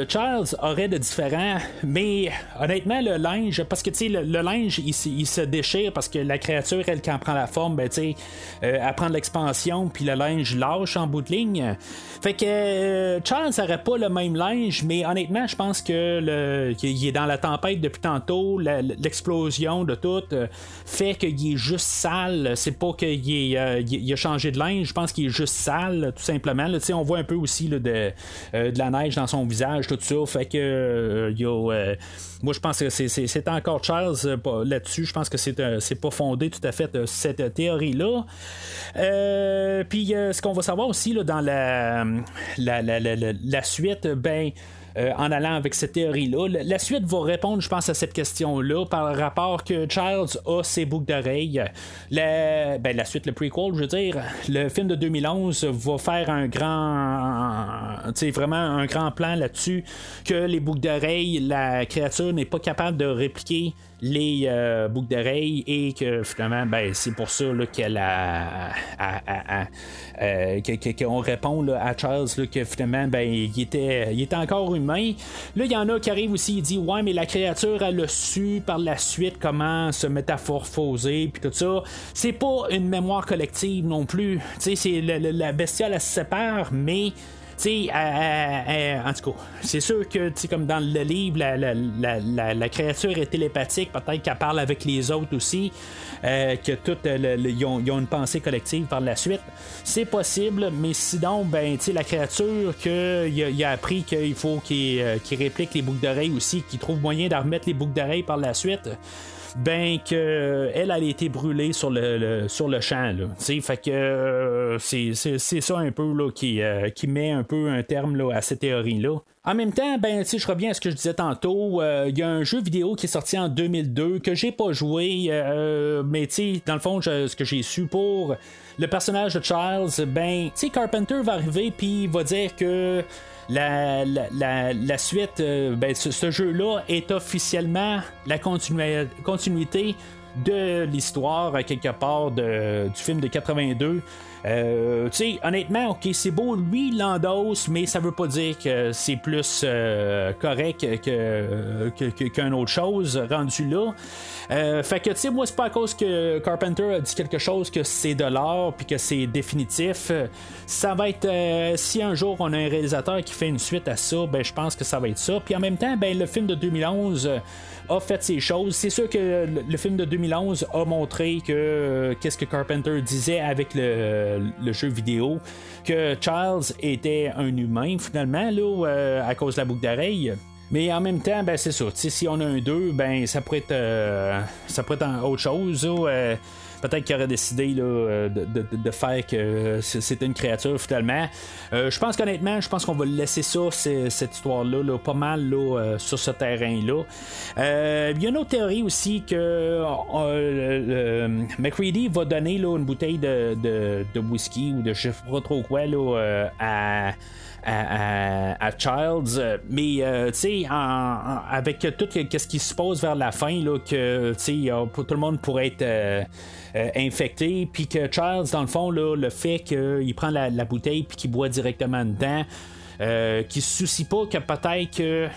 Charles aurait de différent, mais honnêtement, le linge, parce que sais, le, linge, il, se déchire parce que la créature, elle, quand prend la forme, ben tu euh, elle prend de l'expansion, puis le linge lâche en bout de ligne. Fait que euh, Charles n'aurait pas le même linge, mais honnêtement, je pense que le, qu'il est dans la tempête depuis tantôt, l'explosion de tout euh, fait qu'il est juste sale. C'est pas qu'il il a changé de linge, je pense qu'il est juste sale, tout simplement. sais on voit un peu aussi de, de la neige dans son visage, tout ça. Fait que euh, euh, moi je pense que c'est encore Charles euh, là-dessus. Je pense que c'est pas fondé tout à fait cette théorie-là. Puis ce qu'on va savoir aussi là, dans la, la, la, la suite, ben euh, en allant avec cette théorie-là. La suite va répondre, je pense, à cette question-là par rapport que Charles a ses boucles d'oreilles. La, ben, la suite, le prequel, je veux dire, le film de 2011 va faire un grand, tu vraiment un grand plan là-dessus que les boucles d'oreilles, la créature n'est pas capable de répliquer les euh, boucles d'oreilles et que finalement ben, c'est pour ça qu'elle a, euh, qu'on répond à Charles que finalement ben, il, était, il était encore humain. Là il y en a qui arrivent aussi il dit ouais mais la créature elle a su par la suite comment se métamorphoser puis tout ça c'est pas une mémoire collective non plus. Tu sais c'est la bestiole elle se sépare mais sais, en tout cas, c'est sûr que, comme dans le livre, la, créature est télépathique, peut-être qu'elle parle avec les autres aussi, euh, que toutes ils, ont, une pensée collective par la suite. C'est possible, mais sinon, ben, tu la créature qu'il a, appris qu'il faut qu'il euh, réplique les boucles d'oreilles aussi, qu'il trouve moyen de remettre les boucles d'oreilles par la suite ben que euh, elle, a été brûlée sur le, sur le champ. Là, fait que euh, c'est, ça un peu là, qui, euh, qui met un peu un terme là, à cette théorie-là. En même temps, ben, je reviens à ce que je disais tantôt. Il y a un jeu vidéo qui est sorti en 2002 que j'ai pas joué, mais dans le fond, ce que j'ai su pour le personnage de Charles, ben, Carpenter va arriver puis va dire que la, suite, euh, ben, ce, jeu-là est officiellement la continuité de l'histoire, quelque part, du film de 82. Euh, tu sais, honnêtement, ok, c'est beau, lui, il l'endosse, mais ça veut pas dire que c'est plus euh, correct que, qu'une autre chose rendu là. Euh, fait que, tu sais, moi, c'est pas à cause que Carpenter a dit quelque chose que c'est de l'art puis que c'est définitif. Ça va être. si un jour on a un réalisateur qui fait une suite à ça, ben, je pense que ça va être ça. Puis en même temps, ben, le film de 2011 a fait ces choses. C'est sûr que le, film de 2011 a montré que euh, qu'est-ce que Carpenter disait avec le, jeu vidéo, que Charles était un humain finalement là, euh, à cause de la boucle d'oreille. Mais en même temps, ben c'est ça. Si on a un 2, ben ça pourrait être euh, ça pourrait être autre chose peut-être qu'il aurait décidé euh, de, faire que c'était une créature finalement. Euh, je pense qu'honnêtement, je pense qu'on va laisser ça, cette histoire-là, pas mal euh, sur ce terrain-là. Il y a une autre théorie aussi que McCready va donner une bouteille de, whisky ou de je sais pas trop quoi à à, Childs. Mais, euh, tu sais, avec tout ce qui se passe vers la fin, là, que, tout le monde pourrait être euh, euh, infecté, puis que Childs, dans le fond, le fait qu'il prend la, bouteille puis qu'il boit directement dedans, euh, qui se soucie pas que peut-être qu'il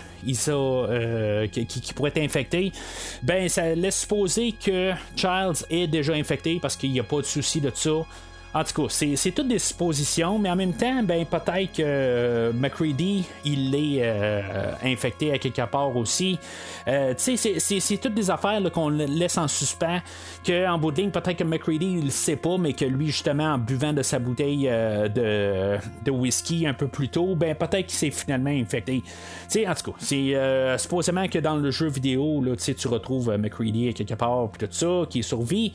pourrait être infecté, ben ça laisse supposer que Childs est déjà infecté parce qu'il n'y a pas de souci de ça. En tout cas, c'est toutes des suppositions, mais en même temps, ben peut-être que euh, McCready, il est euh, infecté à quelque part aussi. Euh, tu sais, c'est toutes des affaires qu'on laisse en suspens, qu'en bout de ligne, peut-être que McCready, il le sait pas, mais que lui, justement, en buvant de sa bouteille de, de, whisky un peu plus tôt, ben peut-être qu'il s'est finalement infecté. Tu sais, en tout cas, c'est supposément que dans le jeu vidéo, là, tu retrouves McCready à quelque part, puis tout ça, qui survit.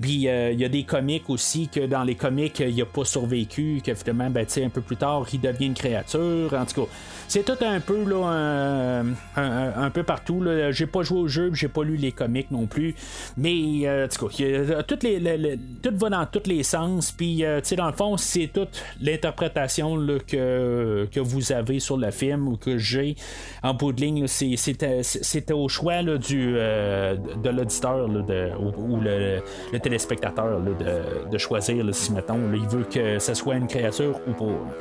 Puis il y a des comics aussi que dans les comique, il a pas survécu, que finalement, ben, un peu plus tard, il devient une créature. En tout cas, c'est tout un peu là, un, peu partout. Là. J'ai pas joué au jeu, j'ai pas lu les comics non plus. Mais euh, tout toutes les, va dans tous les sens. Puis, euh, dans le fond, c'est toute l'interprétation que, que vous avez sur le film ou que j'ai en bout de ligne. C'était au choix du, euh, de l'auditeur ou, le, téléspectateur de, de, choisir il veut que ce soit une créature ou pas.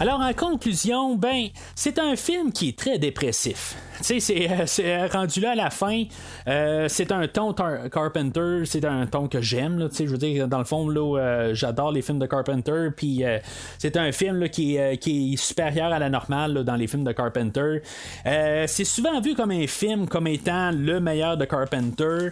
Alors en conclusion, ben, c'est un film qui est très dépressif. Tu sais, c'est rendu là à la fin. Euh, c'est un ton Carpenter, c'est un ton que j'aime. Tu je veux dire, dans le fond, là, euh, j'adore les films de Carpenter. Puis euh, c'est un film là, qui, qui, est supérieur à la normale dans les films de Carpenter. c'est souvent vu comme un film comme étant le meilleur de Carpenter.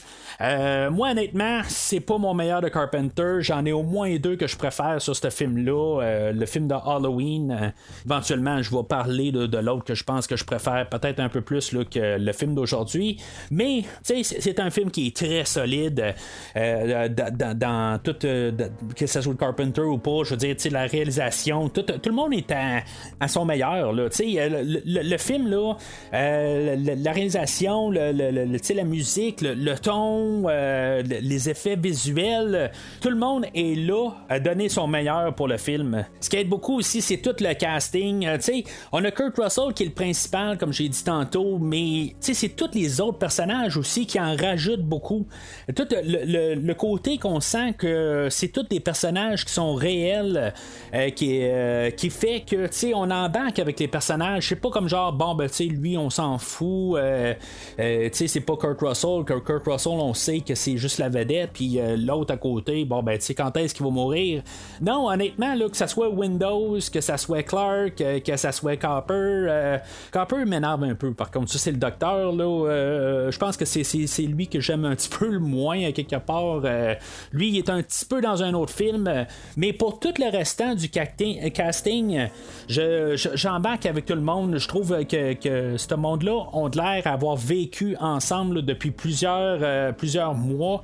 moi, honnêtement, c'est pas mon meilleur de Carpenter. J'en ai au moins deux que je préfère sur ce film-là. le film de Halloween. éventuellement, je vais parler de l'autre que je pense que je préfère peut-être un peu plus que le film d'aujourd'hui. Mais c'est un film qui est très solide euh, dans, tout, euh, que ce soit Carpenter ou pas. Je veux dire, la réalisation, tout, le monde est à, son meilleur. Euh, le, le, film, là, la réalisation, la musique, le, ton, les effets visuels, tout le monde est là à donner son meilleur pour le film. Ce qui aide beaucoup aussi, c'est tout le casting. on a Kurt Russell qui est le principal, comme j'ai dit tantôt Mais c'est tous les autres personnages aussi qui en rajoutent beaucoup. Tout le, côté qu'on sent que c'est tous des personnages qui sont réels, euh, qui, euh, qui fait que on embarque avec les personnages. C'est pas comme genre, bon, ben, lui, on s'en fout. Euh, c'est pas Kurt Russell. Kurt, Russell, on sait que c'est juste la vedette, puis l'autre à côté, bon, ben, tu sais, quand est-ce qu'il va mourir? Non, honnêtement, là, que ça soit Windows, que ça soit Clark, que ça soit Copper. Copper m'énerve un peu, par contre. Ça, c'est le docteur, là. je pense que c'est lui que j'aime un petit peu le moins, quelque part. lui, il est un petit peu dans un autre film, mais pour tout le restant du casting, j'embarque avec tout le monde. Je trouve que, ce monde-là ont l'air avoir vécu ensemble depuis plusieurs, euh, plusieurs mois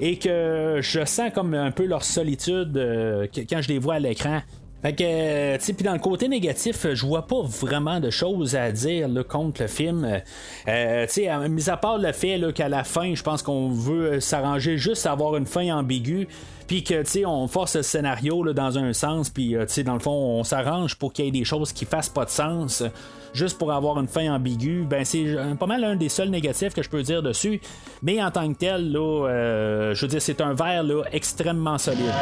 et que je sens comme un peu leur solitude euh, quand je les vois à l'écran. Fait que, euh, tu puis dans le côté négatif, je vois pas vraiment de choses à dire contre le film. Euh, tu sais, mis à part le fait qu'à la fin, je pense qu'on veut s'arranger juste à avoir une fin ambiguë puis que tu sais on force le scénario là, dans un sens puis euh, tu sais dans le fond on s'arrange pour qu'il y ait des choses qui fassent pas de sens juste pour avoir une fin ambiguë. Ben c'est pas mal un des seuls négatifs que je peux dire dessus. Mais en tant que tel là je veux dire c'est un verre là, extrêmement solide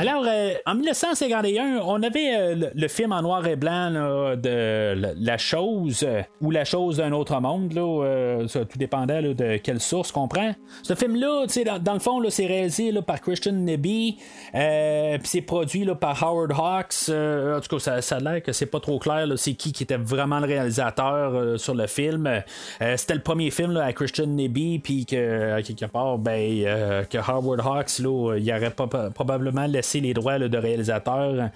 Alors, euh, en 1951, on avait euh, le, film en noir et blanc de la, chose euh, ou la chose d'un autre monde. Là, tout dépendait de quelle source qu'on prend. Ce film-là, dans, dans le fond, c'est réalisé par Christian Neby, puis c'est produit par Howard Hawks. en tout cas, ça, a l'air que c'est pas trop clair c'est qui qui était vraiment le réalisateur sur le film. C'était le premier film à Christian Neby, puis que quelque part, ben, que Howard Hawks, là, il aurait pas, probablement laissé les droits de réalisateur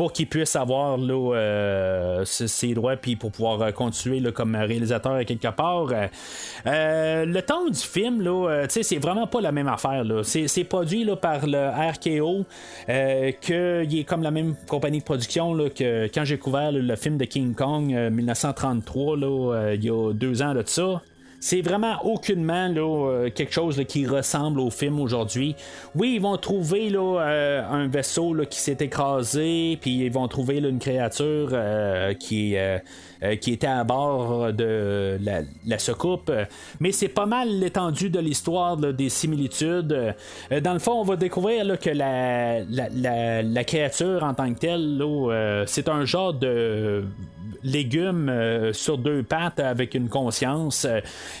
pour qu'il puisse avoir là, euh, ses droits puis pour pouvoir euh, continuer comme réalisateur quelque part. Euh, le temps du film, c'est vraiment pas la même affaire. C'est, produit par le RKO, qu'il est comme la même compagnie de production que quand j'ai couvert le film de King Kong 1933, il y a deux ans de ça c'est vraiment aucunement euh, quelque chose qui ressemble au film aujourd'hui. Oui, ils vont trouver euh, un vaisseau qui s'est écrasé, puis ils vont trouver une créature euh, qui qui était à bord de la, la secoupe. Mais c'est pas mal l'étendue de l'histoire des similitudes. Dans le fond, on va découvrir que la, la, créature en tant que telle, c'est un genre de légume sur deux pattes avec une conscience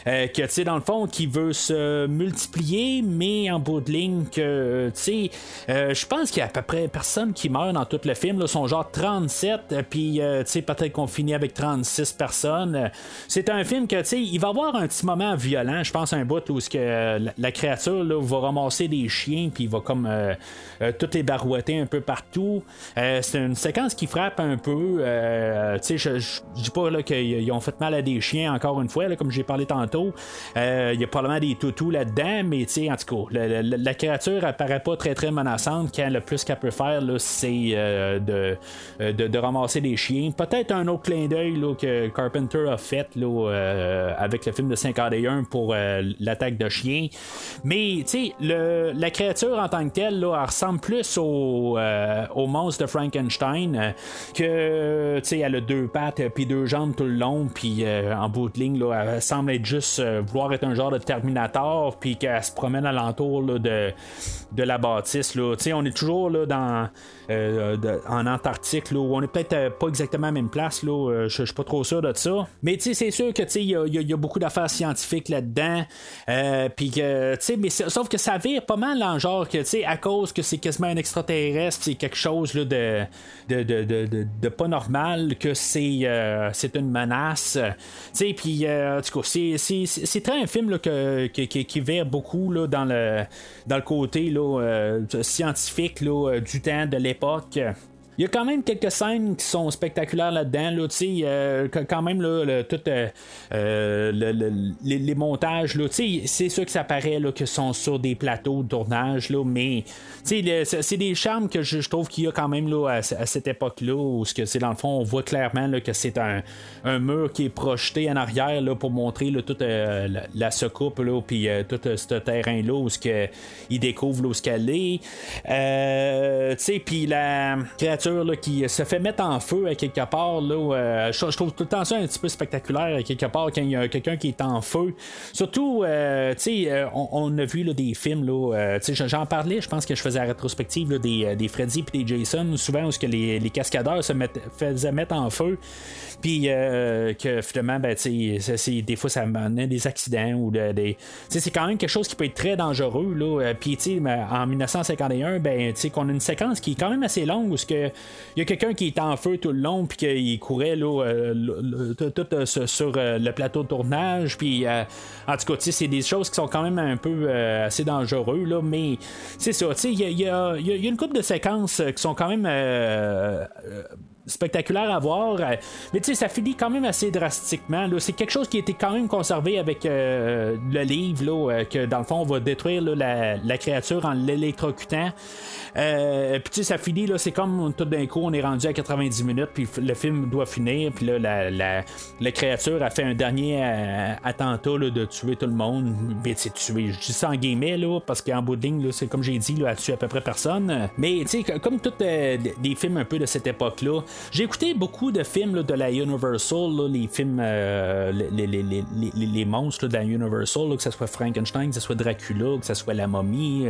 que tu sais dans le fond qui veut se multiplier mais en bout de ligne que tu sais je pense qu'il y a à peu près personne qui meurt dans tout le film là, sont genre 37 puis tu sais peut-être qu'on finit avec 30 six personnes. C'est un film que, tu sais, il va avoir un petit moment violent, je pense, un bout où ce que la, créature là, va ramasser des chiens, puis il va comme euh, euh, toutes les barouetter un peu partout. Euh, c'est une séquence qui frappe un peu. tu sais, je, dis pas qu'ils ont fait mal à des chiens, encore une fois, là, comme j'ai parlé tantôt. Il y a probablement des toutous là-dedans, mais en tout cas, la, créature apparaît pas très très menaçante quand le plus qu'elle peut faire, c'est de, de, de, ramasser des chiens. Peut-être un autre clin d'œil que Carpenter a fait là, euh, avec le film de 51 pour euh, l'attaque de chien. Mais la créature en tant que telle, là, elle ressemble plus au, euh, au monstre de Frankenstein que elle a deux pattes puis deux jambes tout le long, puis en bout de ligne, là, elle semble être juste vouloir être un genre de Terminator, puis qu'elle se promène alentour là, de, de la bâtisse. Là. On est toujours là, dans euh, en Antarctique, là, où on est peut-être euh, pas exactement à la même place, là, euh, je suis pas trop sûr de ça. Mais c'est sûr que il y, a beaucoup d'affaires scientifiques là-dedans. Que, mais sauf que ça vire pas mal en genre que, à cause que c'est quasiment un extraterrestre, c'est quelque chose là, de, de, de, de, pas normal, que c'est c'est une menace. Puis, en tout cas, c'est très un film qui, qui vire beaucoup dans, le, côté scientifique du temps, de l'époque époque il y a quand même quelques scènes qui sont spectaculaires là-dedans. Là, euh, quand même, là, tout, euh, euh, les, montages, c'est sûr que ça paraît là, que sont sur des plateaux de tournage, là, mais c'est des charmes que je, trouve qu'il y a quand même là, à, cette époque-là, où que, dans le fond, on voit clairement là, que c'est un, un, mur qui est projeté en arrière là, pour montrer là, toute la, la, secoupe, puis tout ce terrain-là, où ce que, il découvre où ce qu'elle est. Puis la créature créature qui se fait mettre en feu à quelque part. Là, je, trouve tout le temps ça un petit peu spectaculaire à quelque part quand il y a quelqu'un qui est en feu. Surtout, tu sais, on, a vu des films, là, j'en parlais, je pense que je faisais la rétrospective des, des Freddy et des Jason, souvent où que les cascadeurs se faisaient mettre en feu. Puis euh, que finalement, ben, c'est, des fois, ça amène des accidents ou des. C'est quand même quelque chose qui peut être très dangereux. Là. Euh, puis en 1951, ben, qu'on a une séquence qui est quand même assez longue où il y a quelqu'un qui est en feu tout le long, puis qu'il courait là, euh, tout, sur le plateau de tournage. Puis en tout cas, c'est des choses qui sont quand même un peu assez dangereux. Là, mais c'est ça, il y, y, a, une couple de séquences qui sont quand même spectaculaire à voir. Euh, mais tu sais, ça finit quand même assez drastiquement. C'est quelque chose qui a été quand même conservé avec euh, le livre, là, euh, que dans le fond, on va détruire la, la, créature en l'électrocutant. Puis tu sais, ça finit, là, c'est comme tout d'un coup, on est rendu à 90 minutes, puis le film doit finir, puis là, la, la, la, créature a fait un dernier attentat là, de tuer tout le monde. Mais tu tuer, je dis ça en guillemets, là, parce qu'en bout de ligne, c'est comme j'ai dit, là, elle tue à peu près personne. Mais tu sais, comme tous des films un peu de cette époque-là, j'ai écouté beaucoup de films de la Universal, les films, les, les, les, les, monstres de la Universal, que ce soit Frankenstein, que ce soit Dracula, que ce soit la momie,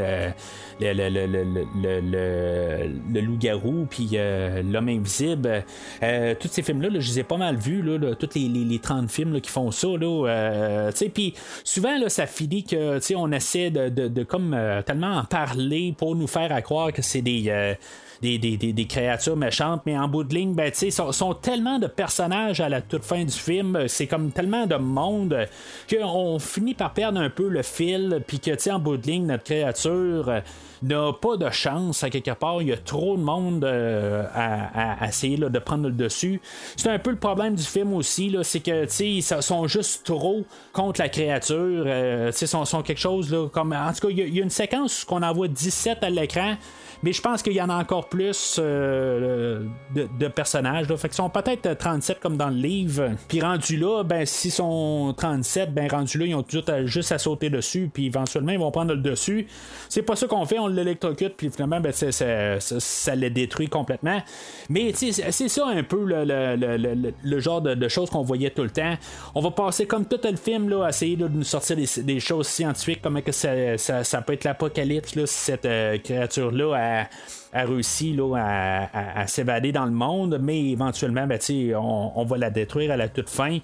le, le le, loup-garou, puis euh, l'homme invisible. Euh, tous ces films-là, je les ai pas mal vus, là, tous les, les, 30 films qui font ça. Euh, puis souvent, là, ça finit que on essaie de, de, comme tellement en parler pour nous faire croire que c'est des des, des, créatures méchantes, mais en bout de ligne, ben, tu sont, sont tellement de personnages à la toute fin du film, c'est comme tellement de monde qu'on finit par perdre un peu le fil, puis que, tu en bout de ligne, notre créature euh, n'a pas de chance à quelque part. Il y a trop de monde euh, à, essayer de prendre le dessus. C'est un peu le problème du film aussi, c'est que ils sont juste trop contre la créature. Euh, ils sont, quelque chose là, comme. En tout cas, il y, y, a une séquence où on envoie 17 à l'écran. Mais je pense qu'il y en a encore plus euh, de, personnages. Là. Fait qu'ils sont peut-être 37 comme dans le livre. Puis rendu là, ben s'ils sont 37, ben rendu là, ils ont tout juste à sauter dessus. Puis éventuellement, ils vont prendre le dessus. C'est pas ça qu'on fait, on l'électrocute. Puis finalement, ben, ça, les détruit complètement. Mais c'est ça un peu le, genre de, choses qu'on voyait tout le temps. On va passer comme tout le film là, à essayer de nous sortir des, choses scientifiques, comme que ça, ça, peut être l'apocalypse, cette euh, créature-là where a, réussi à, s'évader dans le monde, mais éventuellement, ben, on, on va la détruire à la toute fin.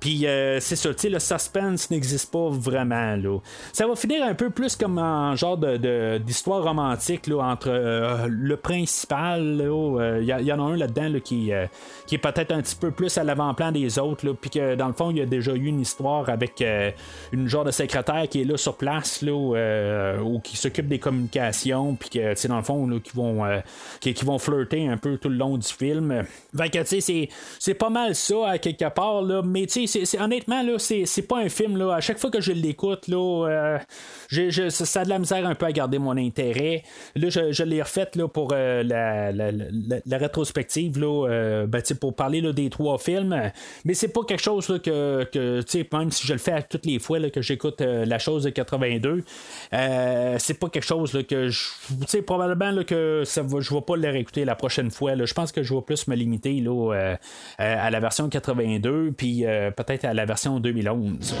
Puis euh, c'est ça, le suspense n'existe pas vraiment. Là. Ça va finir un peu plus comme un genre de, d'histoire romantique là, entre euh, le principal. Il euh, y, en a un là-dedans qui, qui est peut-être un petit peu plus à l'avant-plan des autres. Puis que dans le fond, il y a déjà eu une histoire avec une genre de secrétaire qui est là sur place là, ou qui s'occupe des communications. Puis que dans le fond, là, qui, vont, qui, vont flirter un peu tout le long du film. Tu sais, c'est, pas mal ça à quelque part. Là, mais tu sais, honnêtement, là, c'est, pas un film. Là, à chaque fois que je l'écoute, là, euh, ça a de la misère un peu à garder mon intérêt. Là, je, l'ai refait là, pour euh, la, la, rétrospective, là, euh, ben, pour parler là, des trois films. Mais c'est pas quelque chose là, que, que même si je le fais à toutes les fois là, que j'écoute la chose de 82, c'est pas quelque chose là, que je. Probablement là, que je vais pas le réécouter la prochaine fois. Je pense que je vais plus me limiter là, à la version 82, puis peut-être à la version 2011.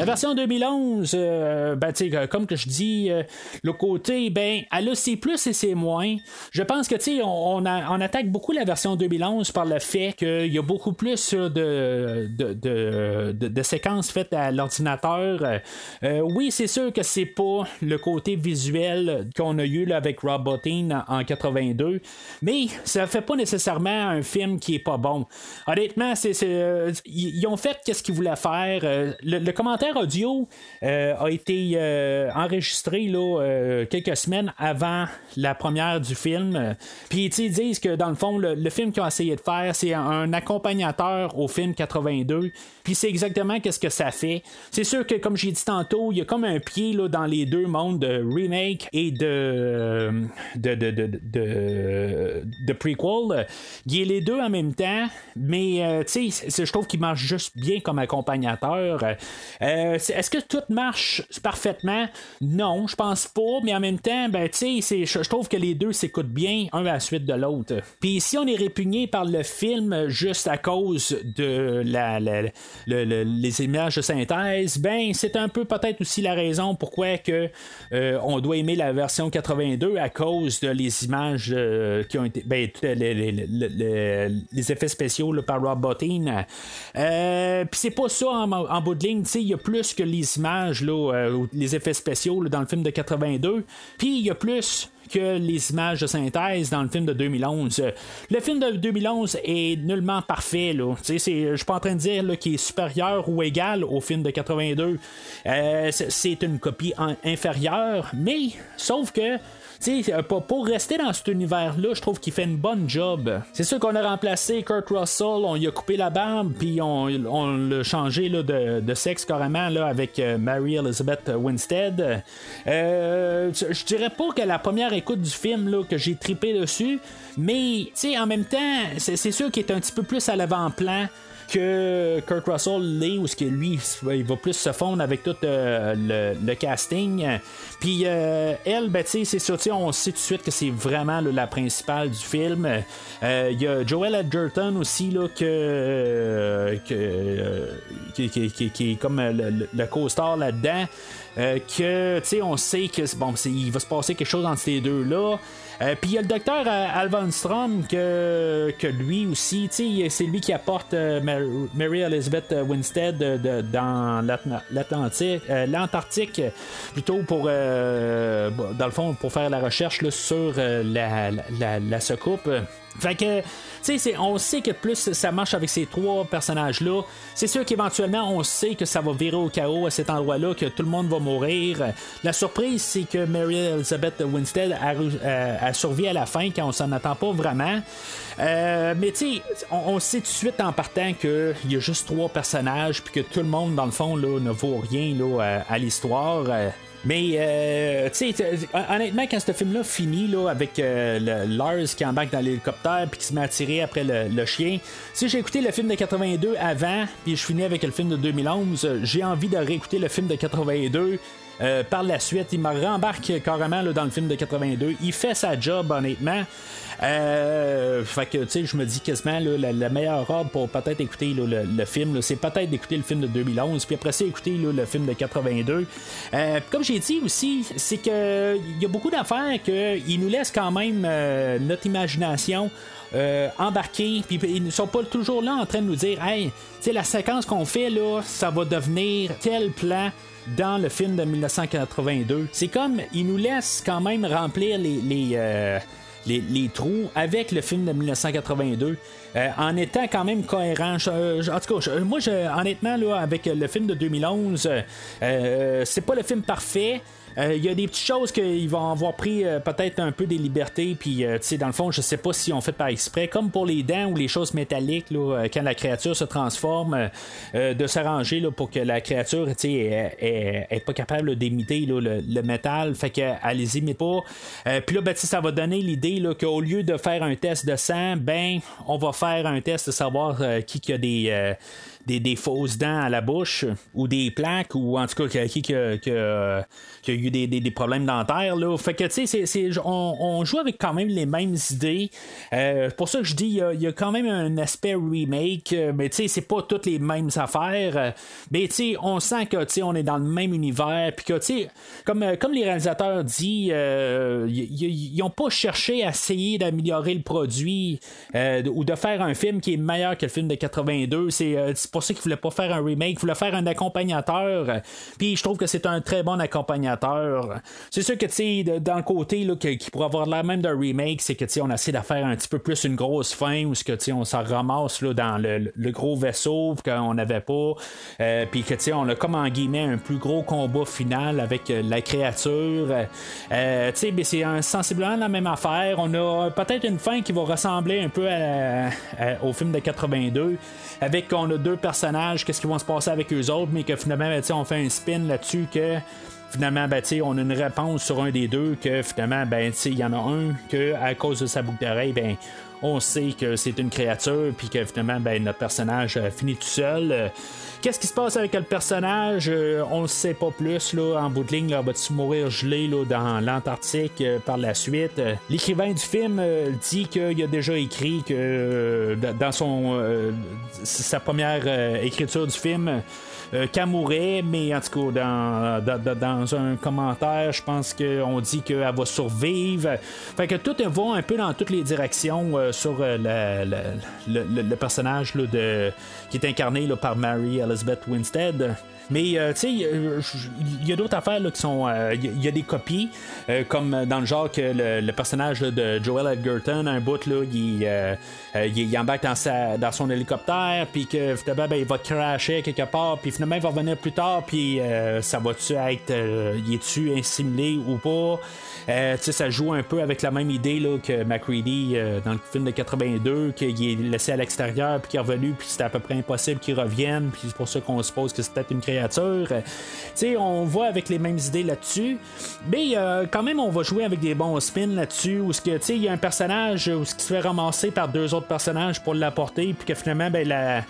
La version 2011, euh, ben, comme que je dis, euh, le côté, ben, elle a ses plus et ses moins. Je pense que, on, on, on, attaque beaucoup la version 2011 par le fait qu'il y a beaucoup plus de, de, séquences faites à l'ordinateur. Euh, oui, c'est sûr que c'est pas le côté visuel qu'on a eu là, avec Rob Bottin en, 82, mais ça fait pas nécessairement un film qui est pas bon. Honnêtement, c'est, ils ont fait qu'est-ce qu'ils voulaient faire. le commentaire audio euh, a été euh, enregistré là, euh, quelques semaines avant la première du film. Puis ils disent que dans le fond, le, film qu'ils ont essayé de faire, c'est un, accompagnateur au film 82. Puis c'est exactement qu'est-ce que ça fait. C'est sûr que, comme j'ai dit tantôt, il y a comme un pied là, dans les deux mondes de remake et de, de, de, de, de, de prequel. Il y a les deux en même temps, mais tu sais, je trouve qu'il marche juste bien comme accompagnateur. Est-ce que tout marche parfaitement? Non, je pense pas, mais en même temps, ben, tu sais, je trouve que les deux s'écoutent bien, un à la suite de l'autre. Puis si on est répugné par le film juste à cause de la, les images de synthèse, ben, c'est un peu peut-être aussi la raison pourquoi que, euh, on doit aimer la version 82 à cause de les images euh, qui ont été. Ben, les, effets spéciaux par Rob Bottin. Euh, puis c'est pas ça en, bout de ligne, il y a plus que les images, là, les effets spéciaux dans le film de 82. Puis il y a plus que les images de synthèse dans le film de 2011. Le film de 2011 est nullement parfait. Je suis pas en train de dire qu'il est supérieur ou égal au film de 82. Euh, c'est une copie inférieure, mais sauf que pour, rester dans cet univers-là, je trouve qu'il fait une bonne job. C'est sûr qu'on a remplacé Kurt Russell, on lui a coupé la barbe, puis on, l'a changé de, sexe carrément avec euh, Mary Elizabeth Winstead. Euh, je dirais pas que la première écoute du film là, que j'ai tripé dessus, mais en même temps, c'est sûr qu'il est un petit peu plus à l'avant-plan que Kurt Russell l'est, ou ce que lui, il va plus se fondre avec tout euh, le, casting. Puis euh, elle, ben, c'est ça, on sait tout de suite que c'est vraiment la principale du film. Euh, il y a Joel Edgerton aussi, là, que, qui, est comme le, co-star là-dedans. Que, tu sais, on sait que bon, il va se passer quelque chose entre ces deux-là. Euh, puis il y a le docteur euh, Alvan Strom que, que lui aussi, c'est lui qui apporte euh, Mary Elizabeth Winstead dans l'Atlantique, l'Antarctique, plutôt pour, dans le fond, pour faire la recherche sur la, la, la. Fait que tu sais, on sait que plus ça marche avec ces trois personnages-là, c'est sûr qu'éventuellement, on sait que ça va virer au chaos à cet endroit-là, que tout le monde va mourir. La surprise, c'est que Mary Elizabeth Winstead a, a, survécu à la fin, quand on s'en attend pas vraiment. Euh, mais tu sais, on, sait tout de suite en partant qu'il y a juste trois personnages, puis que tout le monde, dans le fond, ne vaut rien à, l'histoire. Mais, euh, tu sais, honnêtement, quand ce film-là finit là, avec euh, Lars qui embarque dans l'hélicoptère puis qui se met à tirer après le, chien, si j'ai écouté le film de 82 avant, puis je finis avec le film de 2011, j'ai envie de réécouter le film de 82. Euh, par la suite, il me rembarque carrément là, dans le film de 82. Il fait sa job, honnêtement. Euh, fait que, tu sais, je me dis quasiment la, meilleure robe pour peut-être écouter le, film, c'est peut-être d'écouter le film de 2011, puis après ça, écouter le film de 82. Euh, comme j'ai dit aussi, c'est que il y a beaucoup d'affaires qu'ils nous laissent quand même euh, notre imagination. Euh, embarquer, puis ils ne sont pas toujours là en train de nous dire, hey, tu la séquence qu'on fait là, ça va devenir tel plan dans le film de 1982. C'est comme, ils nous laissent quand même remplir les, les, les, trous avec le film de 1982. Euh, en étant quand même cohérent. en tout cas, moi, honnêtement, là, avec le film de 2011, euh, c'est pas le film parfait. Euh, il y a des petites choses qu'ils vont avoir pris euh, peut-être un peu des libertés, puis euh, tu sais, dans le fond, je sais pas si on fait par exprès, comme pour les dents ou les choses métalliques, là, quand la créature se transforme, de s'arranger pour que la créature, tu sais, est, pas capable d'imiter le, métal, fait qu'elle les imite pas. puis là, ben, ça va donner l'idée qu'au lieu de faire un test de sang, ben, on va faire un test de savoir qui, qui a des des, fausses dents à la bouche ou des plaques ou en tout cas qui, a eu des, problèmes dentaires. Là. Fait que tu sais, on, joue avec quand même les mêmes idées. Euh, pour ça que je dis, il y, a, quand même un aspect remake, mais tu sais, c'est pas toutes les mêmes affaires. Mais tu sais, on sent que tu sais, on est dans le même univers. Puis que tu sais, comme, comme les réalisateurs disent, euh, ils n'ont pas cherché à essayer d'améliorer le produit euh, ou de faire un film qui est meilleur que le film de 82. C'est ça qu'il voulait pas faire un remake, il voulait faire un accompagnateur. Puis je trouve que c'est un très bon accompagnateur. C'est sûr que tu sais, dans le côté là, qui pourrait avoir l'air même d'un remake, c'est que tu sais, on essaie de faire un petit peu plus une grosse fin où ce que tu sais, on s'en ramasse là, dans le, gros vaisseau qu'on n'avait pas. Euh, puis que tu sais, on a comme en guillemets un plus gros combat final avec euh, la créature. Euh, tu sais, mais c'est sensiblement la même affaire. On a peut-être une fin qui va ressembler un peu au film de 82 avec qu'on a deux personnages, qu'est-ce qui va se passer avec eux autres, mais que finalement, ben, on fait un spin là-dessus que finalement, ben, on a une réponse sur un des deux, que finalement, ben, il y en a un que à cause de sa boucle d'oreille, ben, on sait que c'est une créature, puis que finalement, ben, notre personnage finit tout seul. Qu'est-ce qui se passe avec le personnage? Euh, on ne sait pas plus. Là, en bout de ligne, va-t-il mourir gelé là, dans l'Antarctique euh, par la suite? Euh, l'écrivain du film dit qu'il a déjà écrit que dans son sa première écriture du film, euh, mais en tout cas, dans, dans, un commentaire, je pense qu'on dit qu'elle va survivre. Fait que tout va un peu dans toutes les directions euh, sur euh, le, personnage de, qui est incarné par Mary Elizabeth Winstead. Mais euh, tu sais, il y a d'autres affaires qui sont. Il y, a des copies, comme dans le genre que le, personnage de Joel Edgerton, un bout, là, il, il, embarque dans, sa, dans son hélicoptère, puis que finalement, ben, il va crasher quelque part, puis finalement, il va revenir plus tard, puis ça va-tu être. il est-tu insimilé ou pas? Euh, ça joue un peu avec la même idée là, que McReady euh, dans le film de 82, qu'il est laissé à l'extérieur, puis qu'il est revenu, puis c'était à peu près impossible qu'il revienne, puis c'est pour ça qu'on suppose que c'est peut-être une Euh, on voit avec les mêmes idées là-dessus, mais quand même, on va jouer avec des bons spins là-dessus, où il y a un personnage où qui se fait ramasser par deux autres personnages pour l'apporter, puis que finalement, ben, la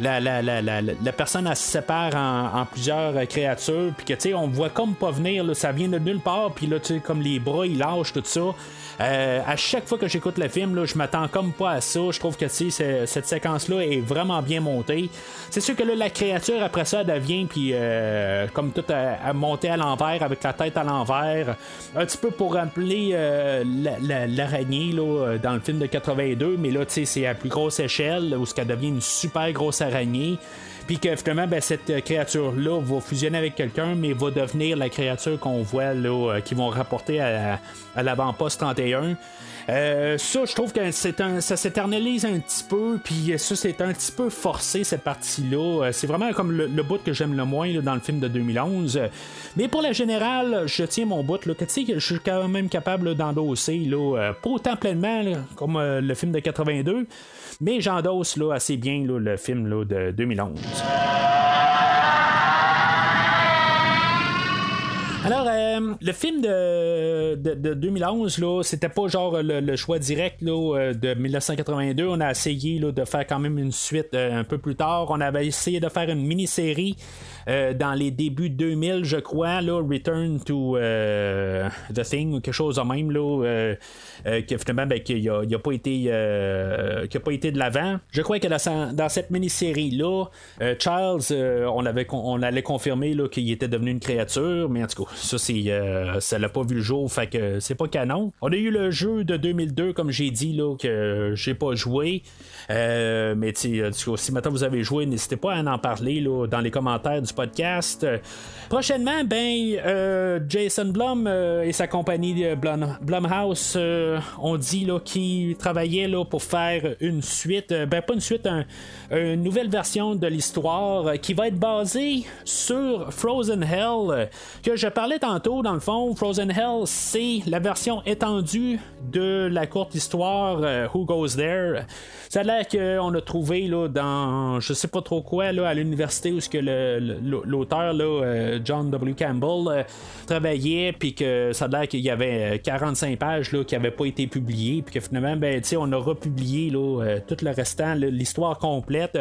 la, la, la, la, personne elle se sépare en, plusieurs euh, créatures, puis que tu sais, on voit comme pas venir, ça vient de nulle part, puis là, tu sais, comme les bras, ils lâchent tout ça. Euh, à chaque fois que j'écoute le film, je m'attends comme pas à ça. Je trouve que cette séquence-là est vraiment bien montée. C'est sûr que là, la créature, après ça, elle devient puis euh, comme tout à, monter à l'envers, avec la tête à l'envers. Un petit peu pour rappeler euh, l'araignée là, dans le film de 82, mais là, c'est à plus grosse échelle, où ce qu'elle devient une super grosse Puis que finalement, ben, cette créature-là va fusionner avec quelqu'un, mais va devenir la créature qu'on voit là, euh, qui vont rapporter à, l'avant-poste 31. Euh, ça, je trouve que c'est un, ça s'éternalise un petit peu, puis ça, c'est un petit peu forcé, cette partie-là. Euh, c'est vraiment comme le, bout que j'aime le moins dans le film de 2011. Mais pour la générale, je tiens mon bout, que, que je suis quand même capable d'endosser, là, pas autant pleinement comme le film de 82, mais j'endosse là, assez bien là, le film là, de 2011. Alors, euh, le film de, de, 2011, là, c'était pas genre le, choix direct là, euh, de 1982. On a essayé là, de faire quand même une suite euh, un peu plus tard. On avait essayé de faire une mini-série euh, dans les débuts 2000, je crois, là, Return to euh, the Thing ou quelque chose de même, là, euh, finalement, ben, n'a pas été, qui a pas été de l'avant. Je crois que dans, cette mini-série-là, Charles, on, avait, on allait confirmer qu'il était devenu une créature, mais en tout cas, ça, c'est, ça l'a pas vu le jour, fait que c'est pas canon. On a eu le jeu de 2002, comme j'ai dit, là, que j'ai pas joué. mais si maintenant vous avez joué, n'hésitez pas à en parler là, dans les commentaires du podcast. Prochainement, ben, euh, Jason Blum euh, et sa compagnie euh, Blum, Blumhouse ont dit qu'ils travaillaient là, pour faire une suite, ben pas une suite, une nouvelle version de l'histoire qui va être basée sur Frozen Hell, que je parlais tantôt, dans le fond, Frozen Hell, c'est la version étendue de la courte histoire Who Goes There. Ça a l'air qu'on a trouvé là, dans je sais pas trop quoi là, à l'université où ce que l'auteur là, John W. Campbell euh, travaillait, puis que ça a l'air qu'il y avait 45 euh, pages là, qui n'avaient pas été publiées, puis que finalement, ben, on a republié là, euh, tout le restant, l'histoire complète.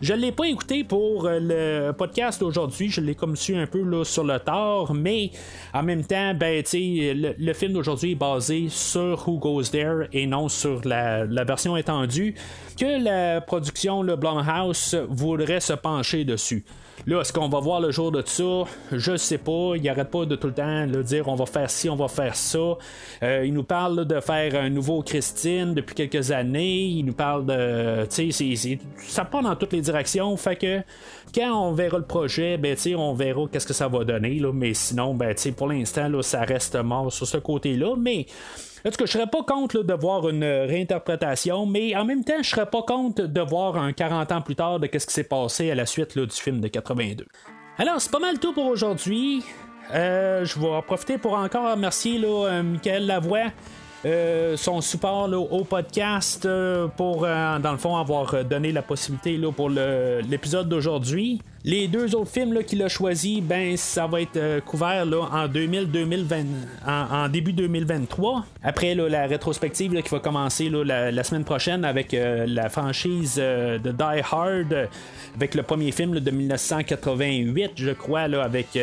Je ne l'ai pas écouté pour le podcast aujourd'hui, je l'ai comme su un peu là, sur le tard, mais en même temps, ben, le, le film d'aujourd'hui est basé sur Who Goes There et non sur la, version étendue que la production, le Blumhouse, voudrait se pencher dessus. Là, est-ce qu'on va voir le jour de ça? Je sais pas. Il arrête pas de tout le temps le dire on va faire ci, on va faire ça. Euh, il nous parle de faire un nouveau Christine depuis quelques années. Il nous parle de. Tu sais, ça part dans toutes les directions. Fait que quand on verra le projet, ben, on verra qu'est-ce que ça va donner. Là, mais sinon, ben, pour l'instant, ça reste mort sur ce côté-là. Mais en tout cas, je serais pas contre de voir une réinterprétation, mais en même temps, je serais pas contre de voir un 40 ans plus tard de ce qui s'est passé à la suite du film de 82. Alors, c'est pas mal tout pour aujourd'hui. Euh, je vais en profiter pour encore remercier euh, Michael Lavoie euh, son support au podcast pour, dans le fond, avoir donné la possibilité pour l'épisode d'aujourd'hui. Les deux autres films qu'il a choisi, ben ça va être euh, couvert en 2000, 2020, en, début 2023. Après la rétrospective qui va commencer la, semaine prochaine avec euh, la franchise euh, de Die Hard, avec le premier film de 1988, je crois, avec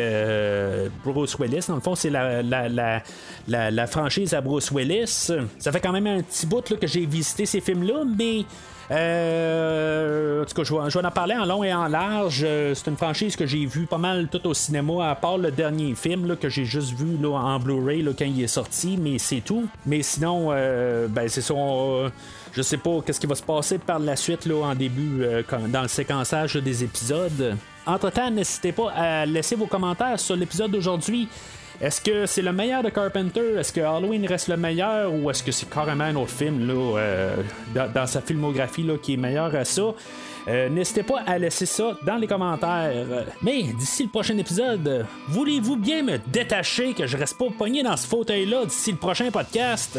Bruce Willis. Dans le fond, c'est la, franchise à Bruce Willis. Ça fait quand même un petit bout que j'ai visité ces films-là, mais euh, en tout cas, je vais, en parler en long et en large. Euh, c'est une franchise que j'ai vue pas mal tout au cinéma, à part le dernier film que j'ai juste vu là, en Blu-ray quand il est sorti, mais c'est tout. Mais sinon, euh, ben, c'est ça. je sais pas qu'est-ce qui va se passer par la suite là, en début, dans le séquençage des épisodes. Entre-temps, n'hésitez pas à laisser vos commentaires sur l'épisode d'aujourd'hui. Est-ce que c'est le meilleur de Carpenter? Est-ce que Halloween reste le meilleur ou est-ce que c'est carrément un autre film là, euh, dans, sa filmographie là, qui est meilleur à ça? Euh, n'hésitez pas à laisser ça dans les commentaires. Mais d'ici le prochain épisode, voulez-vous bien me détacher que je reste pas pogné dans ce fauteuil-là d'ici le prochain podcast?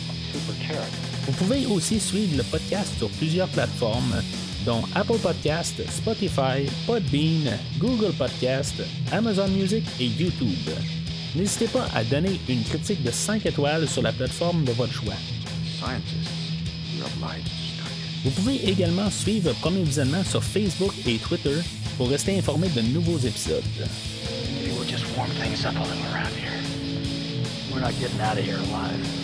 Vous pouvez aussi suivre le podcast sur plusieurs plateformes, dont Apple Podcast, Spotify, Podbean, Google Podcast, Amazon Music et YouTube. N'hésitez pas à donner une critique de 5 étoiles sur la plateforme de votre choix. Vous pouvez également suivre Premier Visionnement sur Facebook et Twitter pour rester informé de nouveaux épisodes. Premier Visionnement a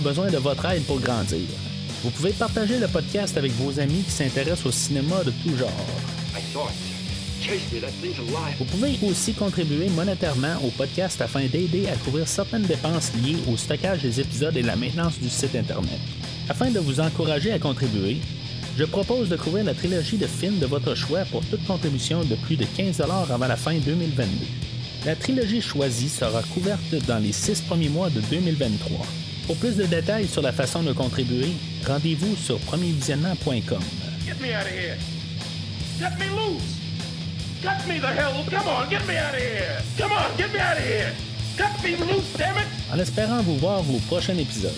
besoin de votre aide pour grandir. Vous pouvez partager le podcast avec vos amis qui s'intéressent au cinéma de tout genre. Vous pouvez aussi contribuer monétairement au podcast afin d'aider à couvrir certaines dépenses liées au stockage des épisodes et la maintenance du site Internet. Afin de vous encourager à contribuer, je propose de couvrir la trilogie de films de votre choix pour toute contribution de plus de 15 avant la fin 2022. La trilogie choisie sera couverte dans les six premiers mois de 2023. Pour plus de détails sur la façon de contribuer, rendez-vous sur premiervisionnement.com. En espérant vous voir au prochain épisode.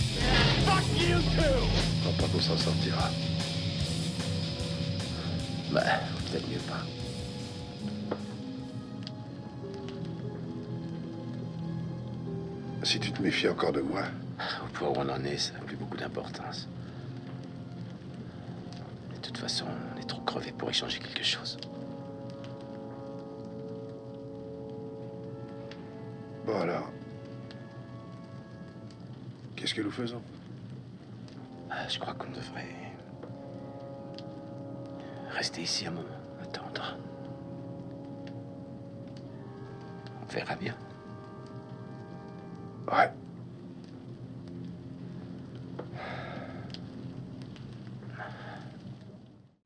Fuck you too. pas qu'on s'en sortira. Bah, peut-être mieux pas. Si tu te méfies encore de moi. Au point où on en est, ça n'a plus beaucoup d'importance. De toute façon, on est trop crevé pour échanger quelque chose. Bon alors. Qu'est-ce que nous faisons? Ah, Je crois qu'on devrait rester ici un moment, attendre. On verra bien. Ouais.